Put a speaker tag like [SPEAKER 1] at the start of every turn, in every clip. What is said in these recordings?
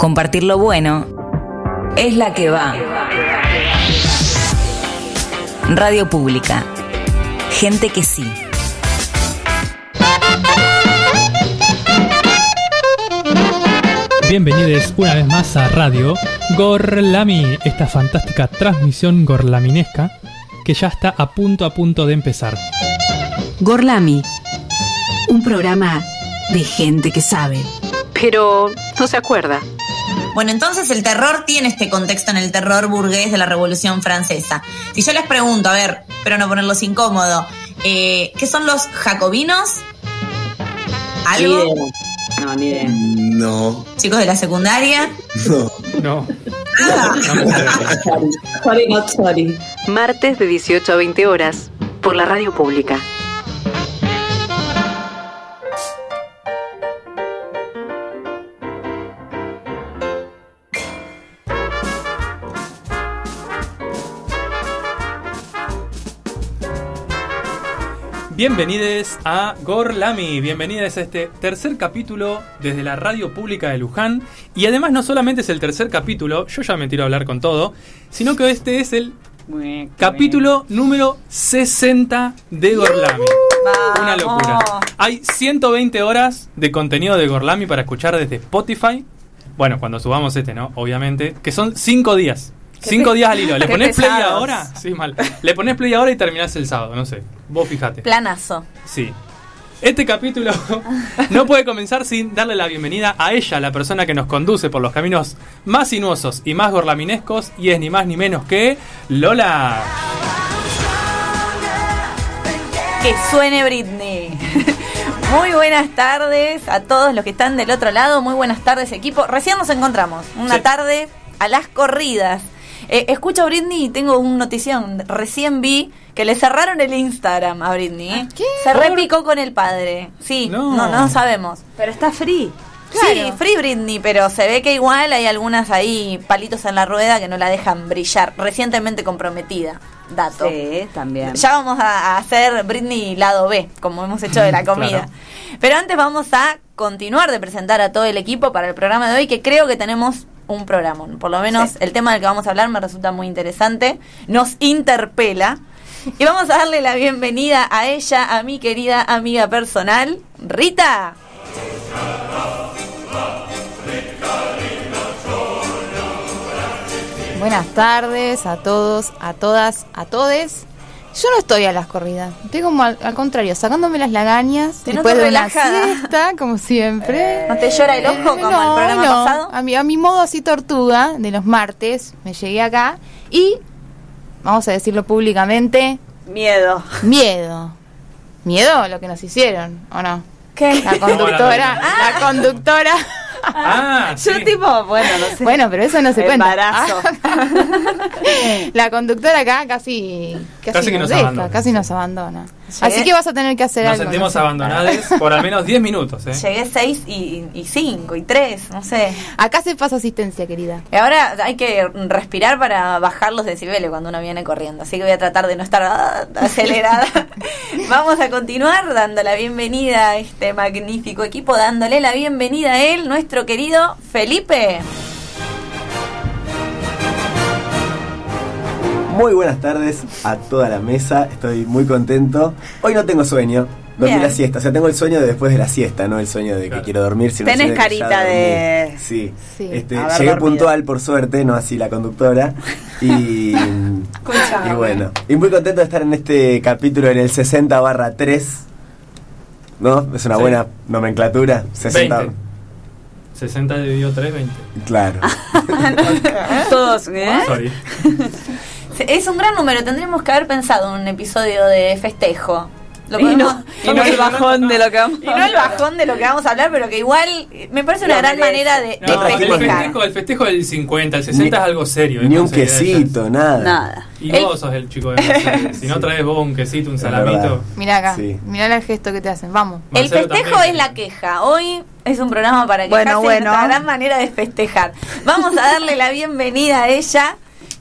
[SPEAKER 1] Compartir lo bueno es la que va. Radio Pública. Gente que sí.
[SPEAKER 2] Bienvenidos una vez más a Radio Gorlami, esta fantástica transmisión gorlaminesca que ya está a punto a punto de empezar.
[SPEAKER 3] Gorlami, un programa de gente que sabe, pero no se acuerda.
[SPEAKER 4] Bueno, entonces el terror tiene este contexto en el terror burgués de la Revolución Francesa. Si yo les pregunto, a ver, pero no ponerlos incómodo, eh, ¿qué son los jacobinos? ¿Algo?
[SPEAKER 5] No, ni idea.
[SPEAKER 6] No,
[SPEAKER 4] Chicos de la secundaria.
[SPEAKER 6] no.
[SPEAKER 2] No,
[SPEAKER 4] Ah,
[SPEAKER 5] Sorry, not sorry.
[SPEAKER 3] Martes de 18 a 20 horas por la radio pública.
[SPEAKER 2] Bienvenidos a Gorlami, bienvenidos a este tercer capítulo desde la radio pública de Luján. Y además no solamente es el tercer capítulo, yo ya me tiro a hablar con todo, sino que este es el capítulo número 60 de Gorlami. Una locura. Hay 120 horas de contenido de Gorlami para escuchar desde Spotify. Bueno, cuando subamos este, ¿no? Obviamente. Que son 5 días. 5 días al hilo. ¿Le pones play ahora? Sí, mal. Le pones play ahora y terminás el sábado, no sé. Vos fijate.
[SPEAKER 4] planazo.
[SPEAKER 2] Sí. Este capítulo no puede comenzar sin darle la bienvenida a ella, la persona que nos conduce por los caminos más sinuosos y más gorlaminescos, y es ni más ni menos que Lola.
[SPEAKER 4] Que suene Britney. Muy buenas tardes a todos los que están del otro lado. Muy buenas tardes, equipo. Recién nos encontramos. Una
[SPEAKER 2] Sí.
[SPEAKER 4] tarde a las corridas. Eh, escucho a Britney y tengo una notición. Recién vi que le cerraron el Instagram a Britney. ¿eh? Se
[SPEAKER 2] ¿Por?
[SPEAKER 4] repicó con el padre. Sí,
[SPEAKER 2] No.
[SPEAKER 4] no, no, sabemos.
[SPEAKER 5] Pero está free.
[SPEAKER 4] Sí, Free Britney, pero se ve que igual hay algunas ahí palitos en la rueda que no la dejan brillar. Recientemente comprometida. Dato.
[SPEAKER 5] Sí, también.
[SPEAKER 4] Ya vamos a, a hacer Britney lado B, como hemos hecho de la comida.
[SPEAKER 2] Claro.
[SPEAKER 4] Pero antes vamos a continuar de presentar a todo el equipo para el programa de hoy, que creo que tenemos un programa. Por lo menos el tema del que vamos a hablar me resulta muy interesante. Nos interpela. Y vamos a darle la bienvenida a ella, a mi querida amiga personal, Rita.
[SPEAKER 7] Buenas tardes a todos, a todas, a todes. Yo no estoy a las corridas, estoy como al, al contrario, sacándome las lagañas
[SPEAKER 4] Te
[SPEAKER 7] después de una
[SPEAKER 4] relajada.
[SPEAKER 7] siesta, como siempre.
[SPEAKER 4] ¿No te llora el ojo como el programa
[SPEAKER 7] no.
[SPEAKER 4] pasado?
[SPEAKER 7] A mi, a mi modo así tortuga de los martes, me llegué acá y, vamos a decirlo públicamente,
[SPEAKER 5] Miedo.
[SPEAKER 7] miedo. Miedo a lo que nos hicieron, ¿o no?
[SPEAKER 4] ¿Qué?
[SPEAKER 7] La conductora, la conductora.
[SPEAKER 2] Ah,
[SPEAKER 5] Yo
[SPEAKER 2] sí.
[SPEAKER 5] tipo, bueno, no sé.
[SPEAKER 7] Bueno, pero eso no se cuenta.
[SPEAKER 5] Embarazo.
[SPEAKER 7] La conductora acá casi casi,
[SPEAKER 2] Casi
[SPEAKER 7] nos,
[SPEAKER 2] nos
[SPEAKER 7] deja,
[SPEAKER 2] abandona.
[SPEAKER 7] casi nos abandona.
[SPEAKER 4] Llegué-
[SPEAKER 7] Así que vas a tener que hacer
[SPEAKER 2] Nos
[SPEAKER 7] algo.
[SPEAKER 2] sentimos
[SPEAKER 7] no sé.
[SPEAKER 2] abandonados por al menos 10 minutos, ¿eh?
[SPEAKER 4] Llegué 6 y 5 y 3, no sé.
[SPEAKER 7] Acá se pasa asistencia, querida.
[SPEAKER 4] Y ahora hay que respirar para bajar los decibeles cuando uno viene corriendo. Así que voy a tratar de no estar ah, acelerada. Vamos a continuar dando la bienvenida a este magnífico equipo, dándole la bienvenida a él, nuestro querido Felipe.
[SPEAKER 6] Muy buenas tardes a toda la mesa, estoy muy contento. Hoy no tengo sueño, dormí
[SPEAKER 4] Bien.
[SPEAKER 6] la siesta, o sea, tengo el sueño de después de la siesta, no el sueño de que
[SPEAKER 2] Claro.
[SPEAKER 6] quiero dormir, sino el
[SPEAKER 5] Tenés
[SPEAKER 6] sueño
[SPEAKER 5] carita de-.
[SPEAKER 6] Sí,
[SPEAKER 7] Sí.
[SPEAKER 6] Este, llegué
[SPEAKER 5] dormido.
[SPEAKER 6] puntual por suerte, no así la conductora. Y, y bueno, y muy contento de estar en este capítulo en el 60 barra 3. ¿No? Es una
[SPEAKER 2] Sí.
[SPEAKER 6] buena nomenclatura. 60.
[SPEAKER 2] 20. 60 dividido 3, 20.
[SPEAKER 6] Claro.
[SPEAKER 5] Todos, ¿eh?
[SPEAKER 2] Sorry.
[SPEAKER 4] Es un gran número, tendríamos que haber pensado en un episodio de festejo. Lo
[SPEAKER 5] Y no, y no el bajón de lo que vamos
[SPEAKER 4] Y no el bajón de lo que vamos a hablar, pero que igual me parece una gran manera de, de
[SPEAKER 2] No, el,
[SPEAKER 4] festejar.
[SPEAKER 2] festejo, el festejo del 50, el 60
[SPEAKER 6] Ni-
[SPEAKER 2] es algo serio.
[SPEAKER 6] Ni un quesito, nada.
[SPEAKER 5] Nada.
[SPEAKER 2] Y
[SPEAKER 4] El-
[SPEAKER 2] vos sos el chico de Mercedes. Si no traes vos un quesito, un salamito.
[SPEAKER 7] Mira acá,
[SPEAKER 6] Sí.
[SPEAKER 7] mira el gesto que te hacen. Vamos.
[SPEAKER 4] El
[SPEAKER 2] Marcelo
[SPEAKER 4] festejo
[SPEAKER 2] también.
[SPEAKER 4] es la queja. Hoy es un programa para quejarse
[SPEAKER 5] Bueno,
[SPEAKER 4] es
[SPEAKER 5] bueno.
[SPEAKER 4] nuestra gran manera de festejar. Vamos a darle la bienvenida a ella,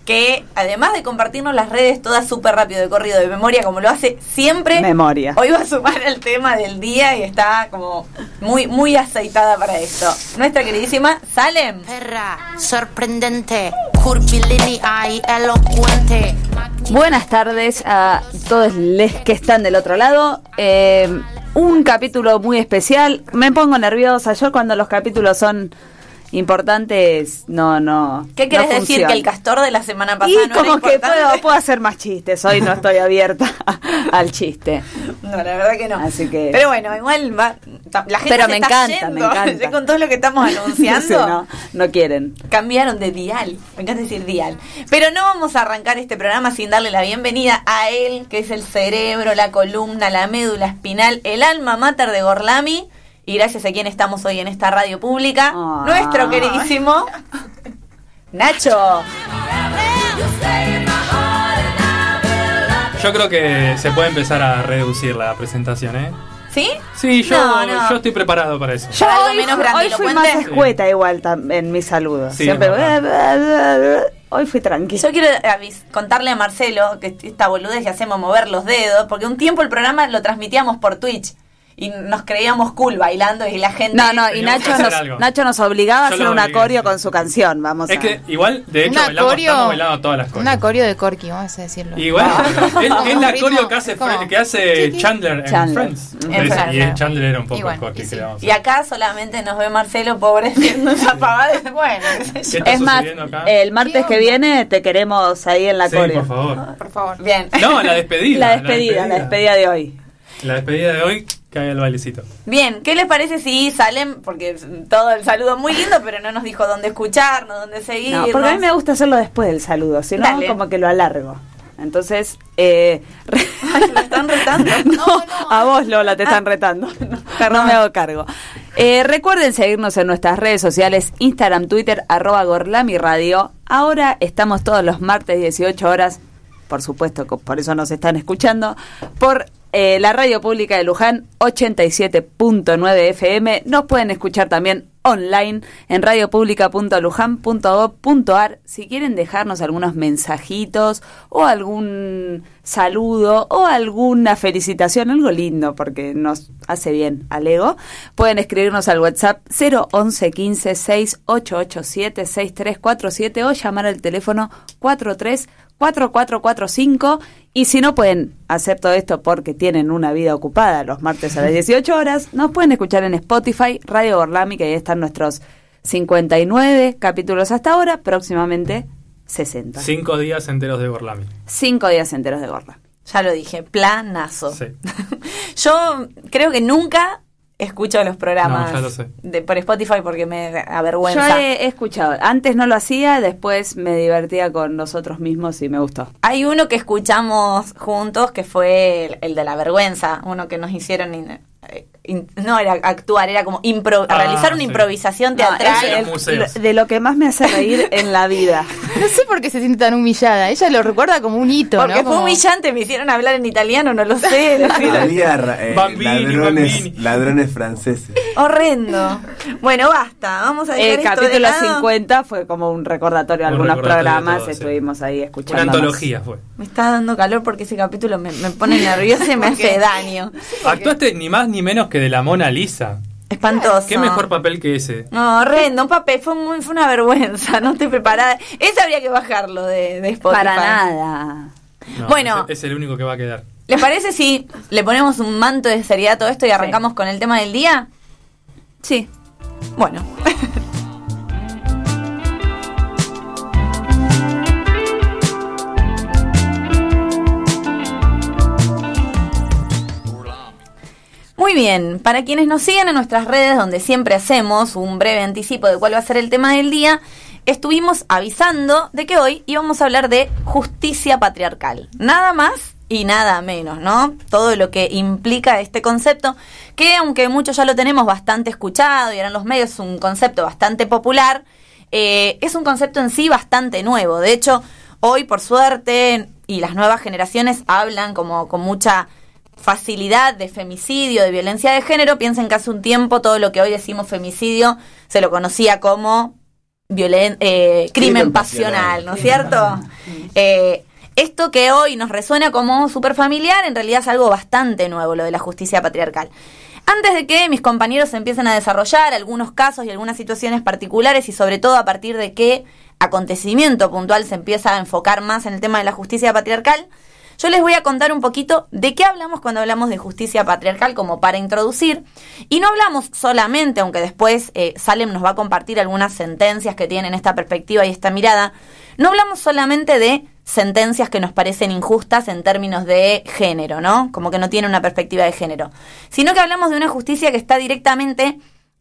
[SPEAKER 4] que además de compartirnos las redes todas súper rápido, de corrido, de memoria, como lo hace siempre,
[SPEAKER 5] Memoria.
[SPEAKER 4] hoy va a sumar el tema del día y está como muy, muy aceitada para esto. Nuestra queridísima Salem.
[SPEAKER 8] Perra, sorprendente, curvilínea y elocuente.
[SPEAKER 5] Buenas tardes a todos les que están del otro lado. Eh, un capítulo muy especial. Me pongo nerviosa. Yo cuando los capítulos son importantes, no, no.
[SPEAKER 4] ¿Qué
[SPEAKER 5] no
[SPEAKER 4] querés decir?
[SPEAKER 5] funciona.
[SPEAKER 4] Que el castor de la semana pasada
[SPEAKER 5] Y
[SPEAKER 4] no era
[SPEAKER 5] como que
[SPEAKER 4] importante?
[SPEAKER 5] puedo, puedo hacer más chistes. Hoy no estoy abierta al chiste.
[SPEAKER 4] No, la verdad que no.
[SPEAKER 5] Así que-
[SPEAKER 4] Pero bueno, igual va- la gente
[SPEAKER 5] Pero
[SPEAKER 4] se
[SPEAKER 5] me
[SPEAKER 4] está
[SPEAKER 5] encanta, me encanta.
[SPEAKER 4] Con todo lo que estamos anunciando.
[SPEAKER 5] Sí, no, no quieren.
[SPEAKER 4] cambiaron de dial. Me encanta decir dial. Pero no vamos a arrancar este programa sin darle la bienvenida a él, que es el cerebro, la columna, la médula espinal, el alma mater de Gorlami. Y gracias a quien estamos hoy en esta radio pública,
[SPEAKER 5] Ay.
[SPEAKER 4] nuestro queridísimo Nacho.
[SPEAKER 2] Yo creo que se puede empezar a reducir la presentación, ¿eh?
[SPEAKER 4] ¿Sí?
[SPEAKER 2] Sí, yo,
[SPEAKER 4] No, no.
[SPEAKER 2] yo estoy preparado para eso.
[SPEAKER 4] Algo
[SPEAKER 5] hoy,
[SPEAKER 4] menos
[SPEAKER 5] hoy fui más escueta igual en mi saludo.
[SPEAKER 2] Sí,
[SPEAKER 5] Siempre. Hoy fui tranquila.
[SPEAKER 4] Yo quiero avis- contarle a Marcelo que esta boludez que hacemos mover los dedos, porque un tiempo el programa lo transmitíamos por Twitch y nos creíamos cool bailando y la gente...
[SPEAKER 5] No, no, y Nacho nos. Nacho nos obligaba a
[SPEAKER 2] Yo
[SPEAKER 5] hacer un acorio con su canción. Vamos
[SPEAKER 2] Es
[SPEAKER 5] a
[SPEAKER 2] que igual, de hecho, bailamos,
[SPEAKER 7] acorio-
[SPEAKER 2] estamos bailando todas las cosas.
[SPEAKER 7] Un acorio de Corky, vamos a decirlo.
[SPEAKER 2] Igual, es,
[SPEAKER 7] Como
[SPEAKER 2] es
[SPEAKER 7] un
[SPEAKER 2] la coreo que hace, que hace Chandler en
[SPEAKER 5] Chandler.
[SPEAKER 2] Friends.
[SPEAKER 5] En
[SPEAKER 2] Es-
[SPEAKER 4] Friends.
[SPEAKER 2] y Chandler era un poco
[SPEAKER 7] Igual,
[SPEAKER 2] el corky
[SPEAKER 7] sí.
[SPEAKER 4] Y acá solamente nos ve Marcelo pobre haciendo esa pavada. Bueno, qué sé
[SPEAKER 2] ¿Qué
[SPEAKER 4] yo.
[SPEAKER 2] está
[SPEAKER 5] Es más,
[SPEAKER 2] acá?
[SPEAKER 5] el martes que viene te queremos ahí en la
[SPEAKER 2] Sí,
[SPEAKER 5] coreo.
[SPEAKER 2] por favor.
[SPEAKER 7] Por favor.
[SPEAKER 4] Bien.
[SPEAKER 2] No, la despedida.
[SPEAKER 5] La despedida, la despedida de hoy.
[SPEAKER 2] La despedida de hoy, que haga el bailecito.
[SPEAKER 4] Bien, ¿qué les parece si salen? Porque todo el saludo muy lindo, pero no nos dijo dónde escucharnos, dónde
[SPEAKER 5] No,
[SPEAKER 4] seguirnos.
[SPEAKER 5] porque a mí me gusta hacerlo después del saludo, si no,
[SPEAKER 4] Dale.
[SPEAKER 5] como que lo alargo. Entonces, eh,
[SPEAKER 4] Ay, ¿lo están retando?
[SPEAKER 5] no, a vos Lola te están retando. No, no me hago cargo. Eh, recuerden seguirnos en nuestras redes sociales, Instagram, Twitter, arroba Gorlami Radio. Ahora estamos todos los martes 18 horas, por supuesto, por eso nos están escuchando, por eh, la radio pública de Luján 87.9 FM. Nos pueden escuchar también online en radiopublica.lujan.gov.ar si quieren dejarnos algunos mensajitos o algún saludo o alguna felicitación, algo lindo porque nos hace bien al ego, pueden escribirnos al WhatsApp 011 15 6887 6347 o llamar al teléfono 43 4445 y si no pueden hacer todo esto porque tienen una vida ocupada los martes a las 18 horas, nos pueden escuchar en Spotify, Radio Gorlami, que ahí están nuestros 59 capítulos hasta ahora, próximamente 60.
[SPEAKER 2] Cinco días enteros de Gorlami.
[SPEAKER 5] Cinco días enteros de Gorlami.
[SPEAKER 4] Ya lo dije, planazo.
[SPEAKER 2] Sí.
[SPEAKER 4] Yo creo que nunca escucho los programas
[SPEAKER 2] No, ya lo sé.
[SPEAKER 4] De, por Spotify porque me
[SPEAKER 5] Yo
[SPEAKER 4] avergüenza.
[SPEAKER 5] he, he escuchado, antes no lo hacía, después me divertía con nosotros mismos y me gustó.
[SPEAKER 4] Hay uno que escuchamos juntos que fue el, el de la vergüenza, uno que nos hicieron in- eh, no era actuar, era como impro-
[SPEAKER 2] Ah,
[SPEAKER 4] realizar una
[SPEAKER 2] sí.
[SPEAKER 4] improvisación teatral.
[SPEAKER 2] el-
[SPEAKER 5] de lo que más me hace reír en la vida.
[SPEAKER 7] No sé por qué se siente tan humillada. Ella lo recuerda como un hito,
[SPEAKER 4] porque
[SPEAKER 7] ¿no?
[SPEAKER 4] fue
[SPEAKER 7] Como-
[SPEAKER 4] humillante, me hicieron hablar en italiano, no lo sé.
[SPEAKER 6] Había eh,
[SPEAKER 2] Bambini,
[SPEAKER 6] ladrones,
[SPEAKER 2] Bambini.
[SPEAKER 6] ladrones franceses.
[SPEAKER 4] Horrendo. Bueno, basta, vamos a dejar
[SPEAKER 5] El
[SPEAKER 4] esto de
[SPEAKER 5] capítulo
[SPEAKER 4] lado.
[SPEAKER 5] 50 fue como un recordatorio de
[SPEAKER 2] Un
[SPEAKER 5] algunos
[SPEAKER 2] recordatorio de
[SPEAKER 5] programas,
[SPEAKER 2] todo, sí.
[SPEAKER 5] estuvimos ahí
[SPEAKER 2] Una
[SPEAKER 5] escuchando.
[SPEAKER 2] antología fue.
[SPEAKER 4] Me está dando calor porque ese capítulo me, me pone nerviosa y me hace daño.
[SPEAKER 2] Actuaste ni más ni menos que de la Mona Lisa.
[SPEAKER 4] Espantoso.
[SPEAKER 2] ¿Qué mejor papel que ese?
[SPEAKER 4] No, horrendo, un papel, fue, muy, fue una vergüenza, no estoy preparada. Ese habría que bajarlo de, de Spotify.
[SPEAKER 5] Para nada.
[SPEAKER 2] No,
[SPEAKER 4] Bueno.
[SPEAKER 2] Es el único que va a quedar.
[SPEAKER 4] ¿Les parece si le ponemos un manto de seriedad a todo esto y arrancamos con el tema del día?
[SPEAKER 5] Sí.
[SPEAKER 4] Bueno. Muy bien, para quienes nos siguen en nuestras redes donde siempre hacemos un breve anticipo de cuál va a ser el tema del día, estuvimos avisando de que hoy íbamos a hablar de justicia patriarcal. Nada más y nada menos, ¿no? Todo lo que implica este concepto, que aunque muchos ya lo tenemos bastante escuchado y eran los medios es un concepto bastante popular, eh, es un concepto en sí bastante nuevo. De hecho, hoy por suerte y las nuevas generaciones hablan como con mucha facilidad de femicidio, de violencia de género, piensen que hace un tiempo todo lo que hoy decimos femicidio se lo conocía como violen eh, crimen,
[SPEAKER 6] Crimen
[SPEAKER 4] pasional,
[SPEAKER 6] pasional.
[SPEAKER 4] ¿no es cierto? Eh, esto que hoy nos resuena como súper familiar, en realidad es algo bastante nuevo, lo de la justicia patriarcal. Antes de que mis compañeros empiecen a desarrollar algunos casos y algunas situaciones particulares y sobre todo a partir de qué acontecimiento puntual se empieza a enfocar más en el tema de la justicia patriarcal, yo les voy a contar un poquito de qué hablamos cuando hablamos de justicia patriarcal como para introducir. Y no hablamos solamente, aunque después eh, Salem nos va a compartir algunas sentencias que tienen esta perspectiva y esta mirada, no hablamos solamente de sentencias que nos parecen injustas en términos de género, ¿no? Como que no tiene una perspectiva de género, sino que hablamos de una justicia que está directamente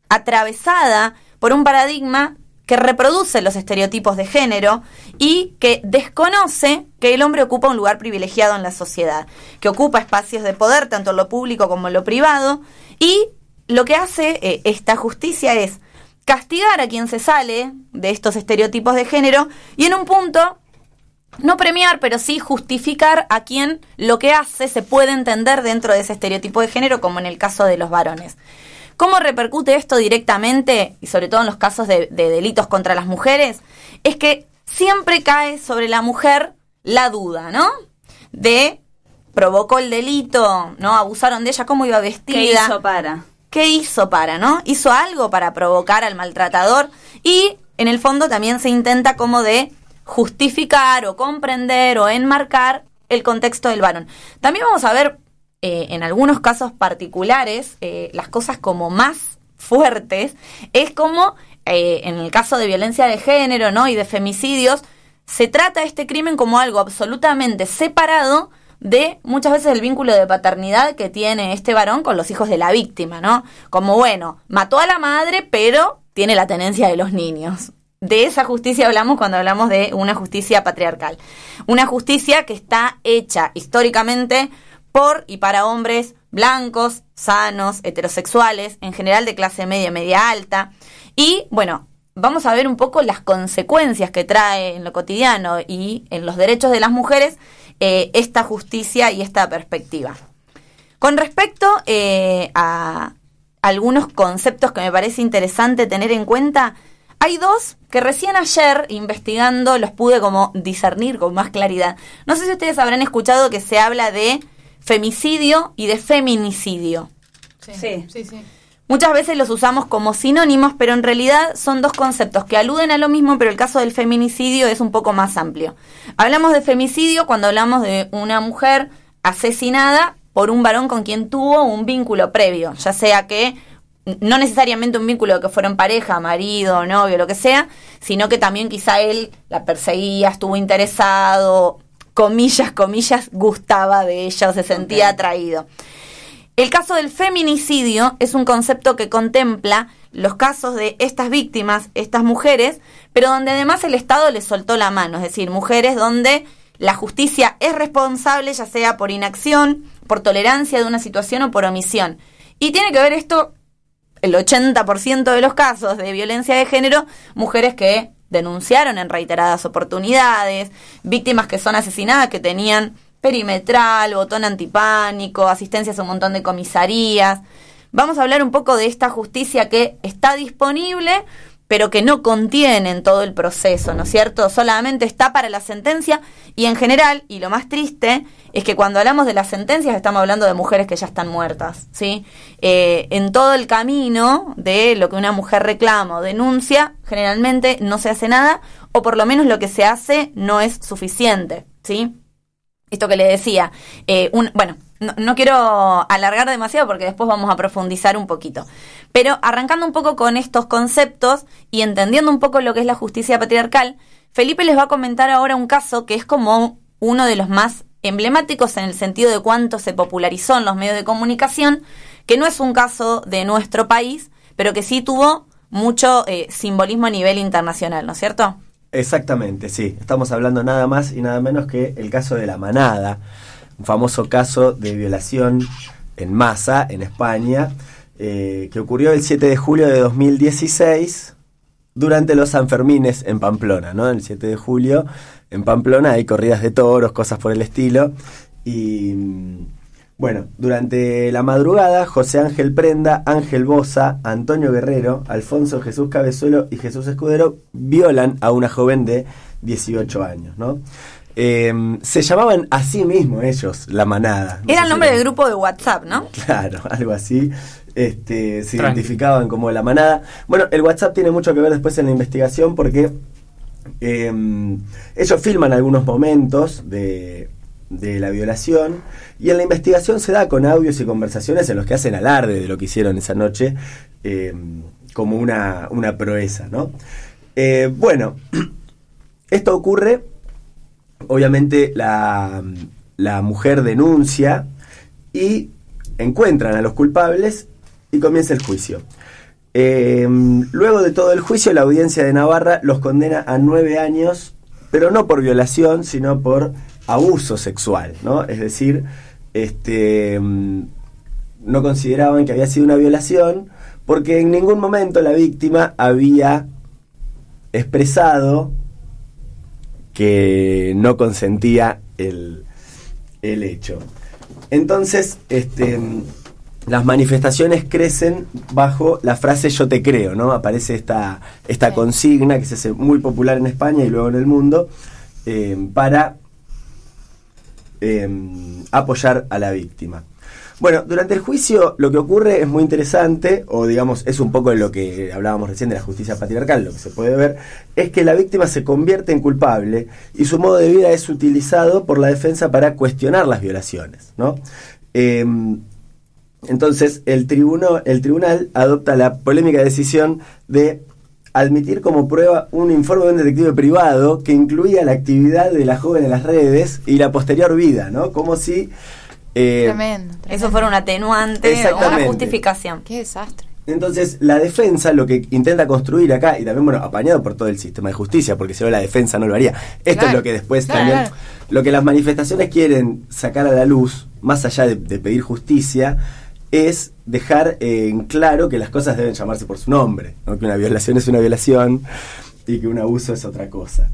[SPEAKER 4] atravesada por un paradigma que reproduce los estereotipos de género y que desconoce que el hombre ocupa un lugar privilegiado en la sociedad, que ocupa espacios de poder tanto en lo público como en lo privado y lo que hace eh, esta justicia es castigar a quien se sale de estos estereotipos de género y en un punto no premiar, pero sí justificar a quien lo que hace se puede entender dentro de ese estereotipo de género, como en el caso de los varones. ¿Cómo repercute esto directamente, y sobre todo en los casos de, de delitos contra las mujeres? Es que siempre cae sobre la mujer la duda, ¿no? De provocó el delito, ¿no? Abusaron de ella, cómo iba vestida.
[SPEAKER 5] ¿Qué hizo para?
[SPEAKER 4] ¿Qué hizo para, no? Hizo algo para provocar al maltratador y en el fondo también se intenta como de justificar o comprender o enmarcar el contexto del varón. También vamos a ver eh, en algunos casos particulares eh, las cosas como más fuertes. Es como eh, en el caso de violencia de género, ¿no? Y de femicidios, se trata este crimen como algo absolutamente separado de muchas veces el vínculo de paternidad que tiene este varón con los hijos de la víctima, ¿no? Como bueno, mató a la madre, pero tiene la tenencia de los niños. De esa justicia hablamos cuando hablamos de una justicia patriarcal. Una justicia que está hecha históricamente por y para hombres blancos, sanos, heterosexuales, en general de clase media, media alta. Y bueno, vamos a ver un poco las consecuencias que trae en lo cotidiano y en los derechos de las mujeres eh, esta justicia y esta perspectiva. Con respecto eh, a algunos conceptos que me parece interesante tener en cuenta, hay dos que recién ayer, investigando, los pude como discernir con más claridad. No sé si ustedes habrán escuchado que se habla de femicidio y de feminicidio.
[SPEAKER 5] Sí.
[SPEAKER 7] Sí, sí.
[SPEAKER 4] Muchas veces los usamos como sinónimos, pero en realidad son dos conceptos que aluden a lo mismo, pero el caso del feminicidio es un poco más amplio. Hablamos de femicidio cuando hablamos de una mujer asesinada por un varón con quien tuvo un vínculo previo, ya sea que no necesariamente un vínculo que fueron pareja, marido, novio, lo que sea, sino que también quizá él la perseguía, estuvo interesado, comillas, comillas, gustaba de ella o se sentía atraído. El caso del feminicidio es un concepto que contempla los casos de estas víctimas, estas mujeres, pero donde además el Estado les soltó la mano, es decir, mujeres donde la justicia es responsable, ya sea por inacción, por tolerancia de una situación o por omisión. Y tiene que ver esto, el 80% de los casos de violencia de género, mujeres que denunciaron en reiteradas oportunidades, víctimas que son asesinadas, que tenían perimetral, botón antipánico, asistencias a un montón de comisarías. Vamos a hablar un poco de esta justicia que está disponible, pero que no contienen todo el proceso, ¿no es cierto? Solamente está para la sentencia y en general, y lo más triste, es que cuando hablamos de las sentencias estamos hablando de mujeres que ya están muertas, ¿sí? Eh, en todo el camino de lo que una mujer reclama o denuncia, generalmente no se hace nada, o por lo menos lo que se hace no es suficiente, ¿sí? Esto que le decía, eh, un, bueno, no, no quiero alargar demasiado porque después vamos a profundizar un poquito. Pero arrancando un poco con estos conceptos y entendiendo un poco lo que es la justicia patriarcal, Felipe les va a comentar ahora un caso que es como uno de los más emblemáticos en el sentido de cuánto se popularizó en los medios de comunicación, que no es un caso de nuestro país, pero que sí tuvo mucho eh, simbolismo a nivel internacional, ¿no es cierto?
[SPEAKER 6] Exactamente, sí. Estamos hablando nada más y nada menos que el caso de la manada, un famoso caso de violación en masa en España, eh, que ocurrió el 7 de julio de 2016 durante los Sanfermines en Pamplona, ¿no? El 7 de julio en Pamplona hay corridas de toros, cosas por el estilo. Y bueno, durante la madrugada, José Ángel Prenda, Ángel Bosa, Antonio Guerrero, Alfonso Jesús Cabezuelo y Jesús Escudero violan a una joven de 18 años, ¿no? Eh, se llamaban a sí mismos ellos, la manada. No
[SPEAKER 4] Era el
[SPEAKER 6] si
[SPEAKER 4] nombre del grupo de WhatsApp, ¿no?
[SPEAKER 6] Claro, algo así. Este, se
[SPEAKER 2] Tranqui.
[SPEAKER 6] identificaban como la manada. Bueno, el WhatsApp tiene mucho que ver después en la investigación porque eh, ellos filman algunos momentos de, de la violación y en la investigación se da con audios y conversaciones en los que hacen alarde de lo que hicieron esa noche eh, como una, una proeza, ¿no? Eh, bueno, esto ocurre obviamente la, la mujer denuncia y encuentran a los culpables y comienza el juicio. Eh, luego de todo el juicio, la audiencia de Navarra los condena a nueve años, pero no por violación, sino por abuso sexual, ¿no? Es decir, este, mm, no consideraban que había sido una violación porque en ningún momento la víctima había expresado que no consentía el, el hecho. Entonces, este, las manifestaciones crecen bajo la frase yo te creo, ¿no? Aparece esta, esta consigna que se hace muy popular en España y luego en el mundo eh, para eh, apoyar a la víctima. Bueno, durante el juicio lo que ocurre es muy interesante, o digamos, es un poco de lo que hablábamos recién de la justicia patriarcal, lo que se puede ver, es que la víctima se convierte en culpable y su modo de vida es utilizado por la defensa para cuestionar las violaciones, ¿no? Eh, entonces, el, tribuno, el tribunal adopta la polémica decisión de admitir como prueba un informe de un detective privado que incluía la actividad de la joven en las redes y la posterior vida, ¿no? Como si... eh,
[SPEAKER 7] Tremendo, tremendo.
[SPEAKER 4] Eso fuera un atenuante o una justificación.
[SPEAKER 7] Qué desastre.
[SPEAKER 6] Entonces, la defensa lo que intenta construir acá, y también, bueno, apañado por todo el sistema de justicia, porque si no la defensa no lo haría. Esto
[SPEAKER 7] Claro,
[SPEAKER 6] es lo que después
[SPEAKER 7] claro,
[SPEAKER 6] también,
[SPEAKER 7] claro.
[SPEAKER 6] lo que las manifestaciones quieren sacar a la luz, más allá de, de pedir justicia, es dejar eh, en claro que las cosas deben llamarse por su nombre, ¿no? que una violación es una violación y que un abuso es otra cosa.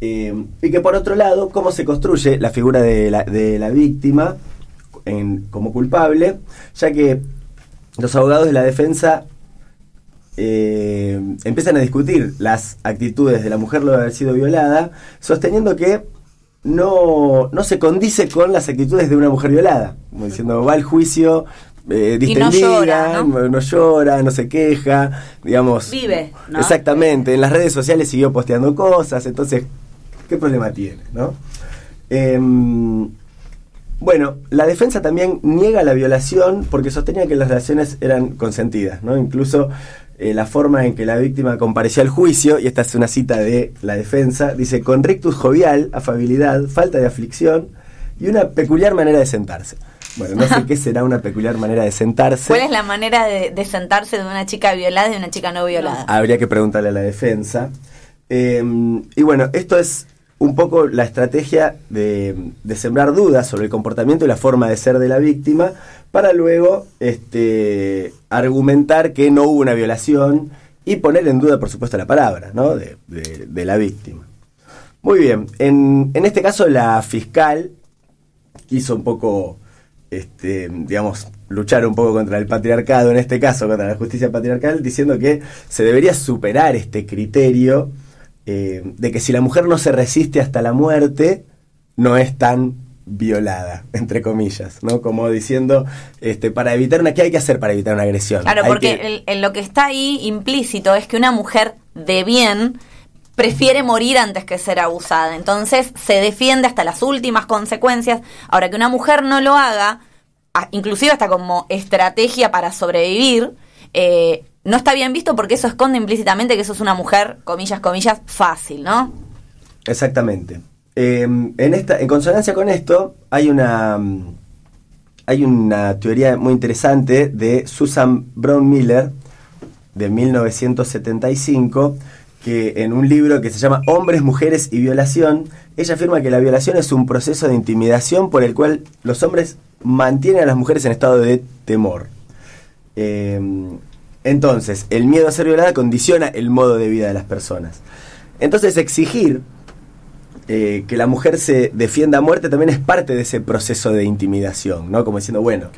[SPEAKER 6] Eh, y que por otro lado, cómo se construye la figura de la, víctima como culpable, ya que los abogados de la defensa eh, empiezan a discutir las actitudes de la mujer luego de haber sido violada, sosteniendo que no, no se condice con las actitudes de una mujer violada. Como diciendo, va al juicio eh,
[SPEAKER 4] Y no
[SPEAKER 6] distendida,
[SPEAKER 4] llora, ¿no?
[SPEAKER 6] no llora, no se queja, digamos.
[SPEAKER 4] Vive, ¿no?
[SPEAKER 6] Exactamente, en las redes sociales siguió posteando cosas, entonces, ¿qué problema tiene, no? Em, bueno, la defensa también niega la violación porque sostenía que las relaciones eran consentidas, ¿no? Incluso eh, la forma en que la víctima compareció al juicio, y esta es una cita de la defensa, dice, con rictus jovial, afabilidad, falta de aflicción y una peculiar manera de sentarse. Bueno, no sé qué será una peculiar manera de sentarse.
[SPEAKER 4] ¿Cuál es la manera de, de sentarse de una chica violada y de una chica no violada?
[SPEAKER 6] Habría que preguntarle a la defensa. Eh, y bueno, esto es un poco la estrategia de, de sembrar dudas sobre el comportamiento y la forma de ser de la víctima para luego este, argumentar que no hubo una violación y poner en duda, por supuesto, la palabra ¿no? de, de- de la víctima. Muy bien, en, en este caso la fiscal quiso un poco, este, digamos, luchar un poco contra el patriarcado, en este caso contra la justicia patriarcal, diciendo que se debería superar este criterio eh, de que si la mujer no se resiste hasta la muerte, no es tan violada, entre comillas, ¿no? Como diciendo, este, para evitar una, ¿qué hay que hacer para evitar una agresión?
[SPEAKER 4] Claro,
[SPEAKER 6] Hay
[SPEAKER 4] porque
[SPEAKER 6] que-
[SPEAKER 4] el- el lo que está ahí implícito es que una mujer de bien prefiere morir antes que ser abusada. Entonces se defiende hasta las últimas consecuencias. Ahora que una mujer no lo haga, inclusive hasta como estrategia para sobrevivir, eh, no está bien visto porque eso esconde implícitamente que eso es una mujer, comillas, comillas, fácil, ¿no?
[SPEAKER 6] Exactamente. Eh, en esta, en consonancia con esto, hay una mm, hay una teoría muy interesante de Susan Brown Miller de 1975 que en un libro que se llama Hombres, Mujeres y Violación, ella afirma que la violación es un proceso de intimidación por el cual los hombres mantienen a las mujeres en estado de temor. Eh, entonces, el miedo a ser violada condiciona el modo de vida de las personas. Entonces, exigir eh, que la mujer se defienda a muerte también es parte de ese proceso de intimidación, ¿no? Como diciendo, bueno.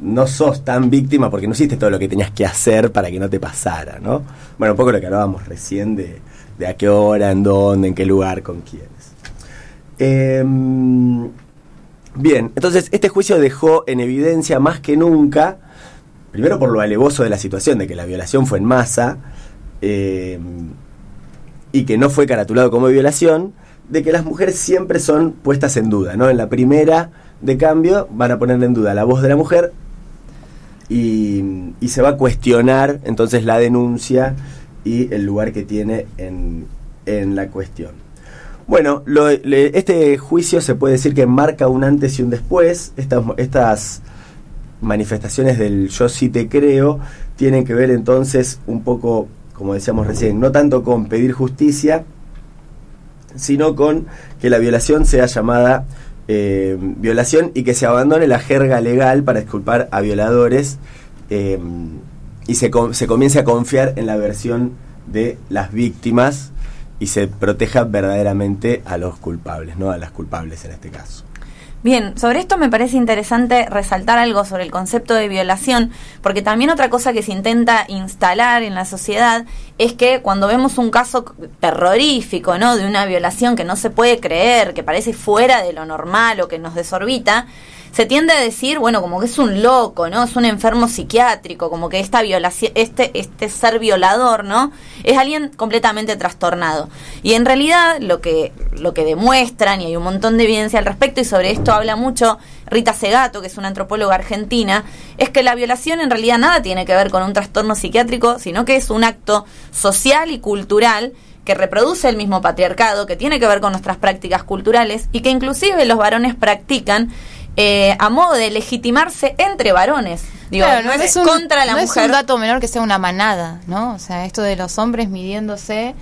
[SPEAKER 6] No sos tan víctima porque no hiciste todo lo que tenías que hacer para que no te pasara, ¿no? Bueno, un poco lo que hablábamos recién de, de a qué hora, en dónde, en qué lugar, con quiénes. Em, bien, entonces este juicio dejó en evidencia más que nunca, primero por lo alevoso de la situación, de que la violación fue en masa, em, y que no fue caratulado como violación, de que las mujeres siempre son puestas en duda, ¿no? En la primera de cambio van a poner en duda la voz de la mujer y, se va a cuestionar entonces la denuncia y el lugar que tiene en, en la cuestión. Bueno, este juicio se puede decir que marca un antes y un después. Estas, estas manifestaciones del yo sí te creo tienen que ver entonces un poco, como decíamos recién, no tanto con pedir justicia, sino con que la violación sea llamada eh, violación y que se abandone la jerga legal para exculpar a violadores eh, y se, se comience a confiar en la versión de las víctimas y se proteja verdaderamente a los culpables, no a las culpables en este caso.
[SPEAKER 4] Bien, sobre esto me parece interesante resaltar algo sobre el concepto de violación, porque también otra cosa que se intenta instalar en la sociedad es que cuando vemos un caso terrorífico, ¿no? De una violación que no se puede creer, que parece fuera de lo normal o que nos desorbita, se tiende a decir, bueno, como que es un loco, ¿no? Es un enfermo psiquiátrico, como que esta violación, este, este ser violador, ¿no? Es alguien completamente trastornado. Y en realidad lo que, lo que demuestran, y hay un montón de evidencia al respecto, y sobre esto habla mucho Rita Segato, que es una antropóloga argentina, es que la violación en realidad nada tiene que ver con un trastorno psiquiátrico, sino que es un acto social y cultural que reproduce el mismo patriarcado, que tiene que ver con nuestras prácticas culturales y que inclusive los varones practican eh, a modo de legitimarse entre varones. Digo,
[SPEAKER 7] Claro,
[SPEAKER 4] no, es,
[SPEAKER 7] un-
[SPEAKER 4] contra la
[SPEAKER 7] no
[SPEAKER 4] mujer.
[SPEAKER 7] es un dato menor que sea una manada, ¿no? O sea, esto de los hombres midiéndose,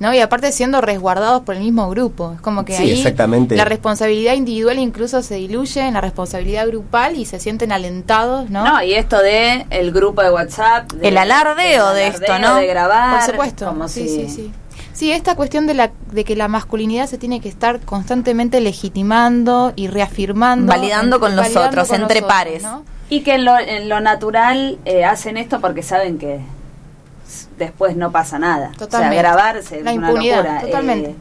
[SPEAKER 7] ¿no? Y aparte siendo resguardados por el mismo grupo. Es como que
[SPEAKER 6] Sí,
[SPEAKER 7] ahí
[SPEAKER 6] exactamente.
[SPEAKER 7] la responsabilidad individual incluso se diluye en la responsabilidad grupal y se sienten alentados, ¿no?
[SPEAKER 5] No, y esto de el grupo de WhatsApp. de-
[SPEAKER 4] El alardeo de esto,
[SPEAKER 5] alardeo
[SPEAKER 4] ¿no?
[SPEAKER 5] De grabar.
[SPEAKER 7] Por supuesto.
[SPEAKER 5] Como
[SPEAKER 7] sí,
[SPEAKER 5] si-
[SPEAKER 7] sí, sí. Sí, esta cuestión de, la, de que la masculinidad se tiene que estar constantemente legitimando y reafirmando.
[SPEAKER 4] Validando con los
[SPEAKER 7] validando
[SPEAKER 4] otros,
[SPEAKER 7] con
[SPEAKER 4] entre
[SPEAKER 7] los otros,
[SPEAKER 4] pares.
[SPEAKER 7] ¿no?
[SPEAKER 5] Y que en lo, en lo natural eh, hacen esto porque saben que después no pasa nada.
[SPEAKER 7] Totalmente.
[SPEAKER 5] O sea, grabarse
[SPEAKER 7] La
[SPEAKER 5] es una locura.
[SPEAKER 7] totalmente.
[SPEAKER 5] Eh,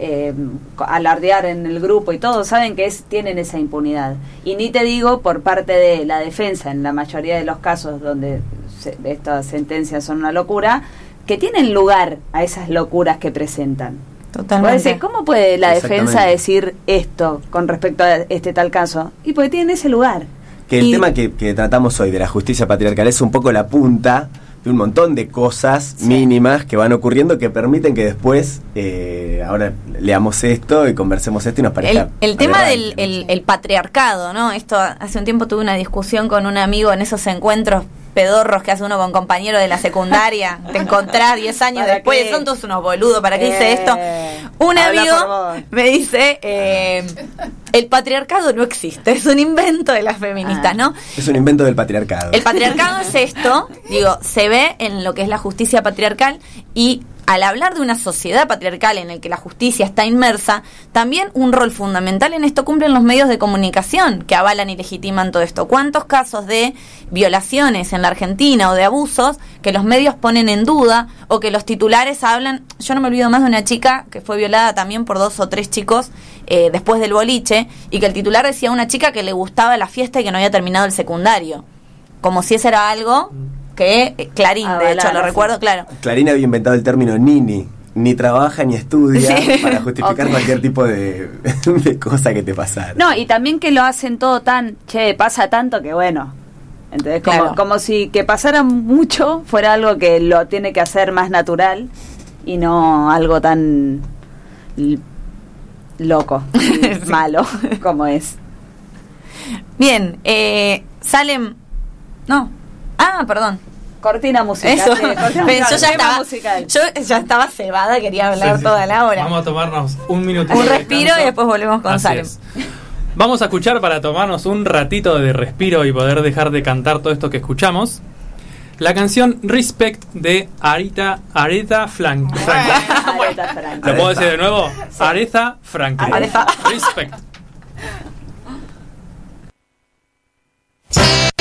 [SPEAKER 5] eh, co- alardear en el grupo y todo, saben que es, tienen esa impunidad. Y ni te digo por parte de la defensa, en la mayoría de los casos donde se- estas sentencias son una locura, que tienen lugar a esas locuras que presentan.
[SPEAKER 4] Totalmente.
[SPEAKER 5] ¿Cómo puede la defensa decir esto con respecto a este tal caso? Y porque tienen ese lugar.
[SPEAKER 6] Que el
[SPEAKER 5] Y-
[SPEAKER 6] tema que, que tratamos hoy de la justicia patriarcal es un poco la punta de un montón de cosas mínimas que van ocurriendo que permiten que después, eh, ahora leamos esto y conversemos esto y nos parezca.
[SPEAKER 4] El, el tema del patriarcado, ¿no? Esto hace un tiempo tuve una discusión con un amigo en esos encuentros pedorros que hace uno con compañeros de la secundaria. Te encontrás 10 años
[SPEAKER 5] ¿Para
[SPEAKER 4] después,
[SPEAKER 5] qué?
[SPEAKER 4] son todos unos boludos, ¿para qué hice
[SPEAKER 5] Eh,
[SPEAKER 4] esto? Un amigo me dice, eh, el patriarcado no existe, es un invento de las feministas,
[SPEAKER 5] Ah.
[SPEAKER 4] ¿no?
[SPEAKER 6] Es un invento del patriarcado.
[SPEAKER 4] El patriarcado es esto, digo, se ve en lo que es la justicia patriarcal y al hablar de una sociedad patriarcal en la que la justicia está inmersa, también un rol fundamental en esto cumplen los medios de comunicación que avalan y legitiman todo esto. ¿Cuántos casos de violaciones en la Argentina o de abusos que los medios ponen en duda o que los titulares hablan? Yo no me olvido más de una chica que fue violada también por dos o tres chicos eh, después del boliche y que el titular decía a una chica que le gustaba la fiesta y que no había terminado el secundario. Como si ese era algo que eh, Clarín, de hecho, lo
[SPEAKER 5] sí.
[SPEAKER 4] recuerdo, claro.
[SPEAKER 6] Clarín había inventado el término nini. Ni trabaja ni estudia
[SPEAKER 4] Sí.
[SPEAKER 6] para justificar cualquier tipo de, de cosa que te pasara.
[SPEAKER 5] No, y también que lo hacen todo tan, che, pasa tanto que bueno. Entonces, como,
[SPEAKER 4] Claro.
[SPEAKER 5] como si que pasara mucho fuera algo que lo tiene que hacer más natural y no algo tan loco, malo como es.
[SPEAKER 4] Bien, eh, salen... No. Ah, perdón.
[SPEAKER 5] Cortina musical.
[SPEAKER 4] Eso.
[SPEAKER 5] sí, cortina
[SPEAKER 4] Pero yo
[SPEAKER 5] musical,
[SPEAKER 4] ya estaba,
[SPEAKER 5] musical.
[SPEAKER 4] yo ya estaba cebada, quería hablar
[SPEAKER 9] Sí, sí.
[SPEAKER 4] toda la hora.
[SPEAKER 9] Vamos a tomarnos un minuto.
[SPEAKER 4] Un respiro y después volvemos con Salem.
[SPEAKER 9] Vamos a escuchar para tomarnos un ratito de respiro y poder dejar de cantar todo esto que escuchamos. La canción Respect de Arita, Aretha Frank- Franklin.
[SPEAKER 5] Aretha Franklin.
[SPEAKER 9] ¿Lo puedo decir de nuevo? Aretha Franklin.
[SPEAKER 4] Aretha.
[SPEAKER 9] Respect.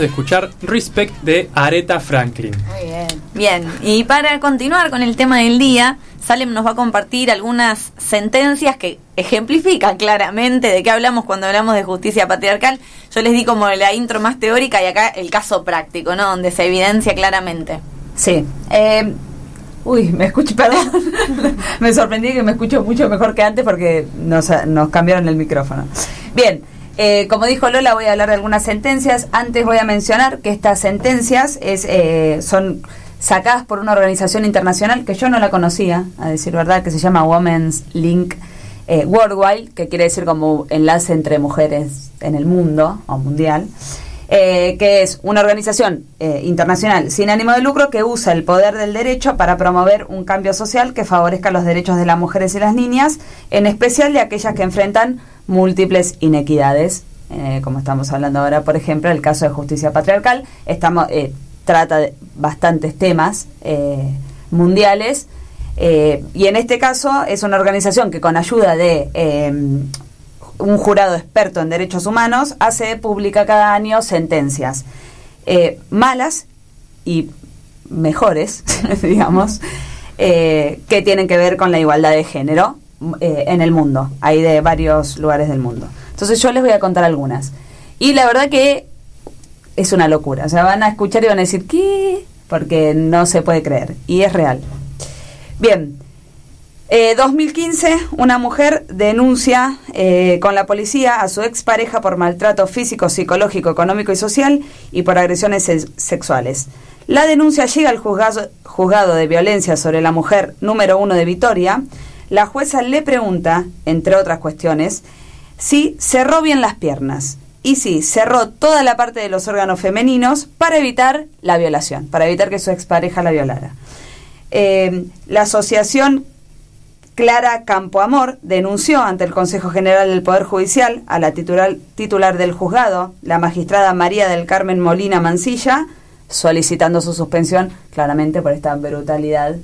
[SPEAKER 9] de escuchar Respect de Aretha Franklin.
[SPEAKER 5] Muy bien.
[SPEAKER 4] Bien, y para continuar con el tema del día, Salem nos va a compartir algunas sentencias que ejemplifican claramente de qué hablamos cuando hablamos de justicia patriarcal. Yo les di como la intro más teórica y acá el caso práctico, ¿no? Donde se evidencia claramente.
[SPEAKER 5] Sí. Eh, uy, me escucho, perdón. me sorprendí que me escucho mucho mejor que antes porque nos, nos cambiaron el micrófono. Bien, eh, como dijo Lola, voy a hablar de algunas sentencias. Antes voy a mencionar que estas sentencias es, eh, son sacadas por una organización internacional que yo no la conocía, a decir verdad, que se llama Women's Link eh, Worldwide, que quiere decir como enlace entre mujeres en el mundo o mundial eh, que es una organización eh, internacional sin ánimo de lucro que usa el poder del derecho para promover un cambio social que favorezca los derechos de las mujeres y las niñas, en especial de aquellas que enfrentan múltiples inequidades, eh, como estamos hablando ahora, por ejemplo, el caso de justicia patriarcal, estamos eh, trata de bastantes temas eh, mundiales. eh, y en este caso es una organización que con ayuda de un jurado experto en derechos humanos hace pública cada año sentencias malas y mejores, digamos, que tienen que ver con la igualdad de género eh, en el mundo. Hay de varios lugares del mundo. Entonces yo les voy a contar algunas. Y la verdad que es una locura. O sea, van a escuchar y van a decir, ¿qué? Porque no se puede creer. Y es real. Bien. Eh, 2015, una mujer denuncia eh, con la policía a su expareja por maltrato físico, psicológico, económico y social y por agresiones se- sexuales. La denuncia llega al juzgado, juzgado de violencia sobre la mujer número uno de Vitoria. La jueza le pregunta, entre otras cuestiones, si cerró bien las piernas y si cerró toda la parte de los órganos femeninos para evitar la violación, para evitar que su expareja la violara. Eh, la asociación Clara Campoamor denunció ante el Consejo General del Poder Judicial a la titular, titular del juzgado, la magistrada María del Carmen Molina Mancilla, solicitando su suspensión, claramente por esta brutalidad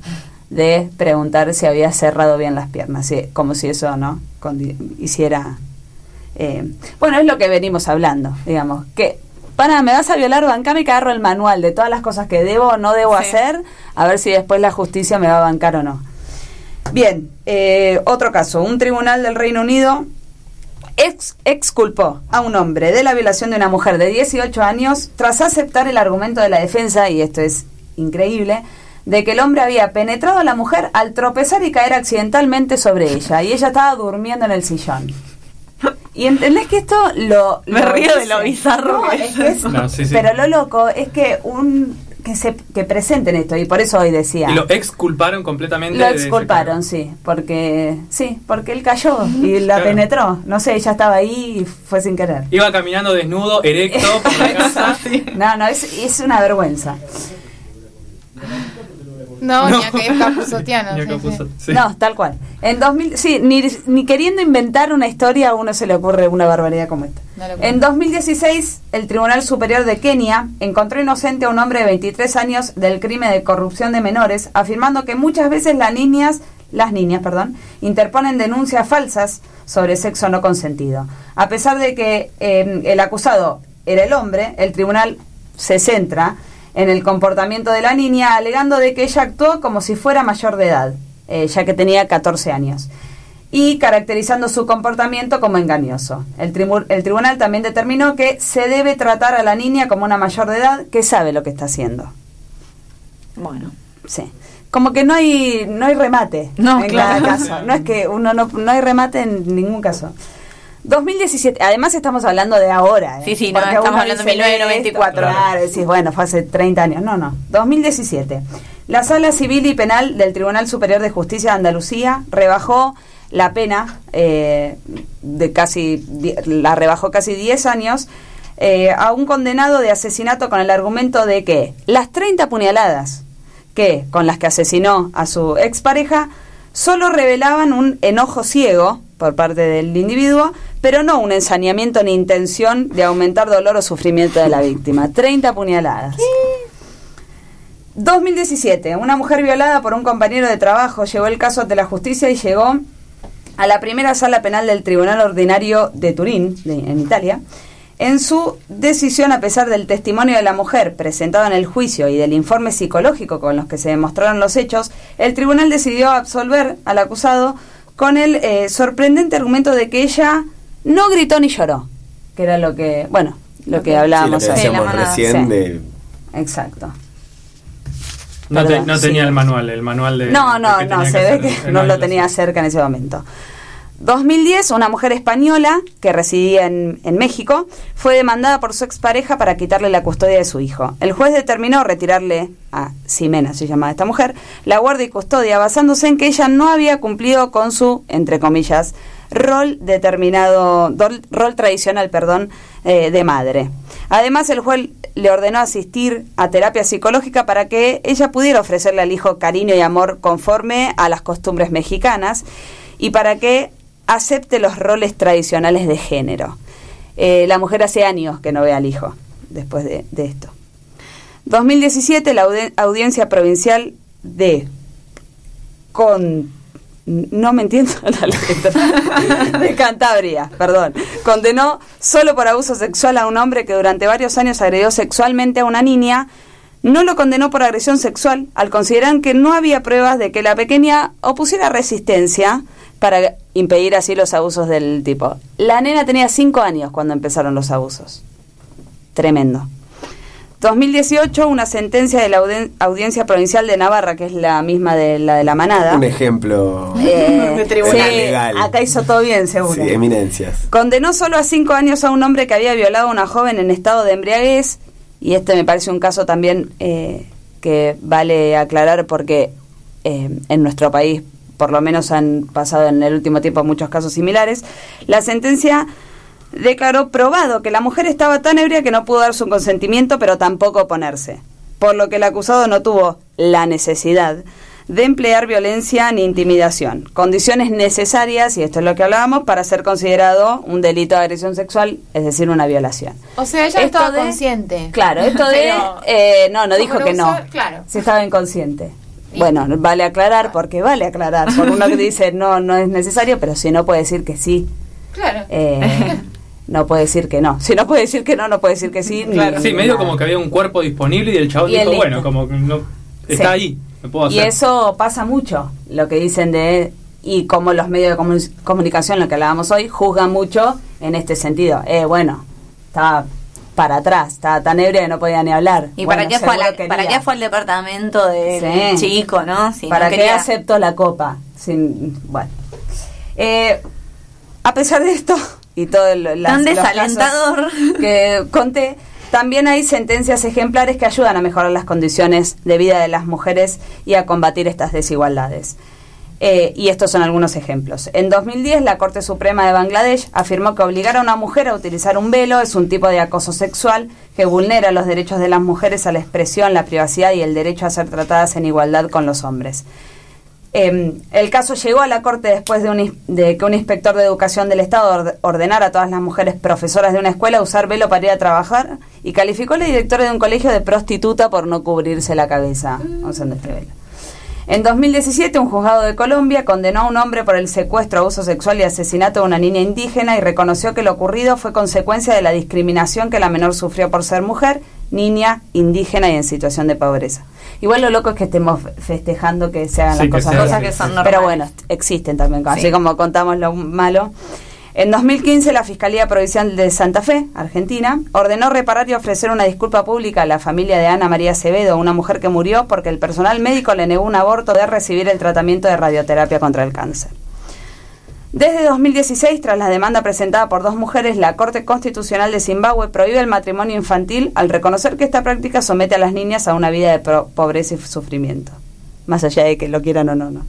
[SPEAKER 5] de preguntar si había cerrado bien las piernas, como si eso no hiciera... eh, bueno, es lo que venimos hablando, digamos, que... Pana, me vas a violar, bancame que agarro el manual de todas las cosas que debo o no debo
[SPEAKER 4] Sí.
[SPEAKER 5] hacer, a ver si después la justicia me va a bancar o no. Bien, eh, otro caso. Un tribunal del Reino Unido ex- exculpó a un hombre de la violación de una mujer de 18 años tras aceptar el argumento de la defensa, y esto es increíble, de que el hombre había penetrado a la mujer al tropezar y caer accidentalmente sobre ella, y ella estaba durmiendo en el sillón. Y entendés que esto lo...
[SPEAKER 4] Me
[SPEAKER 5] lo
[SPEAKER 4] río de lo bizarro
[SPEAKER 5] No,
[SPEAKER 4] que
[SPEAKER 5] es que es-
[SPEAKER 2] No, sí, sí.
[SPEAKER 5] Pero lo loco es que un que se que presenten esto y por eso hoy decía
[SPEAKER 2] Y lo exculparon completamente.
[SPEAKER 5] lo exculparon, sí, porque sí, porque él cayó y la
[SPEAKER 2] Claro.
[SPEAKER 5] penetró. No sé, ella estaba ahí y fue sin querer.
[SPEAKER 2] Iba caminando desnudo, erecto, por la casa.
[SPEAKER 5] No, no, es, es una vergüenza.
[SPEAKER 7] No,
[SPEAKER 2] No.
[SPEAKER 7] ni a que es Capuzotiano.
[SPEAKER 2] Ni a
[SPEAKER 7] sí,
[SPEAKER 2] Capuzot-
[SPEAKER 7] sí.
[SPEAKER 2] sí.
[SPEAKER 5] No, tal cual. En 2000, sí, ni, ni queriendo inventar una historia a uno se le ocurre una barbaridad como esta.
[SPEAKER 7] Locura.
[SPEAKER 5] En 2016, el Tribunal Superior de Kenia encontró inocente a un hombre de 23 años del crimen de corrupción de menores, afirmando que muchas veces las niñas, las niñas, perdón, interponen denuncias falsas sobre sexo no consentido. A pesar de que eh, el acusado era el hombre, el tribunal se centra en el comportamiento de la niña, alegando de que ella actuó como si fuera mayor de edad, eh, ya que tenía 14 años y caracterizando su comportamiento como engañoso. El, tribu- el tribunal también determinó que se debe tratar a la niña como una mayor de edad que sabe lo que está haciendo.
[SPEAKER 4] Bueno.
[SPEAKER 5] Sí. Como que no hay no hay remate
[SPEAKER 4] No,
[SPEAKER 5] en
[SPEAKER 4] claro.
[SPEAKER 5] cada caso. No es que uno no, no hay remate en ningún caso. 2017, además estamos hablando de ahora. ¿eh?
[SPEAKER 4] Sí, sí, no,
[SPEAKER 5] Porque
[SPEAKER 4] estamos hablando de
[SPEAKER 5] dice,
[SPEAKER 4] 1994.
[SPEAKER 5] esto, Claro, decís, bueno, fue hace 30 años. No, no. 2017. La Sala Civil y Penal del Tribunal Superior de Justicia de Andalucía rebajó la pena eh, de casi la rebajó casi 10 años eh, a un condenado de asesinato con el argumento de que las 30 puñaladas que con las que asesinó a su expareja solo revelaban un enojo ciego por parte del individuo, pero no un ensañamiento ni intención de aumentar dolor o sufrimiento de la víctima. 30 puñaladas. 2017. Una mujer violada por un compañero de trabajo llevó el caso ante la justicia y llegó a la primera sala penal del Tribunal Ordinario de Turín, de- en Italia. En su decisión, a pesar del testimonio de la mujer presentado en el juicio y del informe psicológico con los que se demostraron los hechos, el tribunal decidió absolver al acusado con el eh, sorprendente argumento de que ella no gritó ni lloró, que era lo que, bueno, lo que hablábamos
[SPEAKER 6] Sí, lo que
[SPEAKER 4] la
[SPEAKER 6] recién
[SPEAKER 5] Sí.
[SPEAKER 6] de
[SPEAKER 5] Exacto.
[SPEAKER 2] No, te- no
[SPEAKER 5] sí.
[SPEAKER 2] tenía el manual, el manual de.
[SPEAKER 5] No, no, no, se ve que no lo tenía cerca en ese momento. 2010, una mujer española que residía en, México fue demandada por su expareja para quitarle la custodia de su hijo. El juez determinó retirarle a Ximena, se llamaba esta mujer, la guardia y custodia basándose en que ella no había cumplido con su, entre comillas, rol determinado, rol tradicional, perdón, eh, de madre. Además, el juez le ordenó asistir a terapia psicológica para que ella pudiera ofrecerle al hijo cariño y amor conforme a las costumbres mexicanas y para que acepte los roles tradicionales de género. Eh, la mujer hace años que no ve al hijo después de, esto. 2017, la audi- audiencia provincial de con no me entiendo la letra de Cantabria, perdón, condenó solo por abuso sexual a un hombre que durante varios años agredió sexualmente a una niña no lo condenó por agresión sexual al considerar que no había pruebas de que la pequeña opusiera resistencia para impedir así los abusos del tipo. La nena tenía cinco años cuando empezaron los abusos. Tremendo. 2018, una sentencia de la Audiencia Provincial de Navarra, que es la misma de la de la manada.
[SPEAKER 6] Un ejemplo
[SPEAKER 5] Eh,
[SPEAKER 6] de tribunal
[SPEAKER 5] sí,
[SPEAKER 6] legal.
[SPEAKER 5] Acá hizo todo bien, seguro.
[SPEAKER 6] Sí, eminencias.
[SPEAKER 5] Condenó solo a cinco años a un hombre que había violado a una joven en estado de embriaguez. Y este me parece un caso también eh, que vale aclarar porque eh, en nuestro país, por lo menos han pasado en el último tiempo muchos casos similares. La sentencia declaró probado que la mujer estaba tan ebria que no pudo dar su consentimiento, pero tampoco oponerse. Por lo que el acusado no tuvo la necesidad de emplear violencia ni intimidación, condiciones necesarias, y esto es lo que hablábamos, para ser considerado un delito de agresión sexual, es decir, una violación.
[SPEAKER 7] O sea, ella
[SPEAKER 5] Esto
[SPEAKER 7] estaba
[SPEAKER 5] de-
[SPEAKER 7] consciente.
[SPEAKER 5] Claro, esto de... Eh, no, no
[SPEAKER 7] ¿Cómo
[SPEAKER 5] dijo que no.
[SPEAKER 7] Claro.
[SPEAKER 5] Si estaba inconsciente. Bueno, vale aclarar, porque vale aclarar. Porque uno que dice no, no es necesario, pero si no puede decir que sí.
[SPEAKER 7] Claro.
[SPEAKER 5] Eh, no puede decir que no. Si no puede decir que no, no puede decir que sí. ni-
[SPEAKER 2] sí,
[SPEAKER 5] ni
[SPEAKER 2] medio
[SPEAKER 5] nada.
[SPEAKER 2] como que había un cuerpo disponible y el chabón
[SPEAKER 5] Y
[SPEAKER 2] dijo, bueno, como que no, está
[SPEAKER 5] Sí.
[SPEAKER 2] ahí, me puedo
[SPEAKER 5] Y
[SPEAKER 2] hacer.
[SPEAKER 5] eso pasa mucho, lo que dicen de... Y como los medios de comu- comunicación, lo que hablábamos hoy, juzgan mucho en este sentido. Eh, bueno, estaba para atrás, estaba tan ebria que no podía ni hablar.
[SPEAKER 4] ¿Y
[SPEAKER 5] Bueno,
[SPEAKER 4] para, qué fue la- para qué fue al departamento del
[SPEAKER 5] Sí.
[SPEAKER 4] chico, no? Si no
[SPEAKER 5] ¿Para qué acepto la copa? Sin, bueno. Eh, a pesar de esto y todo lo, las-
[SPEAKER 4] Tan desalentador.
[SPEAKER 5] que conté, también hay sentencias ejemplares que ayudan a mejorar las condiciones de vida de las mujeres y a combatir estas desigualdades. Eh, y estos son algunos ejemplos. En 2010, la Corte Suprema de Bangladesh afirmó que obligar a una mujer a utilizar un velo es un tipo de acoso sexual que vulnera los derechos de las mujeres a la expresión, la privacidad y el derecho a ser tratadas en igualdad con los hombres. Eh, el caso llegó a la Corte después de, un de que un inspector de educación del Estado orde- ordenara a todas las mujeres profesoras de una escuela usar velo para ir a trabajar y calificó a la directora de un colegio de prostituta por no cubrirse la cabeza usando este velo. En 2017, un juzgado de Colombia condenó a un hombre por el secuestro, abuso sexual y asesinato de una niña indígena y reconoció que lo ocurrido fue consecuencia de la discriminación que la menor sufrió por ser mujer, niña, indígena y en situación de pobreza. Igual lo loco es que estemos festejando que se hagan
[SPEAKER 2] Sí,
[SPEAKER 5] las
[SPEAKER 2] que
[SPEAKER 5] cosas, cosas que son
[SPEAKER 2] Pero
[SPEAKER 5] normales. Pero
[SPEAKER 4] bueno,
[SPEAKER 5] bueno, existen también, así
[SPEAKER 4] Sí.
[SPEAKER 5] como contamos lo malo. En 2015, la Fiscalía Provincial de Santa Fe, Argentina, ordenó reparar y ofrecer una disculpa pública a la familia de Ana María Acevedo, una mujer que murió porque el personal médico le negó un aborto de recibir el tratamiento de radioterapia contra el cáncer. Desde 2016, tras la demanda presentada por dos mujeres, la Corte Constitucional de Zimbabue prohíbe el matrimonio infantil al reconocer que esta práctica somete a las niñas a una vida de pobreza y sufrimiento. Más allá de que lo quieran o no, no.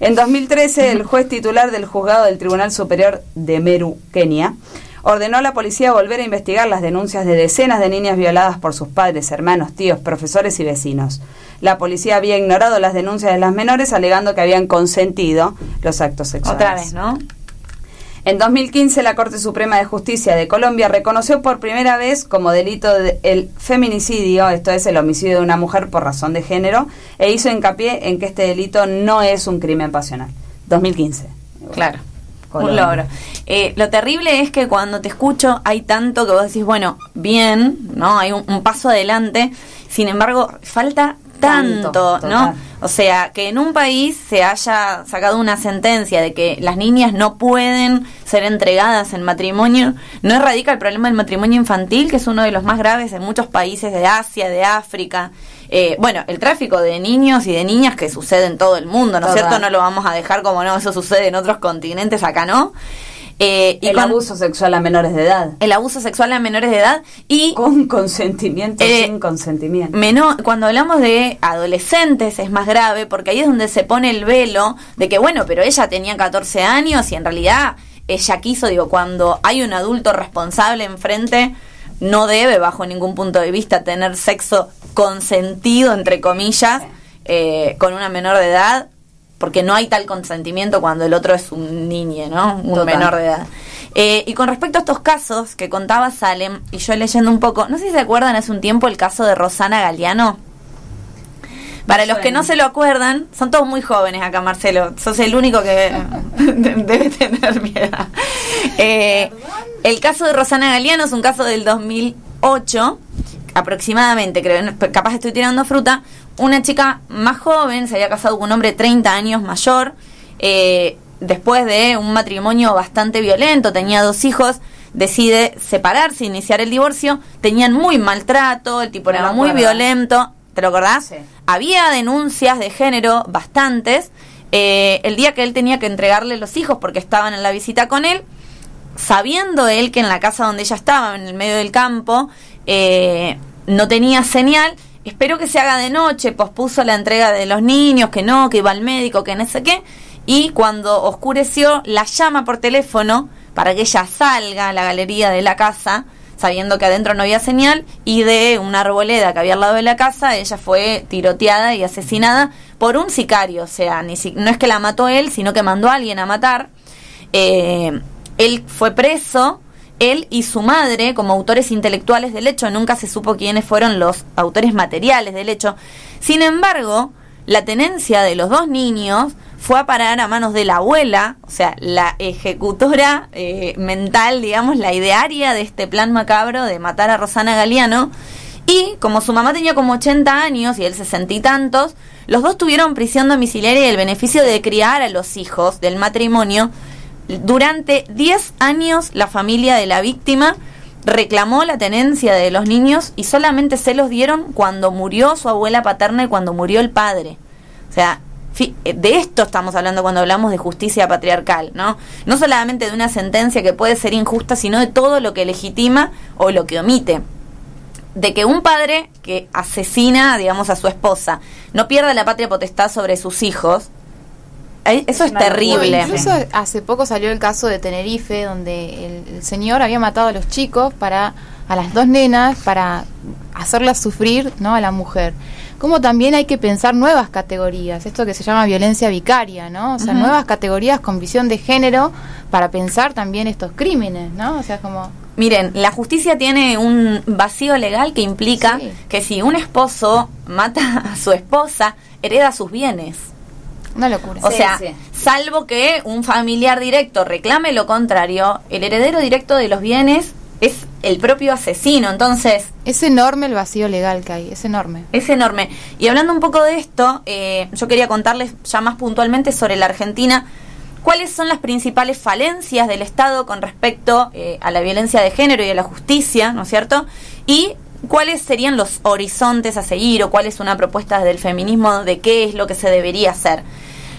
[SPEAKER 5] En 2013, el juez titular del juzgado del Tribunal Superior de Meru, Kenia, ordenó a la policía volver a investigar las denuncias de decenas de niñas violadas por sus padres, hermanos, tíos, profesores y vecinos. La policía había ignorado las denuncias de las menores alegando que habían consentido los actos sexuales.
[SPEAKER 4] Otra vez, ¿no?
[SPEAKER 5] En 2015, la Corte Suprema de Justicia de Colombia reconoció por primera vez como delito de- el feminicidio, esto es el homicidio de una mujer por razón de género, e hizo hincapié en que este delito no es un crimen pasional. 2015.
[SPEAKER 4] Claro.
[SPEAKER 5] Colombia.
[SPEAKER 4] Un logro. Eh, lo terrible es que cuando te escucho hay tanto que vos decís, bueno, bien, ¿no? Hay un, un paso adelante. Sin embargo, falta tanto,
[SPEAKER 5] Tanto,
[SPEAKER 4] ¿no?
[SPEAKER 5] total.
[SPEAKER 4] O sea, que en un país se haya sacado una sentencia de que las niñas no pueden ser entregadas en matrimonio, no erradica el problema del matrimonio infantil, que es uno de los más graves en muchos países de Asia, de África. Eh, bueno, el tráfico de niños y de niñas que sucede en todo el mundo, ¿no es cierto? No lo vamos a dejar como no, eso sucede en otros continentes, acá no. Eh, y
[SPEAKER 5] el
[SPEAKER 4] con
[SPEAKER 5] abuso sexual a menores de edad.
[SPEAKER 4] el abuso sexual a menores de edad y
[SPEAKER 5] Con consentimiento,
[SPEAKER 4] Eh,
[SPEAKER 5] sin consentimiento.
[SPEAKER 4] menor, cuando hablamos de adolescentes es más grave porque ahí es donde se pone el velo de que bueno, pero ella tenía 14 años y en realidad ella quiso, digo, cuando hay un adulto responsable enfrente, no debe bajo ningún punto de vista tener sexo consentido, entre comillas, eh, con una menor de edad, porque no hay tal consentimiento cuando el otro es un niño, ¿no? Un
[SPEAKER 5] Total.
[SPEAKER 4] menor de edad. Eh, y con respecto a estos casos que contaba Salem, y yo leyendo un poco, no sé si se acuerdan hace un tiempo el caso de Rosana Galeano. Para los que no se lo acuerdan, son todos muy jóvenes acá, Marcelo. Sos el único que debe tener mi edad. Eh, el caso de Rosana Galeano es un caso del 2008. aproximadamente, creo, capaz estoy tirando fruta, una chica más joven, se había casado con un hombre de 30 años mayor, eh, después de un matrimonio bastante violento, tenía dos hijos, decide separarse, iniciar el divorcio, tenían muy maltrato, el tipo era muy violento, ¿te lo acordás?
[SPEAKER 5] Sí.
[SPEAKER 4] Había denuncias de género bastantes. eh, el día que él tenía que entregarle los hijos porque estaban en la visita con él, sabiendo él que en la casa donde ella estaba, en el medio del campo, eh, no tenía señal, esperó que se haga de noche, pospuso la entrega de los niños, que no, que iba al médico, que no sé qué, y cuando oscureció, la llama por teléfono para que ella salga a la galería de la casa, sabiendo que adentro no había señal, y de una arboleda que había al lado de la casa, ella fue tiroteada y asesinada por un sicario, o sea, ni si- no es que la mató él, sino que mandó a alguien a matar. Eh, él fue preso, él y su madre como autores intelectuales del hecho, nunca se supo quiénes fueron los autores materiales del hecho. Sin embargo, la tenencia de los dos niños fue a parar a manos de la abuela, o sea, la ejecutora eh, mental, digamos, la idearia de este plan macabro de matar a Rosana Galeano. Y como su mamá tenía como 80 años y él 60 y tantos, los dos tuvieron prisión domiciliaria y el beneficio de criar a los hijos del matrimonio. Durante 10 años la familia de la víctima reclamó la tenencia de los niños y solamente se los dieron cuando murió su abuela paterna y cuando murió el padre. O sea, eh, de esto estamos hablando cuando hablamos de justicia patriarcal, ¿no? No solamente de una sentencia que puede ser injusta, sino de todo lo que legitima o lo que omite de que un padre que asesina, digamos, a su esposa, no pierda la patria potestad sobre sus hijos, eso es, terrible.
[SPEAKER 7] Incluso hace poco salió el caso de Tenerife, donde el, el señor había matado a los chicos para a las dos nenas para hacerlas sufrir, ¿no? A la mujer. Como también hay que pensar nuevas categorías, esto que se llama violencia vicaria, ¿no? O sea, nuevas categorías con visión de género para pensar también estos crímenes, ¿no? O sea, como
[SPEAKER 4] Miren, la justicia tiene un vacío legal que implica
[SPEAKER 7] Sí.
[SPEAKER 4] que si un esposo mata a su esposa, hereda sus bienes.
[SPEAKER 7] Una locura.
[SPEAKER 4] O
[SPEAKER 5] Sí,
[SPEAKER 4] sea,
[SPEAKER 5] sí.
[SPEAKER 4] salvo que un familiar directo reclame lo contrario, el heredero directo de los bienes es el propio asesino. Entonces,
[SPEAKER 7] Es enorme el vacío legal que hay, es enorme.
[SPEAKER 4] Es enorme. Y hablando un poco de esto, eh, yo quería contarles ya más puntualmente sobre la Argentina. ¿Cuáles son las principales falencias del Estado con respecto eh, a la violencia de género y a la justicia, ¿no es cierto? Y cuáles serían los horizontes a seguir o cuál es una propuesta del feminismo de qué es lo que se debería hacer.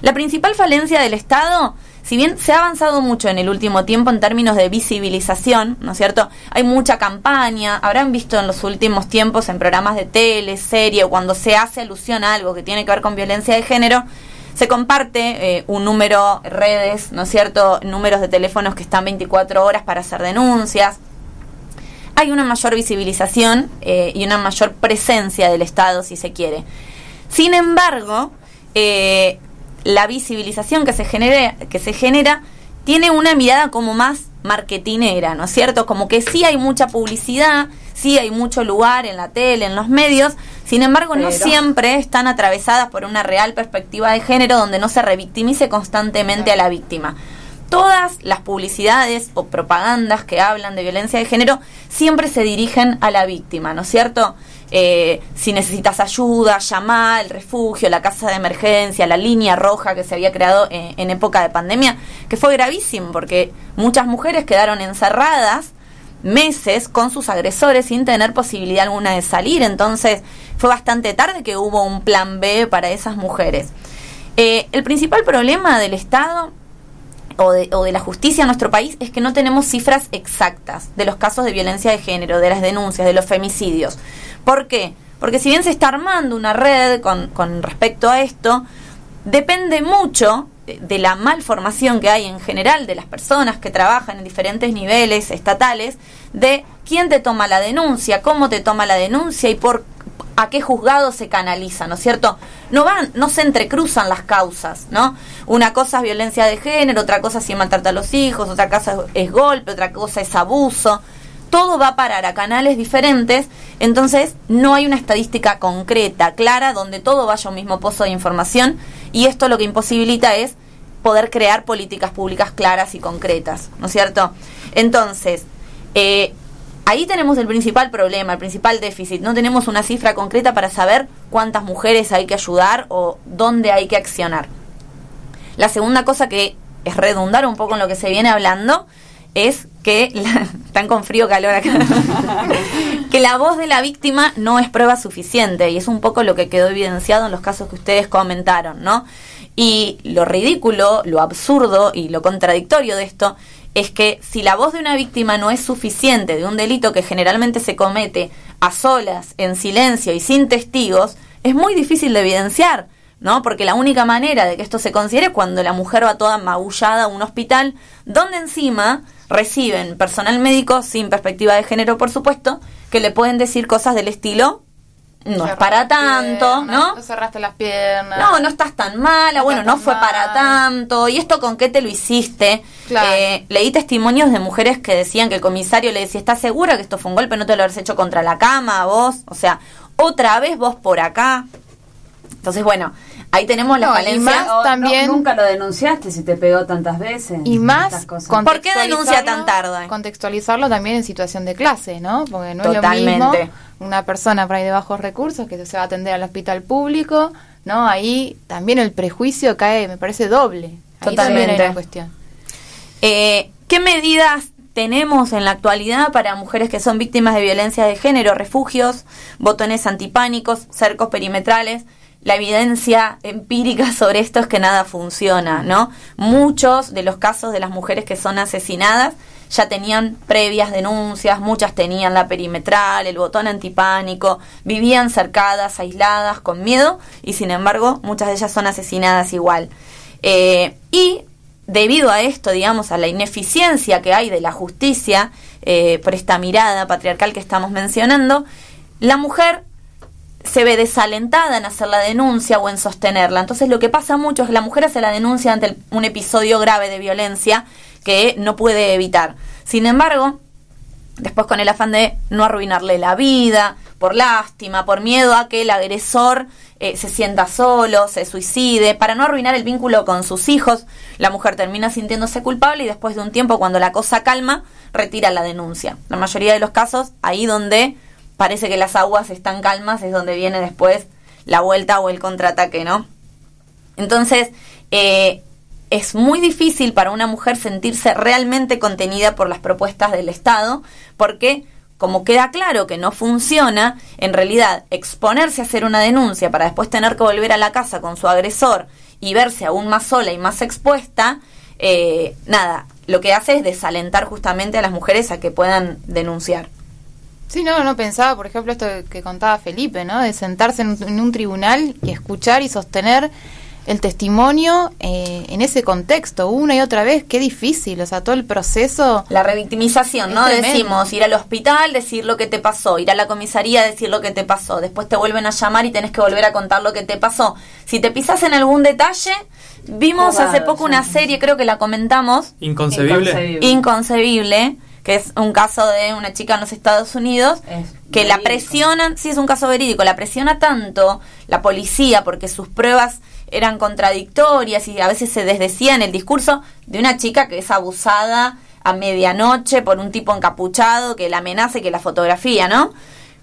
[SPEAKER 4] La principal falencia del Estado, si bien se ha avanzado mucho en el último tiempo en términos de visibilización, ¿no es cierto? Hay mucha campaña, habrán visto en los últimos tiempos en programas de tele, serie, o cuando se hace alusión a algo que tiene que ver con violencia de género, se comparte eh, un número, redes, ¿no es cierto? Números de teléfonos que están 24 horas para hacer denuncias hay una mayor visibilización eh, y una mayor presencia del Estado, si se quiere. Sin embargo, eh, la visibilización que se, genere- que se genera tiene una mirada como más marketinera, ¿no es cierto? Como que sí hay mucha publicidad, sí hay mucho lugar en la tele, en los medios, sin embargo no siempre están atravesadas por una real perspectiva de género donde no se revictimice constantemente a la víctima todas las publicidades o propagandas que hablan de violencia de género siempre se dirigen a la víctima, ¿no es cierto? Eh, si necesitas ayuda, llama el refugio, la casa de emergencia, la línea roja que se había creado eh, en época de pandemia, que fue gravísimo porque muchas mujeres quedaron encerradas meses con sus agresores sin tener posibilidad alguna de salir. Entonces fue bastante tarde que hubo un plan B para esas mujeres. Eh, el principal problema del Estado o de, o de la justicia en nuestro país es que no tenemos cifras exactas de los casos de violencia de género, de las denuncias, de los femicidios. ¿Por qué? Porque si bien se está armando una red con, con respecto a esto, depende mucho de, la malformación que hay en general de las personas que trabajan en diferentes niveles estatales, de quién te toma la denuncia, cómo te toma la denuncia y por a qué juzgado se canaliza, ¿no es cierto? No van, no se entrecruzan las causas, ¿no? Una cosa es violencia de género, otra cosa es si maltrata a los hijos, otra cosa es golpe, otra cosa es abuso. Todo va a parar a canales diferentes, entonces no hay una estadística concreta, clara, donde todo vaya a un mismo pozo de información y esto lo que imposibilita es poder crear políticas públicas claras y concretas, ¿no es cierto? Entonces, eh, Ahí tenemos el principal problema, el principal déficit. No tenemos una cifra concreta para saber cuántas mujeres hay que ayudar o dónde hay que accionar. La segunda cosa que es redundar un poco en lo que se viene hablando es que la- están con frío calor acá que la voz de la víctima no es prueba suficiente y es un poco lo que quedó evidenciado en los casos que ustedes comentaron, ¿no? Y lo ridículo, lo absurdo y lo contradictorio de esto es que si la voz de una víctima no es suficiente de un delito que generalmente se comete a solas, en silencio y sin testigos, es muy difícil de evidenciar, ¿no? Porque la única manera de que esto se considere es cuando la mujer va toda magullada a un hospital, donde encima reciben personal médico sin perspectiva de género, por supuesto, que le pueden decir cosas del estilo, no es para tanto,
[SPEAKER 7] piernas,
[SPEAKER 4] ¿no?
[SPEAKER 7] No cerraste las piernas.
[SPEAKER 4] No, no estás tan mala,
[SPEAKER 7] No
[SPEAKER 4] bueno, no fue para tanto. ¿Y esto con qué te lo hiciste?
[SPEAKER 7] Claro.
[SPEAKER 4] Eh, leí testimonios de mujeres que decían que el comisario le decía, ¿estás segura que esto fue un golpe? ¿No te lo habrás hecho contra la cama vos? O sea, otra vez vos por acá. Entonces, bueno, ahí tenemos la
[SPEAKER 7] No, y
[SPEAKER 4] falencia.
[SPEAKER 7] más-
[SPEAKER 5] O no-
[SPEAKER 7] también-
[SPEAKER 5] nunca lo denunciaste si te pegó tantas veces.
[SPEAKER 7] Y más.
[SPEAKER 4] ¿Por qué denuncia tan tarde?
[SPEAKER 7] Contextualizarlo también en situación de clase, ¿no? Porque no es lo
[SPEAKER 4] Totalmente.
[SPEAKER 7] mismo una persona por ahí de bajos recursos que se va a atender al hospital público, ¿no? Ahí también el prejuicio cae, me parece doble. Ahí también hay
[SPEAKER 4] Totalmente.
[SPEAKER 7] una cuestión.
[SPEAKER 4] Eh, ¿Qué medidas tenemos en la actualidad para mujeres que son víctimas de violencia de género? Refugios, botones antipánicos, cercos perimetrales. La evidencia empírica sobre esto es que nada funciona, ¿no? Muchos de los casos de las mujeres que son asesinadas ya tenían previas denuncias, muchas tenían la perimetral, el botón antipánico, vivían cercadas, aisladas, con miedo y sin embargo muchas de ellas son asesinadas igual. Eh, y debido a esto, digamos, a la ineficiencia que hay de la justicia eh, por esta mirada patriarcal que estamos mencionando, la mujer se ve desalentada en hacer la denuncia o en sostenerla. Entonces lo que pasa mucho es que la mujer hace la denuncia ante un episodio grave de violencia que no puede evitar. Sin embargo, después con el afán de no arruinarle la vida, por lástima, por miedo a que el agresor eh, se sienta solo, se suicide, para no arruinar el vínculo con sus hijos, la mujer termina sintiéndose culpable y después de un tiempo, cuando la cosa calma, retira la denuncia. La mayoría de los casos, ahí donde parece que las aguas están calmas, es donde viene después la vuelta o el contraataque, ¿no? Entonces, eh, es muy difícil para una mujer sentirse realmente contenida por las propuestas del Estado, porque como queda claro que no funciona, en realidad exponerse a hacer una denuncia para después tener que volver a la casa con su agresor y verse aún más sola y más expuesta, eh, nada, lo que hace es desalentar justamente a las mujeres a que puedan denunciar.
[SPEAKER 7] Sí, no, no pensaba, por ejemplo, esto que contaba Felipe, ¿no? De sentarse en, un- en un tribunal y escuchar y sostener el testimonio eh, en ese contexto, una y otra vez, qué difícil, o sea, todo el proceso.
[SPEAKER 4] La revictimización, ¿no?
[SPEAKER 7] Tremendo.
[SPEAKER 4] Decimos ir al hospital, decir lo que te pasó, ir a la comisaría, decir lo que te pasó, después te vuelven a llamar y tenés que volver a contar lo que te pasó. Si te pisas en algún detalle, vimos hace poco
[SPEAKER 5] sí.
[SPEAKER 4] una serie, creo que la comentamos,
[SPEAKER 2] Inconcebible.
[SPEAKER 5] Inconcebible.
[SPEAKER 4] Inconcebible, que es un caso de una chica en los Estados Unidos
[SPEAKER 5] Es
[SPEAKER 4] que la presionan, sí es un caso verídico, la presiona tanto la policía porque sus pruebas eran contradictorias y a veces se desdecía en el discurso de una chica que es abusada a medianoche por un tipo encapuchado que la amenaza y que la fotografía, ¿no?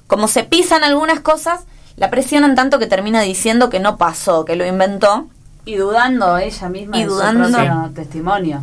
[SPEAKER 4] Como se pisan algunas cosas, la presionan tanto que termina diciendo que no pasó, que lo inventó.
[SPEAKER 5] Y dudando ella misma
[SPEAKER 4] Y
[SPEAKER 5] de
[SPEAKER 4] dudando.
[SPEAKER 5] su propio testimonio.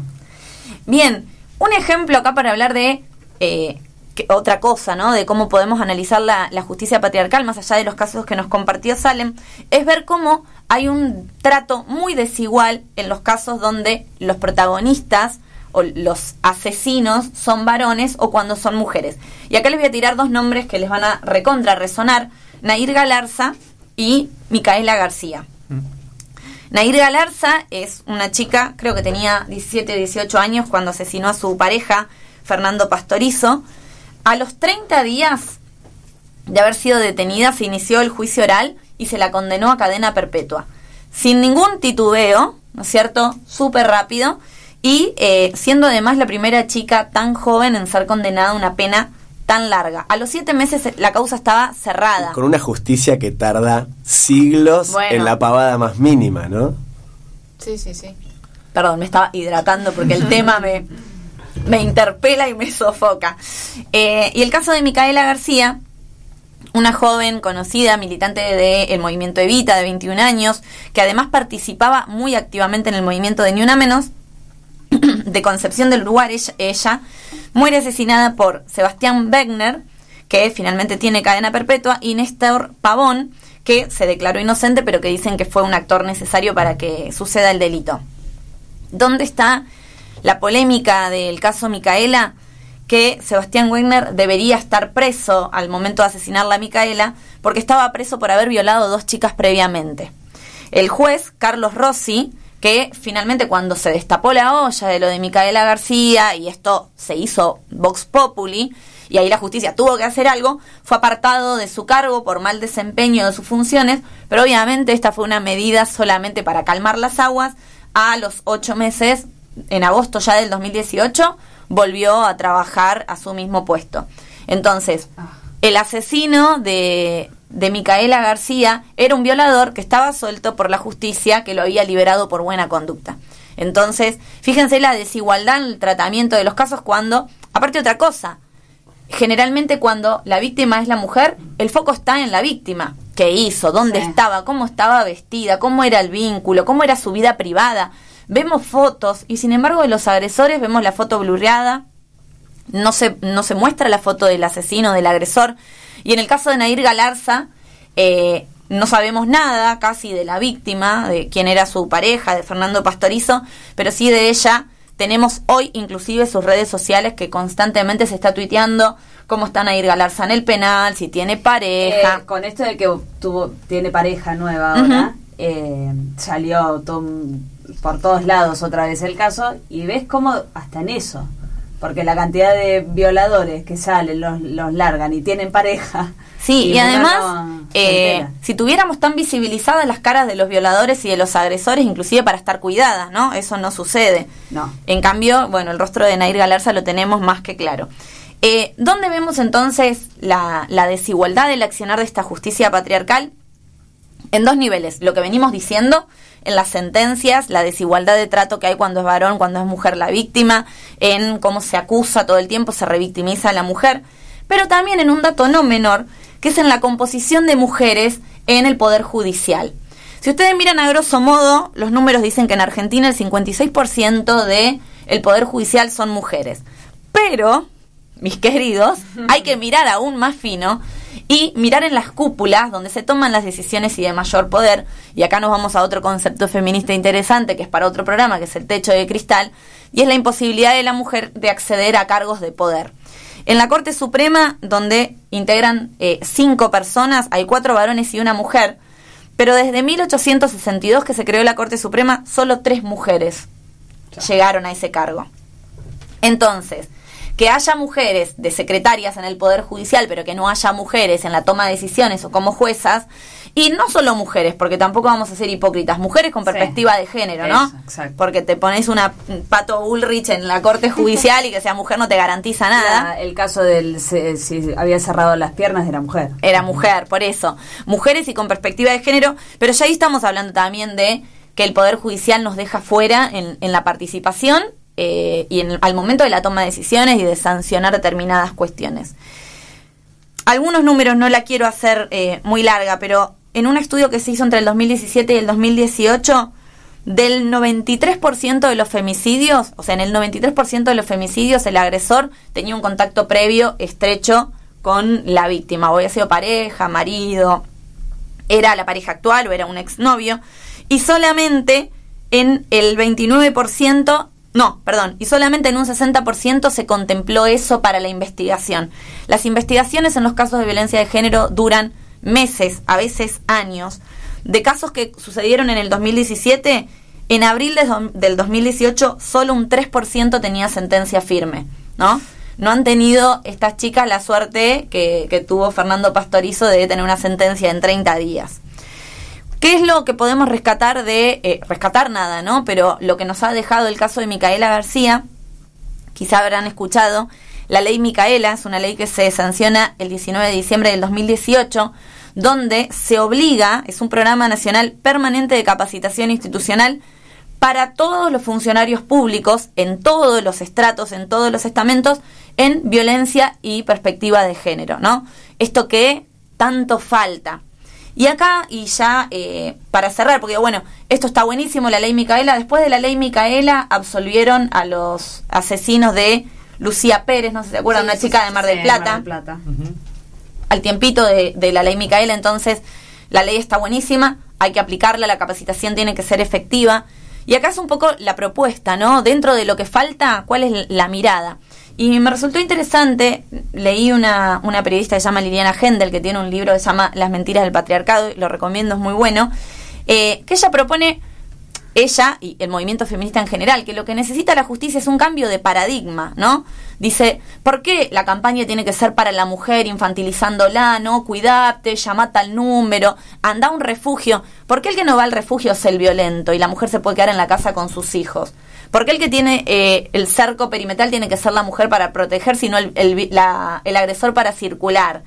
[SPEAKER 4] Bien, un ejemplo acá para hablar de eh, otra cosa, ¿no? De cómo podemos analizar la, la justicia patriarcal, más allá de los casos que nos compartió Salem, es ver cómo hay un trato muy desigual en los casos donde los protagonistas o los asesinos son varones o cuando son mujeres. Y acá les voy a tirar dos nombres que les van a recontra resonar, Nair Galarza y Micaela García. Nair Galarza es una chica, creo que tenía 17 o 18 años cuando asesinó a su pareja, Fernando Pastorizo. A los 30 días de haber sido detenida se inició el juicio oral y se la condenó a cadena perpetua. Sin ningún titubeo, ¿no es cierto? Súper rápido. Y eh, siendo además la primera chica tan joven en ser condenada a una pena tan larga. A los siete meses eh, la causa estaba cerrada.
[SPEAKER 6] Con una justicia que tarda siglos
[SPEAKER 4] Bueno.
[SPEAKER 6] en la pavada más mínima, ¿no?
[SPEAKER 7] Sí, sí, sí.
[SPEAKER 4] Perdón, me estaba hidratando porque el tema me... me interpela y me sofoca. Eh, y el caso de Micaela García, una joven conocida, militante del movimiento Evita, de 21 años, que además participaba muy activamente en el movimiento de Ni Una Menos, de Concepción del Uruguay, ella, ella, muere asesinada por Sebastián Wegner, que finalmente tiene cadena perpetua, y Néstor Pavón, que se declaró inocente, pero que dicen que fue un actor necesario para que suceda el delito. ¿Dónde está la polémica del caso Micaela? Que Sebastián Wegner debería estar preso al momento de asesinarla a Micaela, porque estaba preso por haber violado dos chicas previamente. El juez, Carlos Rossi, que finalmente cuando se destapó la olla de lo de Micaela García y esto se hizo Vox Populi, y ahí la justicia tuvo que hacer algo, fue apartado de su cargo por mal desempeño de sus funciones, pero obviamente esta fue una medida solamente para calmar las aguas. A los ocho meses, en agosto ya del 2018, volvió a trabajar a su mismo puesto. Entonces, el asesino de, de Micaela García era un violador que estaba suelto por la justicia que lo había liberado por buena conducta. Entonces, fíjense la desigualdad en el tratamiento de los casos cuando, aparte otra cosa, generalmente cuando la víctima es la mujer, el foco está en la víctima. ¿Qué hizo? ¿Dónde estaba? ¿Cómo estaba vestida? ¿Cómo era el vínculo? ¿Cómo era su vida privada? Vemos fotos y sin embargo de los agresores vemos la foto blurreada, no se, no se muestra la foto del asesino, del agresor. Y en el caso de Nair Galarza, eh, no sabemos nada casi de la víctima, de quién era su pareja, de Fernando Pastorizo, pero sí de ella tenemos hoy inclusive sus redes sociales que constantemente se está tuiteando cómo están a ir Galarza en el penal, si tiene pareja.
[SPEAKER 5] Eh, con esto de que tuvo tiene pareja nueva ahora, eh, salió to- por todos lados otra vez el caso y ves cómo hasta en eso, porque la cantidad de violadores que salen, los, los largan y tienen pareja.
[SPEAKER 4] Sí, y, además,
[SPEAKER 5] no
[SPEAKER 4] eh, si tuviéramos tan visibilizadas las caras de los violadores y de los agresores, inclusive para estar cuidadas, ¿no? Eso no sucede.
[SPEAKER 5] No.
[SPEAKER 4] En cambio, bueno, el rostro de Nair Galarza lo tenemos más que claro. Eh, ¿Dónde vemos entonces la, la desigualdad del accionar de esta justicia patriarcal? En dos niveles. Lo que venimos diciendo en las sentencias, la desigualdad de trato que hay cuando es varón, cuando es mujer la víctima, en cómo se acusa todo el tiempo, se revictimiza a la mujer, pero también en un dato no menor, que es en la composición de mujeres en el Poder Judicial. Si ustedes miran a grosso modo, los números dicen que en Argentina el 56% de el Poder Judicial son mujeres. Pero, mis queridos, hay que mirar aún más fino y mirar en las cúpulas donde se toman las decisiones y de mayor poder. Y acá nos vamos a otro concepto feminista interesante que es para otro programa, que es el techo de cristal, y es la imposibilidad de la mujer de acceder a cargos de poder. En la Corte Suprema, donde integran eh, cinco personas, hay cuatro varones y una mujer, pero desde 1862 que se creó la Corte Suprema, solo tres mujeres llegaron a ese cargo. Entonces, que haya mujeres de secretarias en el Poder Judicial, pero que no haya mujeres en la toma de decisiones o como juezas, y no solo mujeres, porque tampoco vamos a ser hipócritas, mujeres con
[SPEAKER 5] Sí.
[SPEAKER 4] perspectiva de género, ¿no?
[SPEAKER 5] Eso, exacto.
[SPEAKER 4] Porque te pones una un pato Ulrich en la Corte Judicial y que sea mujer no te garantiza nada.
[SPEAKER 5] La- el caso del se- si había cerrado las piernas de la mujer.
[SPEAKER 4] Era mujer, por eso. Mujeres y con perspectiva de género, pero ya ahí estamos hablando también de que el Poder Judicial nos deja fuera en, en la participación eh, y al momento de la toma de decisiones y de sancionar determinadas cuestiones. Algunos números no la quiero hacer eh, muy larga, pero en un estudio que se hizo entre el 2017 y el 2018, del 93% de los femicidios, o sea, en el 93% de los femicidios el agresor tenía un contacto previo estrecho con la víctima, o había sido pareja, marido, era la pareja actual o era un exnovio, y solamente en el 29%, no, perdón, y solamente en un 60% se contempló eso para la investigación. Las investigaciones en los casos de violencia de género duran meses, a veces años. De casos que sucedieron en el 2017, en abril de del 2018 solo un 3% tenía sentencia firme, ¿no? No han tenido estas chicas la suerte que, que tuvo Fernando Pastorizo de tener una sentencia en 30 días. ¿Qué es lo que podemos rescatar de... eh, rescatar nada, ¿no? Pero lo que nos ha dejado el caso de Micaela García, quizá habrán escuchado, la ley Micaela es una ley que se sanciona el 19 de diciembre del 2018, donde se obliga, es un programa nacional permanente de capacitación institucional para todos los funcionarios públicos, en todos los estratos, en todos los estamentos, en violencia y perspectiva de género, ¿no? Esto que tanto falta. Y acá, y ya eh, para cerrar, porque bueno, esto está buenísimo, la ley Micaela, después de la ley Micaela absolvieron a los asesinos de Lucía Pérez, no sé si se acuerdan, una chica de Mar del
[SPEAKER 5] Sí,
[SPEAKER 4] Plata,
[SPEAKER 5] Mar del Plata.
[SPEAKER 4] al tiempito de, de la ley Micaela, entonces la ley está buenísima, hay que aplicarla, la capacitación tiene que ser efectiva. Y acá es un poco la propuesta, ¿no? Dentro de lo que falta, ¿cuál es la mirada? Y me resultó interesante, leí una, una periodista que se llama Liliana Hendel, que tiene un libro que se llama Las mentiras del patriarcado, y lo recomiendo, es muy bueno, eh, que ella propone, ella y el movimiento feminista en general, que lo que necesita la justicia es un cambio de paradigma, ¿no? Dice, ¿por qué la campaña tiene que ser para la mujer infantilizándola, no? Cuidate, llamate al número, anda a un refugio. ¿Por qué el que no va al refugio es el violento y la mujer se puede quedar en la casa con sus hijos? ¿Por qué el que tiene eh, el cerco perimetral tiene que ser la mujer para proteger, sino el, el vi- la- el agresor para circular?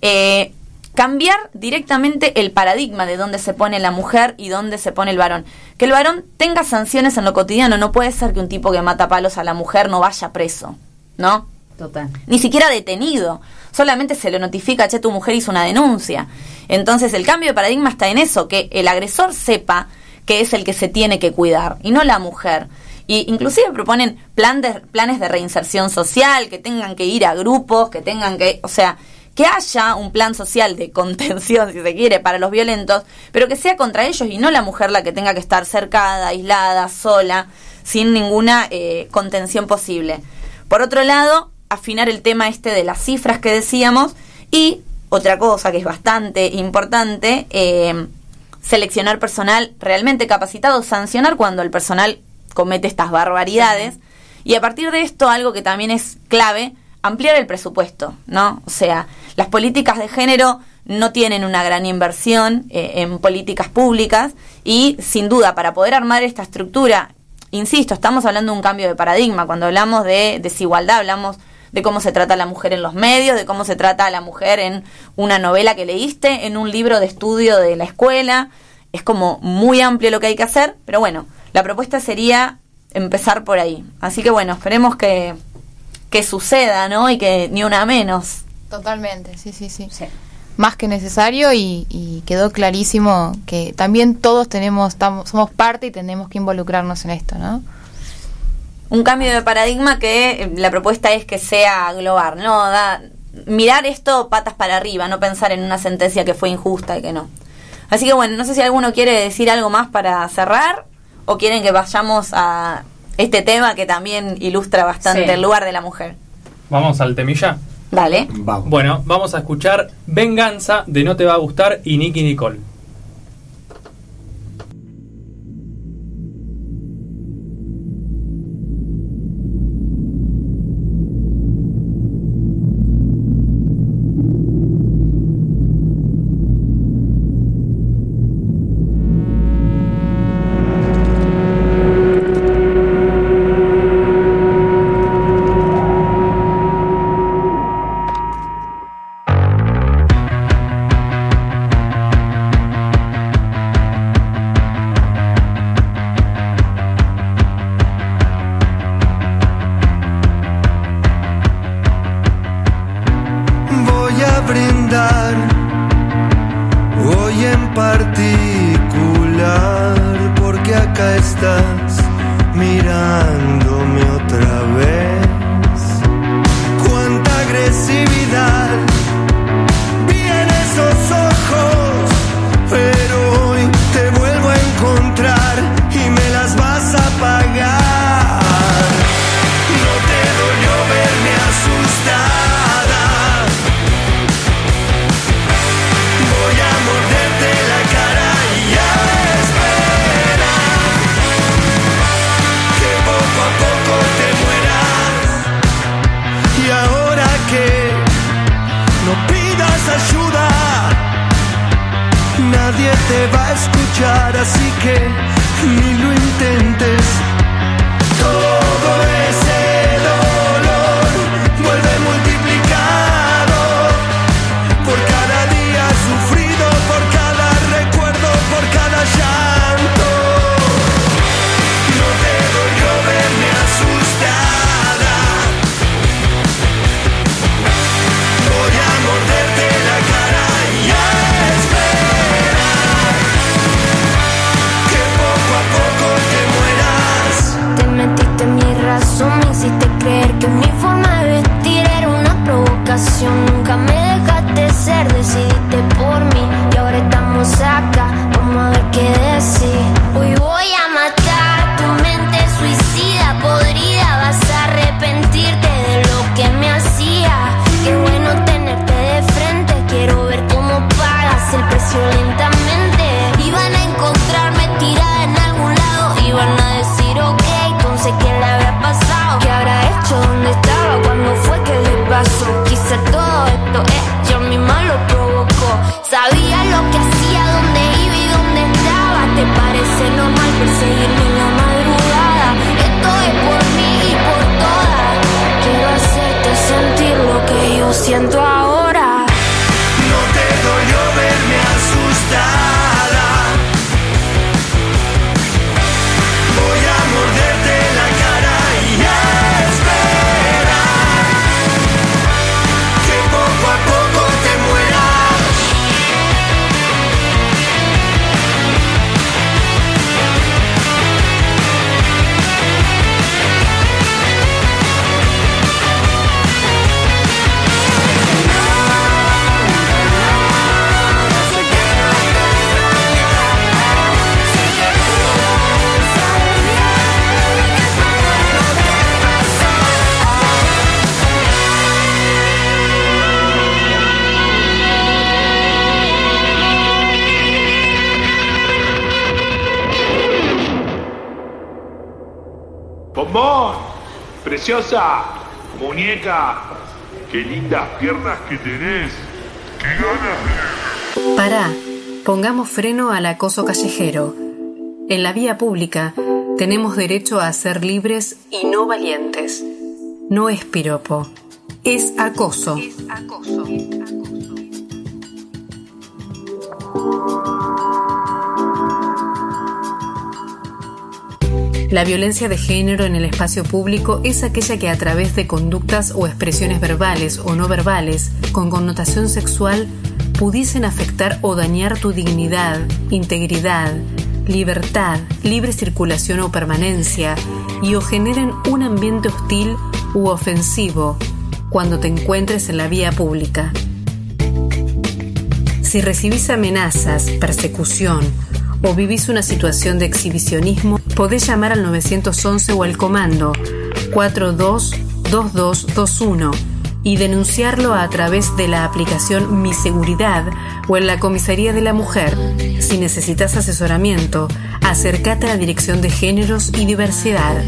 [SPEAKER 4] Eh, cambiar directamente el paradigma de dónde se pone la mujer y dónde se pone el varón. Que el varón tenga sanciones en lo cotidiano. No puede ser que un tipo que mata palos a la mujer no vaya preso, ¿no?
[SPEAKER 5] Total.
[SPEAKER 4] Ni siquiera detenido. Solamente se le notifica, che, tu mujer hizo una denuncia. Entonces el cambio de paradigma está en eso, que el agresor sepa que es el que se tiene que cuidar y no la mujer. Y inclusive proponen plan de, planes de reinserción social, que tengan que ir a grupos, que tengan que, o sea, que haya un plan social de contención, si se quiere, para los violentos, pero que sea contra ellos y no la mujer la que tenga que estar cercada, aislada, sola, sin ninguna eh, contención posible. Por otro lado, afinar el tema este de las cifras que decíamos y otra cosa que es bastante importante, eh, seleccionar personal realmente capacitado, sancionar cuando el personal comete estas barbaridades y a partir de esto algo que también es clave, ampliar el presupuesto, ¿no? O sea, las políticas de género no tienen una gran inversión eh, en políticas públicas y sin duda para poder armar esta estructura, insisto, estamos hablando de un cambio de paradigma, cuando hablamos de desigualdad hablamos de cómo se trata a la mujer en los medios, de cómo se trata a la mujer en una novela que leíste, en un libro de estudio de la escuela. Es como muy amplio lo que hay que hacer, pero bueno, la propuesta sería empezar por ahí. Así que bueno, esperemos que, que suceda, ¿no? Y que ni una menos.
[SPEAKER 7] Totalmente, sí, sí, sí. Más que necesario y, y quedó clarísimo que también todos tenemos, estamos, somos parte y tenemos que involucrarnos en esto, ¿no?
[SPEAKER 4] Un cambio de paradigma que eh, la propuesta es que sea global, ¿no? Da, mirar esto patas para arriba, no pensar en una sentencia que fue injusta y que no. Así que bueno, no sé si alguno quiere decir algo más para cerrar o quieren que vayamos a este tema que también ilustra bastante
[SPEAKER 5] Sí.
[SPEAKER 4] el lugar de la mujer.
[SPEAKER 2] Vamos al temilla.
[SPEAKER 4] Dale.
[SPEAKER 6] Vamos.
[SPEAKER 2] Bueno, vamos a escuchar Venganza de No Te Va a Gustar y Nicky Nicole.
[SPEAKER 10] Preciosa, muñeca, qué lindas piernas que tenés. Qué ganas de...
[SPEAKER 3] Pará, pongamos freno al acoso callejero. En la vía pública tenemos derecho a ser libres y no valientes. No es piropo, es acoso. La violencia de género en el espacio público es aquella que a través de conductas o expresiones verbales o no verbales con connotación sexual pudiesen afectar o dañar tu dignidad, integridad, libertad, libre circulación o permanencia y o generen un ambiente hostil u ofensivo cuando te encuentres en la vía pública. Si recibís amenazas, persecución o vivís una situación de exhibicionismo, podés llamar al 911 o al comando 422221 y denunciarlo a través de la aplicación Mi Seguridad o en la Comisaría de la Mujer. Si necesitas asesoramiento, acércate a la Dirección de Géneros y Diversidad.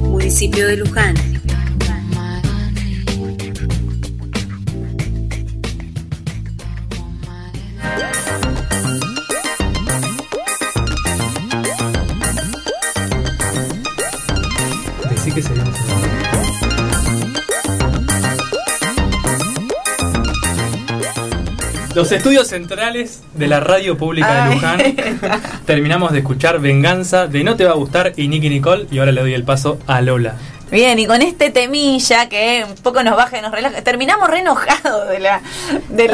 [SPEAKER 3] Municipio de Luján.
[SPEAKER 2] Los estudios centrales de la radio pública de. Luján. Terminamos de escuchar Venganza de No Te Va a Gustar y Nicky Nicole. Y ahora le doy el paso a Lola.
[SPEAKER 4] Bien, y con este temilla que un poco nos baja y nos relaja, terminamos re enojados de la, del,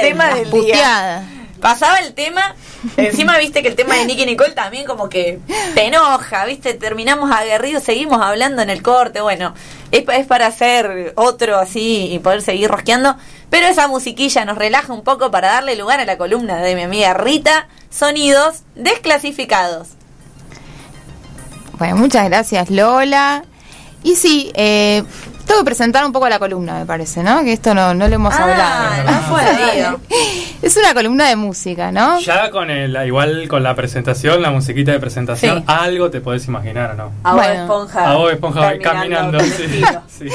[SPEAKER 4] tema del día. Pasaba el tema, encima viste que el tema de Nicky Nicole también como que te enoja, viste, terminamos aguerridos, seguimos hablando en el corte, bueno, es, pa- es para hacer otro así y poder seguir rosqueando, pero esa musiquilla nos relaja un poco para darle lugar a la columna de mi amiga Rita, sonidos desclasificados.
[SPEAKER 7] Bueno, muchas gracias Lola. Y sí, eh, tengo que presentar un poco la columna, me parece, ¿no? Que esto no, no lo hemos
[SPEAKER 4] Ah,
[SPEAKER 7] hablado.
[SPEAKER 4] no ahí.
[SPEAKER 7] Es una columna de música, ¿no?
[SPEAKER 2] Ya con el, igual con la presentación, la musiquita de presentación,
[SPEAKER 4] Sí.
[SPEAKER 2] algo te podés imaginar, ¿o no?
[SPEAKER 4] A
[SPEAKER 7] Bueno.
[SPEAKER 4] Esponja.
[SPEAKER 2] A Bob Esponja
[SPEAKER 4] caminando
[SPEAKER 2] sí. Sí.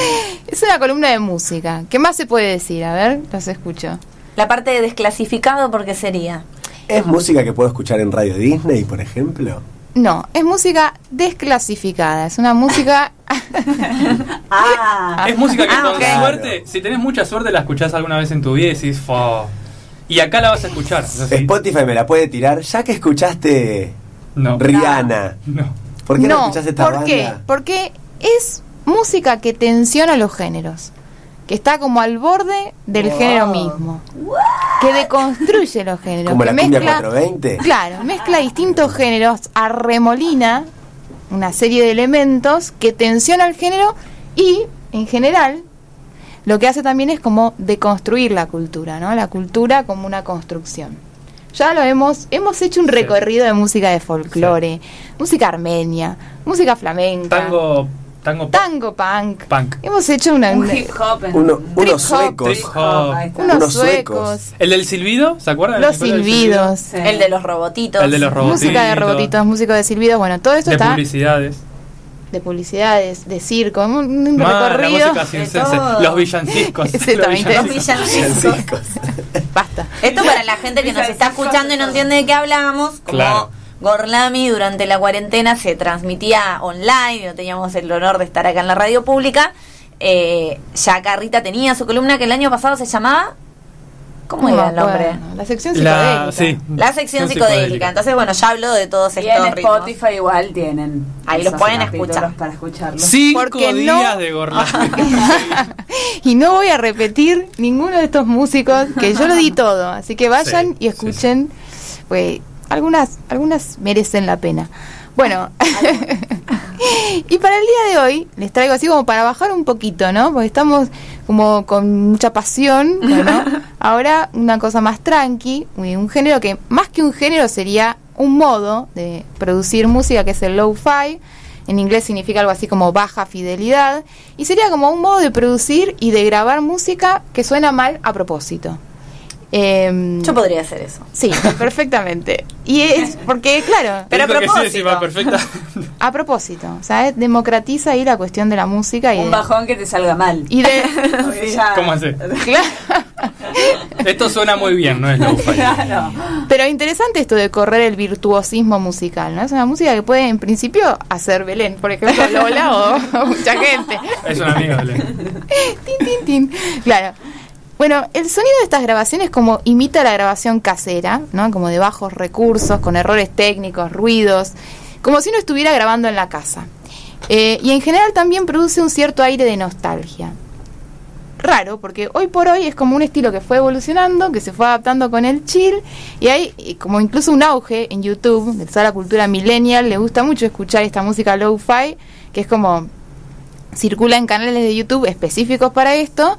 [SPEAKER 7] Es una columna de música. ¿Qué más se puede decir? A ver, los escucho.
[SPEAKER 4] La parte de desclasificado, ¿por qué sería?
[SPEAKER 6] ¿Es música que puedo escuchar en Radio Disney, por ejemplo?
[SPEAKER 7] No, es música desclasificada. Es una música.
[SPEAKER 4] Ah,
[SPEAKER 2] Es música que
[SPEAKER 4] Ah,
[SPEAKER 2] con suerte, si tenés mucha suerte, la escuchás alguna vez en tu vida y decís, "Fo". Y acá la vas a escuchar.
[SPEAKER 6] Spotify me la puede tirar, ya que escuchaste
[SPEAKER 2] No.
[SPEAKER 6] Rihanna.
[SPEAKER 2] No.
[SPEAKER 6] ¿Por qué no,
[SPEAKER 7] no,
[SPEAKER 6] escuchaste esta
[SPEAKER 7] ¿por
[SPEAKER 6] banda?
[SPEAKER 7] qué? Porque es música que tensiona los géneros. Que está como al borde del
[SPEAKER 6] Wow.
[SPEAKER 7] género mismo. Que deconstruye los géneros.
[SPEAKER 6] Como
[SPEAKER 7] que
[SPEAKER 6] la cumbia
[SPEAKER 7] mezcla,
[SPEAKER 6] 420.
[SPEAKER 7] Claro, mezcla distintos géneros, arremolina una serie de elementos que tensiona el género y, en general, lo que hace también es como deconstruir la cultura, ¿no? La cultura como una construcción. Ya lo hemos, hemos hecho un
[SPEAKER 2] Sí.
[SPEAKER 7] recorrido de música de folclore, música armenia, música flamenca,
[SPEAKER 2] Tango, tango
[SPEAKER 7] punk.
[SPEAKER 2] punk.
[SPEAKER 7] Hemos hecho una,
[SPEAKER 4] un hip hop. en-
[SPEAKER 6] Uno-
[SPEAKER 7] Trip
[SPEAKER 6] unos
[SPEAKER 7] hop.
[SPEAKER 6] suecos.
[SPEAKER 2] Trip hop.
[SPEAKER 7] Unos suecos.
[SPEAKER 2] ¿El del silbido? ¿Se acuerdan?
[SPEAKER 7] los
[SPEAKER 2] ¿Se acuerdan del
[SPEAKER 7] silbidos,
[SPEAKER 4] El de los robotitos.
[SPEAKER 2] El de los robotitos.
[SPEAKER 7] música de robotitos, música de silbidos, bueno, todo esto
[SPEAKER 2] De
[SPEAKER 7] está
[SPEAKER 2] publicidades.
[SPEAKER 7] de publicidades, de circo, un, un
[SPEAKER 2] Ma, la
[SPEAKER 7] recorrido.
[SPEAKER 2] música circense.
[SPEAKER 4] todo.
[SPEAKER 2] Los villancicos.
[SPEAKER 7] Ese
[SPEAKER 2] Los
[SPEAKER 7] también te-
[SPEAKER 4] Los villancicos.
[SPEAKER 7] Basta.
[SPEAKER 4] Esto para la gente que nos está escuchando y no entiende de qué hablamos, como
[SPEAKER 2] Claro.
[SPEAKER 4] Gorlami durante la cuarentena se transmitía online, no teníamos el honor de estar acá en la radio pública. Eh, ya Carrita tenía su columna que el año pasado se llamaba. ¿Cómo
[SPEAKER 7] No
[SPEAKER 4] era el nombre?
[SPEAKER 7] La sección
[SPEAKER 2] La,
[SPEAKER 7] psicodélica.
[SPEAKER 2] sí.
[SPEAKER 4] La sección psicodélica. Entonces, bueno, ya hablo de todos
[SPEAKER 5] Y
[SPEAKER 4] estos
[SPEAKER 5] en
[SPEAKER 4] ritmos.
[SPEAKER 5] Spotify igual tienen.
[SPEAKER 4] Ahí los pueden escuchar.
[SPEAKER 5] Para escucharlos.
[SPEAKER 2] Cinco
[SPEAKER 7] Porque
[SPEAKER 2] días
[SPEAKER 7] no-
[SPEAKER 2] de Gorlami.
[SPEAKER 7] Y no voy a repetir ninguno de estos músicos, que yo lo di todo. Así que vayan
[SPEAKER 2] Sí,
[SPEAKER 7] y escuchen. Pues algunas, algunas merecen la pena. Bueno, y para el día de hoy les traigo así como para bajar un poquito, ¿no? Porque estamos como con mucha pasión, ¿no? Ahora una cosa más tranqui, un género que más que un género sería un modo de producir música que es el lo-fi. En inglés significa algo así como baja fidelidad. Y sería como un modo de producir y de grabar música que suena mal a propósito. Em,
[SPEAKER 4] Yo podría hacer eso.
[SPEAKER 7] Sí, perfectamente. Y es porque, claro,
[SPEAKER 4] Pero a propósito.
[SPEAKER 2] sí, va perfecta.
[SPEAKER 7] a propósito, o sea, es- democratiza ahí la cuestión de la música y
[SPEAKER 5] Un
[SPEAKER 7] de,
[SPEAKER 5] bajón que te salga mal.
[SPEAKER 7] y de
[SPEAKER 2] ¿Cómo hace?
[SPEAKER 7] claro.
[SPEAKER 2] Esto suena muy bien, no es lo
[SPEAKER 5] Claro.
[SPEAKER 7] Pero interesante esto de correr el virtuosismo musical, ¿no? Es una música que puede en principio hacer Belén, por ejemplo, Lola o, mucha gente.
[SPEAKER 2] Es un amigo de
[SPEAKER 7] tin, tin, tin. Claro. Bueno, el sonido de estas grabaciones como imita la grabación casera, ¿no? Como de bajos recursos, con errores técnicos, ruidos, como si uno estuviera grabando en la casa. Eh, y en general también produce un cierto aire de nostalgia. Raro, porque hoy por hoy es como un estilo que fue evolucionando, que se fue adaptando con el chill, y hay como incluso un auge en YouTube de toda la cultura millennial, le gusta mucho escuchar esta música lo-fi, que es como circula en canales de YouTube específicos para esto,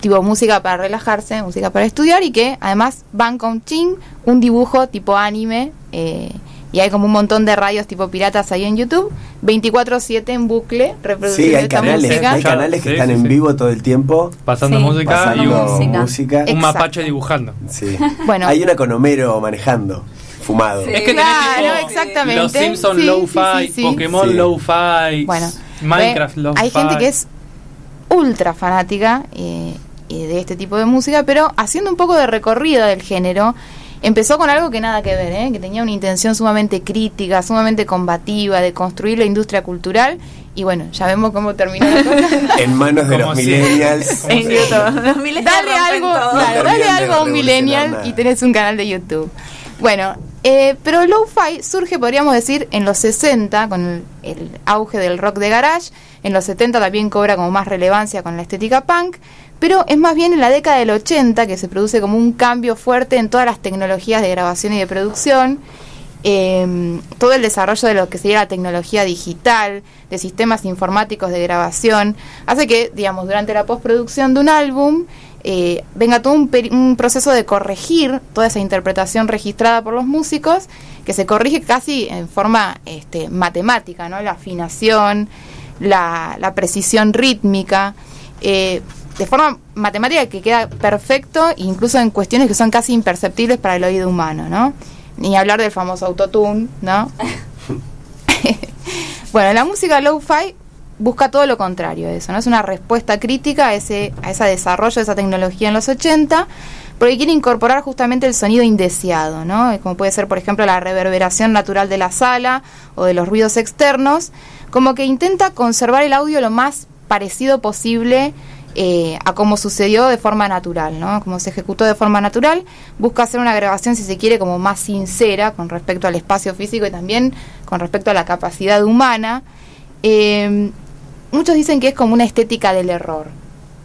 [SPEAKER 7] tipo música para relajarse, música para estudiar y que además van con ching, un dibujo tipo anime eh, y hay como un montón de radios tipo piratas ahí en YouTube, 24/7 en bucle reproduciendo
[SPEAKER 6] Sí, hay
[SPEAKER 7] esta
[SPEAKER 6] canales,
[SPEAKER 7] música.
[SPEAKER 6] hay canales que
[SPEAKER 2] Sí,
[SPEAKER 6] están
[SPEAKER 2] sí,
[SPEAKER 6] en
[SPEAKER 2] sí.
[SPEAKER 6] vivo todo el tiempo.
[SPEAKER 2] Pasando
[SPEAKER 4] Sí,
[SPEAKER 2] música
[SPEAKER 6] pasando
[SPEAKER 2] y un,
[SPEAKER 4] música.
[SPEAKER 6] música.
[SPEAKER 2] un mapache dibujando.
[SPEAKER 6] Sí.
[SPEAKER 7] Bueno.
[SPEAKER 6] Hay una con Homero manejando, fumado.
[SPEAKER 5] Sí.
[SPEAKER 2] Es que
[SPEAKER 7] Claro,
[SPEAKER 2] tenés tipo
[SPEAKER 7] exactamente.
[SPEAKER 2] Los Simpsons
[SPEAKER 7] Sí,
[SPEAKER 2] Lo-Fi,
[SPEAKER 7] sí, sí, sí.
[SPEAKER 2] Pokémon
[SPEAKER 6] Sí.
[SPEAKER 2] Lo-Fi,
[SPEAKER 7] Bueno,
[SPEAKER 2] Minecraft Lo-Fi.
[SPEAKER 7] Hay gente que es ultra fanática eh, de este tipo de música, pero haciendo un poco de recorrido del género, empezó con algo que nada que ver, ¿eh? que tenía una intención sumamente crítica, sumamente combativa, de construir la industria cultural, y bueno, ya vemos cómo terminó la cosa.
[SPEAKER 6] En manos de los
[SPEAKER 2] si-
[SPEAKER 6] millennials.
[SPEAKER 4] En YouTube. Los millennials
[SPEAKER 7] dale algo, claro, dale algo a un millennial
[SPEAKER 6] nada.
[SPEAKER 7] y tenés un canal de YouTube. Bueno, eh, pero el lo-fi surge, podríamos decir, en los 60 con el, el auge del rock de garage. En los 70 también cobra como más relevancia con la estética punk. Pero es más bien en la década del 80 que se produce como un cambio fuerte en todas las tecnologías de grabación y de producción. Eh, todo el desarrollo de lo que sería la tecnología digital, de sistemas informáticos de grabación, hace que, digamos, durante la postproducción de un álbum eh, venga todo un, un proceso de corregir toda esa interpretación registrada por los músicos, que se corrige casi en forma este, matemática, ¿no? La afinación, la, la precisión rítmica, eh, de forma matemática que queda perfecto, incluso en cuestiones que son casi imperceptibles para el oído humano, ¿no? Ni hablar del famoso autotune, ¿no? bueno, la música lo-fi busca todo lo contrario de eso, ¿no? Es una respuesta crítica a ese, a ese desarrollo de esa tecnología en los 80, porque quiere incorporar justamente el sonido indeseado, ¿no? Como puede ser, por ejemplo, la reverberación natural de la sala o de los ruidos externos, como que intenta conservar el audio lo más parecido posible eh, a cómo sucedió de forma natural, ¿no? Como se ejecutó de forma natural, busca hacer una grabación, si se quiere, como más sincera con respecto al espacio físico y también con respecto a la capacidad humana. Eh, muchos dicen que es como una estética del error.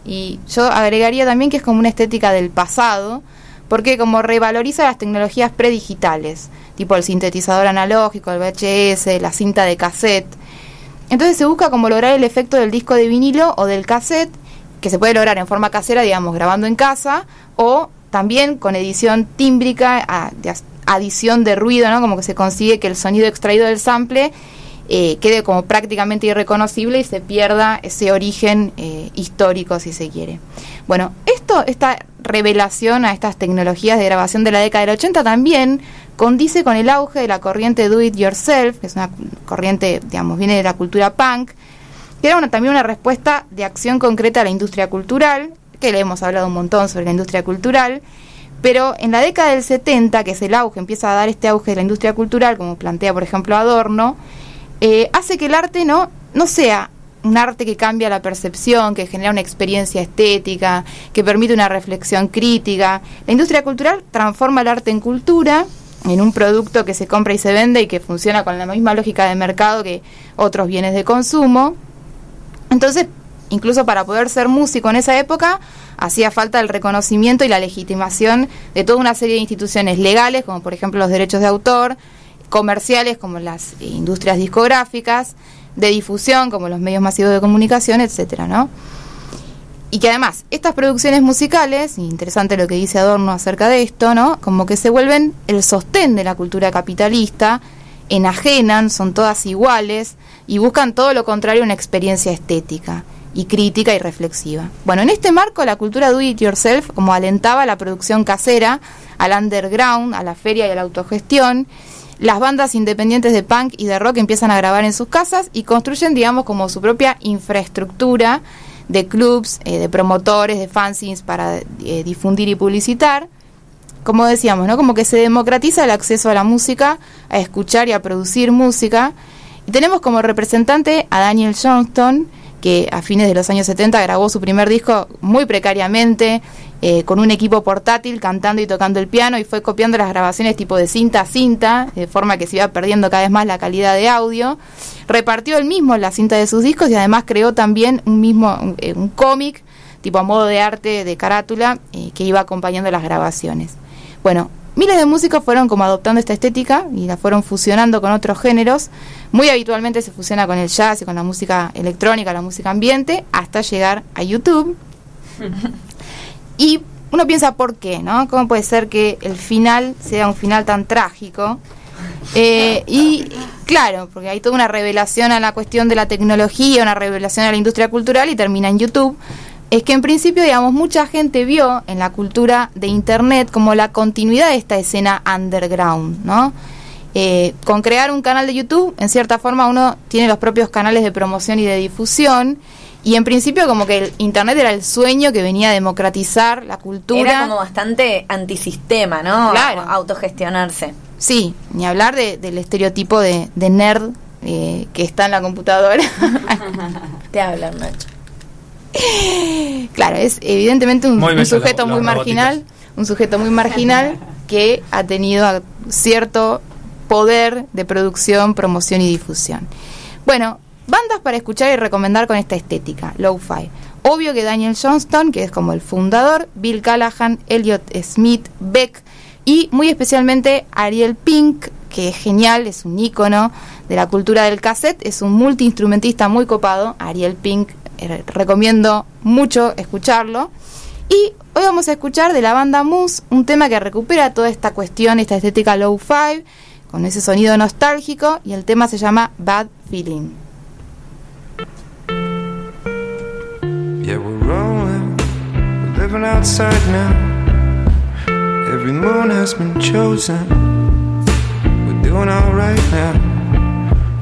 [SPEAKER 7] Y yo agregaría también que es como una estética del pasado, porque como revaloriza las tecnologías predigitales, tipo el sintetizador analógico, el VHS, la cinta de cassette. Entonces se busca como lograr el efecto del disco de vinilo o del cassette, que se puede lograr en forma casera, digamos, grabando en casa, o también con edición tímbrica, adición de ruido, ¿no? Como que se consigue que el sonido extraído del sample eh, quede como prácticamente irreconocible y se pierda ese origen eh, histórico, si se quiere. Bueno, esto, esta revelación a estas tecnologías de grabación de la década del 80 también condice con el auge de la corriente do it yourself, que es una corriente, digamos, viene de la cultura punk, que era también una respuesta de acción concreta a la industria cultural, que le hemos hablado un montón sobre la industria cultural, pero en la década del 70, que es el auge, empieza a dar este auge de la industria cultural, como plantea por ejemplo Adorno, eh, hace que el arte no, no sea un arte que cambia la percepción, que genera una experiencia estética, que permite una reflexión crítica. La industria cultural transforma el arte en cultura, en un producto que se compra y se vende y que funciona con la misma lógica de mercado que otros bienes de consumo. Entonces, incluso para poder ser músico en esa época, hacía falta el reconocimiento y la legitimación de toda una serie de instituciones legales, como por ejemplo los derechos de autor, comerciales como las industrias discográficas, de difusión como los medios masivos de comunicación, etcétera, ¿no? Y que además, estas producciones musicales, interesante lo que dice Adorno acerca de esto, ¿no? Como que se vuelven el sostén de la cultura capitalista, enajenan, son todas iguales y buscan todo lo contrario una experiencia estética y crítica y reflexiva. Bueno, en este marco la cultura do it yourself como alentaba la producción casera, al underground, a la feria y a la autogestión, las bandas independientes de punk y de rock empiezan a grabar en sus casas y construyen, digamos, como su propia infraestructura de clubs, eh, de promotores, de fanzines para eh, difundir y publicitar. Como decíamos, ¿no? Como que se democratiza el acceso a la música, a escuchar y a producir música. Y tenemos como representante a Daniel Johnston, que a fines de los años 70 grabó su primer disco muy precariamente, eh, con un equipo portátil, cantando y tocando el piano, y fue copiando las grabaciones tipo de cinta a cinta, de forma que se iba perdiendo cada vez más la calidad de audio. Repartió él mismo la cinta de sus discos y además creó también un mismo un, eh, un cómic, tipo a modo de arte de carátula, eh, que iba acompañando las grabaciones. Bueno, Miles de músicos fueron como adoptando esta estética y la fueron fusionando con otros géneros. Muy habitualmente se fusiona con el jazz y con la música electrónica, la música ambiente, hasta llegar a YouTube. y uno piensa por qué, ¿no? ¿Cómo puede ser que el final sea un final tan trágico? Eh, y claro, porque hay toda una revelación a la cuestión de la tecnología, una revelación a la industria cultural y termina en YouTube es que en principio, digamos, mucha gente vio en la cultura de Internet como la continuidad de esta escena underground, ¿no? Eh, con crear un canal de YouTube, en cierta forma uno tiene los propios canales de promoción y de difusión, y en principio como que el Internet era el sueño que venía a democratizar la cultura.
[SPEAKER 4] Era como bastante antisistema, ¿no?
[SPEAKER 7] Claro.
[SPEAKER 4] Autogestionarse.
[SPEAKER 7] Sí, ni hablar de- del estereotipo de, de nerd eh, que está en la computadora.
[SPEAKER 4] Te hablan, Nacho.
[SPEAKER 7] Claro, es evidentemente un, sujeto muy marginal, un sujeto muy marginal que ha tenido cierto poder de producción, promoción y difusión. Bueno, bandas para escuchar y recomendar con esta estética, lo-fi. Obvio que Daniel Johnston, que es como el fundador, Bill Callahan, Elliot Smith, Beck y muy especialmente Ariel Pink, que es genial, es un ícono de la cultura del cassette, es un multiinstrumentista muy copado, Ariel Pink, recomiendo mucho escucharlo. Y hoy vamos a escuchar de la banda Moose un tema que recupera toda esta cuestión, esta estética low-fi, con ese sonido nostálgico, y el tema se llama Bad Feeling.
[SPEAKER 11] Yeah, we're rolling, we're living outside now. Every moon has been chosen. We're doing alright now.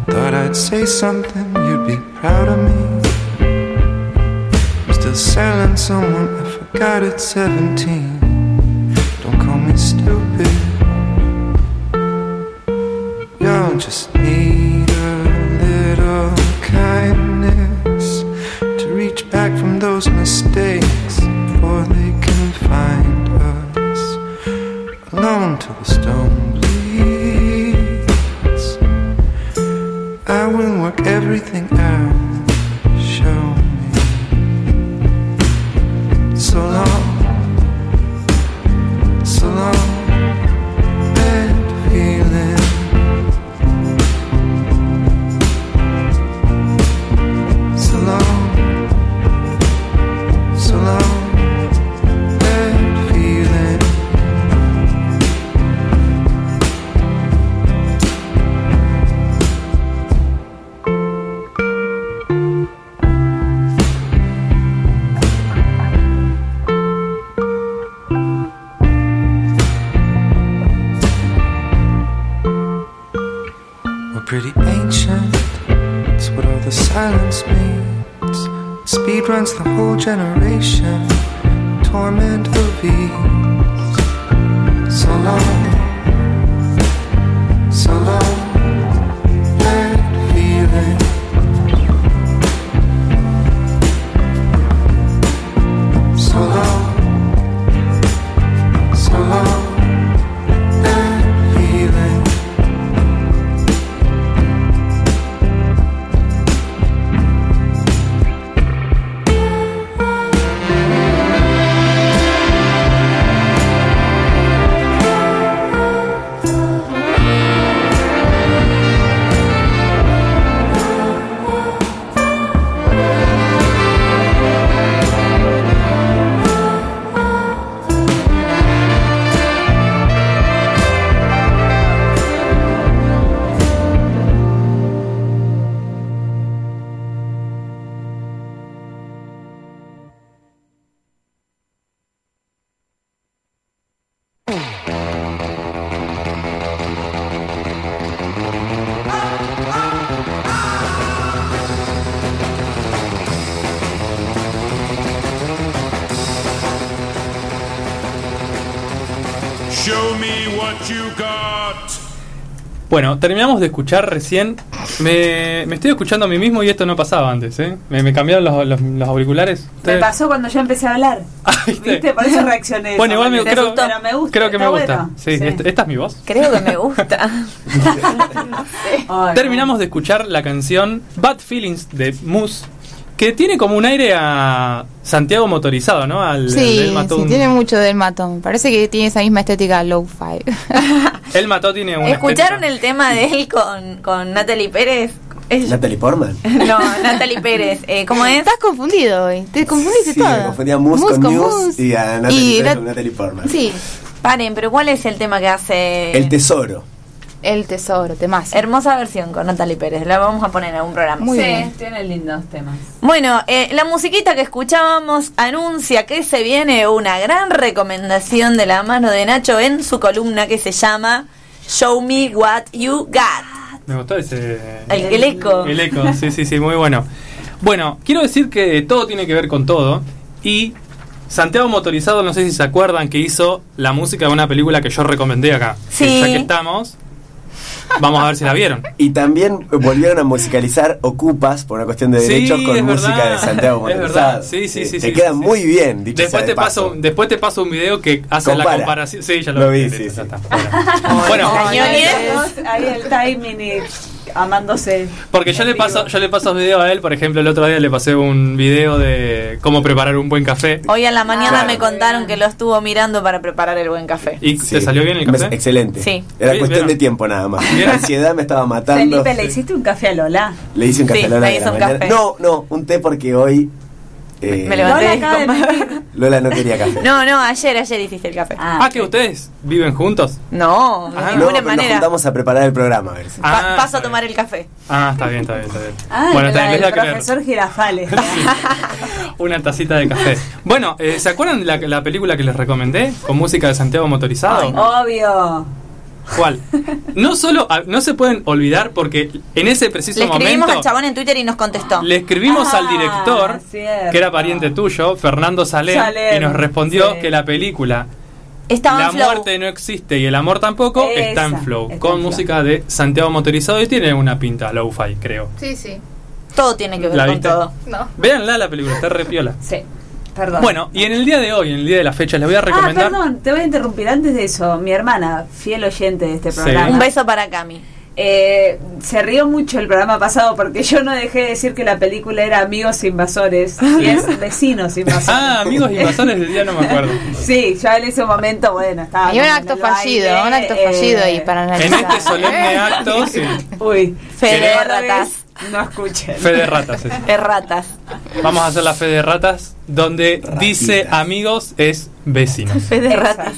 [SPEAKER 11] Thought I'd say something, you'd be proud of me. Still selling someone I forgot at 17. Don't call me stupid. Y'all just need a little kindness to reach back from those mistakes before they can find us alone till the stone bleeds. I will work everything out. So long, so long, Speed runs the whole generation. Torment of ease. So long,
[SPEAKER 2] Bueno, terminamos de escuchar recién. Me, me estoy escuchando a mí mismo y esto no pasaba antes, ¿eh? Me, me cambiaron los, los- los auriculares.
[SPEAKER 5] Me pasó cuando yo empecé a hablar. ¿Viste? Por eso reaccioné.
[SPEAKER 2] Bueno, igual me, creo,
[SPEAKER 5] asustó. Pero me gusta.
[SPEAKER 2] creo que me gusta.
[SPEAKER 5] bueno.
[SPEAKER 2] Sí, Esta, esta es mi voz.
[SPEAKER 4] Creo que me gusta.
[SPEAKER 5] Ay,
[SPEAKER 2] Terminamos de escuchar la canción Bad Feelings de Moose, que tiene como un aire a Santiago motorizado, ¿no? Al,
[SPEAKER 7] Sí,
[SPEAKER 2] él mató
[SPEAKER 7] sí,
[SPEAKER 2] un-
[SPEAKER 7] tiene mucho del matón. Parece que tiene esa misma estética low-fi.
[SPEAKER 2] Él mató tiene una
[SPEAKER 4] ¿Escucharon el tema de él con, con Natalie Pérez? Es-
[SPEAKER 6] Natalie Portman.
[SPEAKER 4] no, Natalie Pérez. Eh, ¿Cómo es?
[SPEAKER 7] Estás confundido hoy. Te confundiste
[SPEAKER 6] Sí,
[SPEAKER 7] todo.
[SPEAKER 6] me confundía a Moose con. News y a Natalie
[SPEAKER 7] Y
[SPEAKER 6] Pérez
[SPEAKER 7] la-
[SPEAKER 6] con Natalie Portman.
[SPEAKER 7] Sí,
[SPEAKER 4] Paren, pero ¿cuál es el tema que hace?
[SPEAKER 6] El tesoro.
[SPEAKER 7] El tesoro, temas.
[SPEAKER 4] Hermosa versión con Natalie Pérez. La vamos a poner en algún programa.
[SPEAKER 7] Muy
[SPEAKER 5] sí,
[SPEAKER 7] bien.
[SPEAKER 5] tiene lindos temas.
[SPEAKER 4] Bueno, eh, la musiquita que escuchábamos anuncia que se viene una gran recomendación de la mano de Nacho en su columna que se llama Show Me What You Got.
[SPEAKER 2] Me gustó ese.
[SPEAKER 4] El, el eco.
[SPEAKER 2] El eco, sí, sí, sí, muy bueno. Bueno, quiero decir que todo tiene que ver con todo. Y Santiago Motorizado, no sé si se acuerdan que hizo la música de una película que yo recomendé acá.
[SPEAKER 4] Sí.
[SPEAKER 2] Ya que estamos, vamos a ver si la vieron.
[SPEAKER 6] Y también volvieron a musicalizar Ocupas por una cuestión de
[SPEAKER 2] Sí,
[SPEAKER 6] derechos con
[SPEAKER 2] es
[SPEAKER 6] música
[SPEAKER 2] verdad.
[SPEAKER 6] de Santiago
[SPEAKER 2] Es
[SPEAKER 6] Motorizado.
[SPEAKER 2] verdad, sí, sí, sí,
[SPEAKER 6] Te
[SPEAKER 2] sí,
[SPEAKER 6] queda
[SPEAKER 2] sí,
[SPEAKER 6] muy bien, dicho
[SPEAKER 2] Después
[SPEAKER 6] sea
[SPEAKER 2] te,
[SPEAKER 6] paso.
[SPEAKER 2] paso, después te paso un video que hace la
[SPEAKER 6] Compara.
[SPEAKER 2] comparación. Sí, ya lo,
[SPEAKER 6] Lo vi,
[SPEAKER 2] listo,
[SPEAKER 6] sí,
[SPEAKER 2] ya
[SPEAKER 6] sí.
[SPEAKER 2] está. Bueno, bueno,
[SPEAKER 5] Ahí, el- ahí el timing y amándose.
[SPEAKER 2] porque yo
[SPEAKER 5] en
[SPEAKER 2] le
[SPEAKER 5] vivo.
[SPEAKER 2] paso, yo le paso video a él, por ejemplo, el otro día le pasé un video de cómo preparar un buen café.
[SPEAKER 4] Hoy a la mañana
[SPEAKER 6] Claro.
[SPEAKER 4] me contaron que lo estuvo mirando para preparar el buen café.
[SPEAKER 2] ¿Y
[SPEAKER 6] Sí.
[SPEAKER 2] te salió bien el café?
[SPEAKER 6] Excelente.
[SPEAKER 4] Sí.
[SPEAKER 6] Era
[SPEAKER 2] Sí,
[SPEAKER 6] cuestión
[SPEAKER 2] ¿vieron?
[SPEAKER 6] de tiempo nada más.
[SPEAKER 2] ¿Vieron?
[SPEAKER 6] La ansiedad me estaba matando.
[SPEAKER 5] Felipe, ¿le hiciste un café a Lola?
[SPEAKER 6] Le hice un café
[SPEAKER 4] Sí,
[SPEAKER 6] a Lola
[SPEAKER 4] le un café.
[SPEAKER 6] No, no, un té porque hoy eh,
[SPEAKER 4] Me levanté
[SPEAKER 5] Lola de.
[SPEAKER 6] Lola no quería café.
[SPEAKER 4] No, no, ayer, ayer hiciste el café.
[SPEAKER 2] Ah, que ustedes viven juntos.
[SPEAKER 4] No, de
[SPEAKER 2] Ah,
[SPEAKER 6] no,
[SPEAKER 4] ninguna
[SPEAKER 6] pero nos
[SPEAKER 4] manera.
[SPEAKER 6] juntamos a preparar el programa a ver si.
[SPEAKER 4] Pa-
[SPEAKER 2] Ah,
[SPEAKER 4] paso a tomar el café.
[SPEAKER 2] Ah, está bien, está bien, está bien.
[SPEAKER 5] Ah,
[SPEAKER 2] bueno, está
[SPEAKER 5] la
[SPEAKER 2] bien, creer.
[SPEAKER 5] profesor Girafales.
[SPEAKER 2] Una tacita de café. Bueno, eh, ¿se acuerdan de la, la película que les recomendé? Con música de Santiago Motorizado.
[SPEAKER 5] Obvio.
[SPEAKER 2] ¿Cuál? No solo, ah, no se pueden olvidar porque en ese preciso
[SPEAKER 4] Le escribimos
[SPEAKER 2] momento
[SPEAKER 4] al chabón en Twitter y nos contestó.
[SPEAKER 2] le escribimos
[SPEAKER 5] Ah,
[SPEAKER 2] al director,
[SPEAKER 5] cierto.
[SPEAKER 2] que era pariente tuyo, Fernando Salem,
[SPEAKER 5] Salem,
[SPEAKER 2] y nos respondió
[SPEAKER 5] sí.
[SPEAKER 2] que la película
[SPEAKER 4] Estaba
[SPEAKER 2] La
[SPEAKER 4] en flow.
[SPEAKER 2] muerte no existe y el amor tampoco está en flow,
[SPEAKER 5] está
[SPEAKER 2] con
[SPEAKER 5] en flow.
[SPEAKER 2] música de Santiago Motorizado y tiene una pinta low-fi, creo.
[SPEAKER 7] Sí, sí.
[SPEAKER 4] Todo tiene que ver
[SPEAKER 2] ¿La
[SPEAKER 4] con
[SPEAKER 2] viste?
[SPEAKER 4] todo.
[SPEAKER 7] No.
[SPEAKER 2] Véanla la película, está re piola.
[SPEAKER 5] Sí, perdón.
[SPEAKER 2] Bueno, y en el día de hoy, en el día de la fecha, les voy a
[SPEAKER 5] Ah,
[SPEAKER 2] recomendar.
[SPEAKER 5] perdón, te voy a interrumpir. Antes de eso, mi hermana, fiel oyente de este
[SPEAKER 2] Sí.
[SPEAKER 5] programa.
[SPEAKER 4] Un beso para Cami.
[SPEAKER 5] Eh, se rió mucho el programa pasado porque yo no dejé de decir que la película era Amigos Invasores y es Vecinos Invasores.
[SPEAKER 2] Ah, amigos invasores del día no me acuerdo.
[SPEAKER 5] Sí, yo en ese momento, bueno, estaba.
[SPEAKER 7] Hay un
[SPEAKER 5] en
[SPEAKER 7] acto fallido, un acto
[SPEAKER 5] eh,
[SPEAKER 7] fallido ahí para
[SPEAKER 2] En
[SPEAKER 7] analizar.
[SPEAKER 2] este solemne acto, sí.
[SPEAKER 5] Uy,
[SPEAKER 4] Fe de
[SPEAKER 2] ¿Querés?
[SPEAKER 4] ratas.
[SPEAKER 5] No escuchen.
[SPEAKER 2] Fe de ratas. es.
[SPEAKER 4] De ratas.
[SPEAKER 2] Vamos a hacer la fe de ratas, donde dice amigos es vecinos.
[SPEAKER 4] Fe de ratas.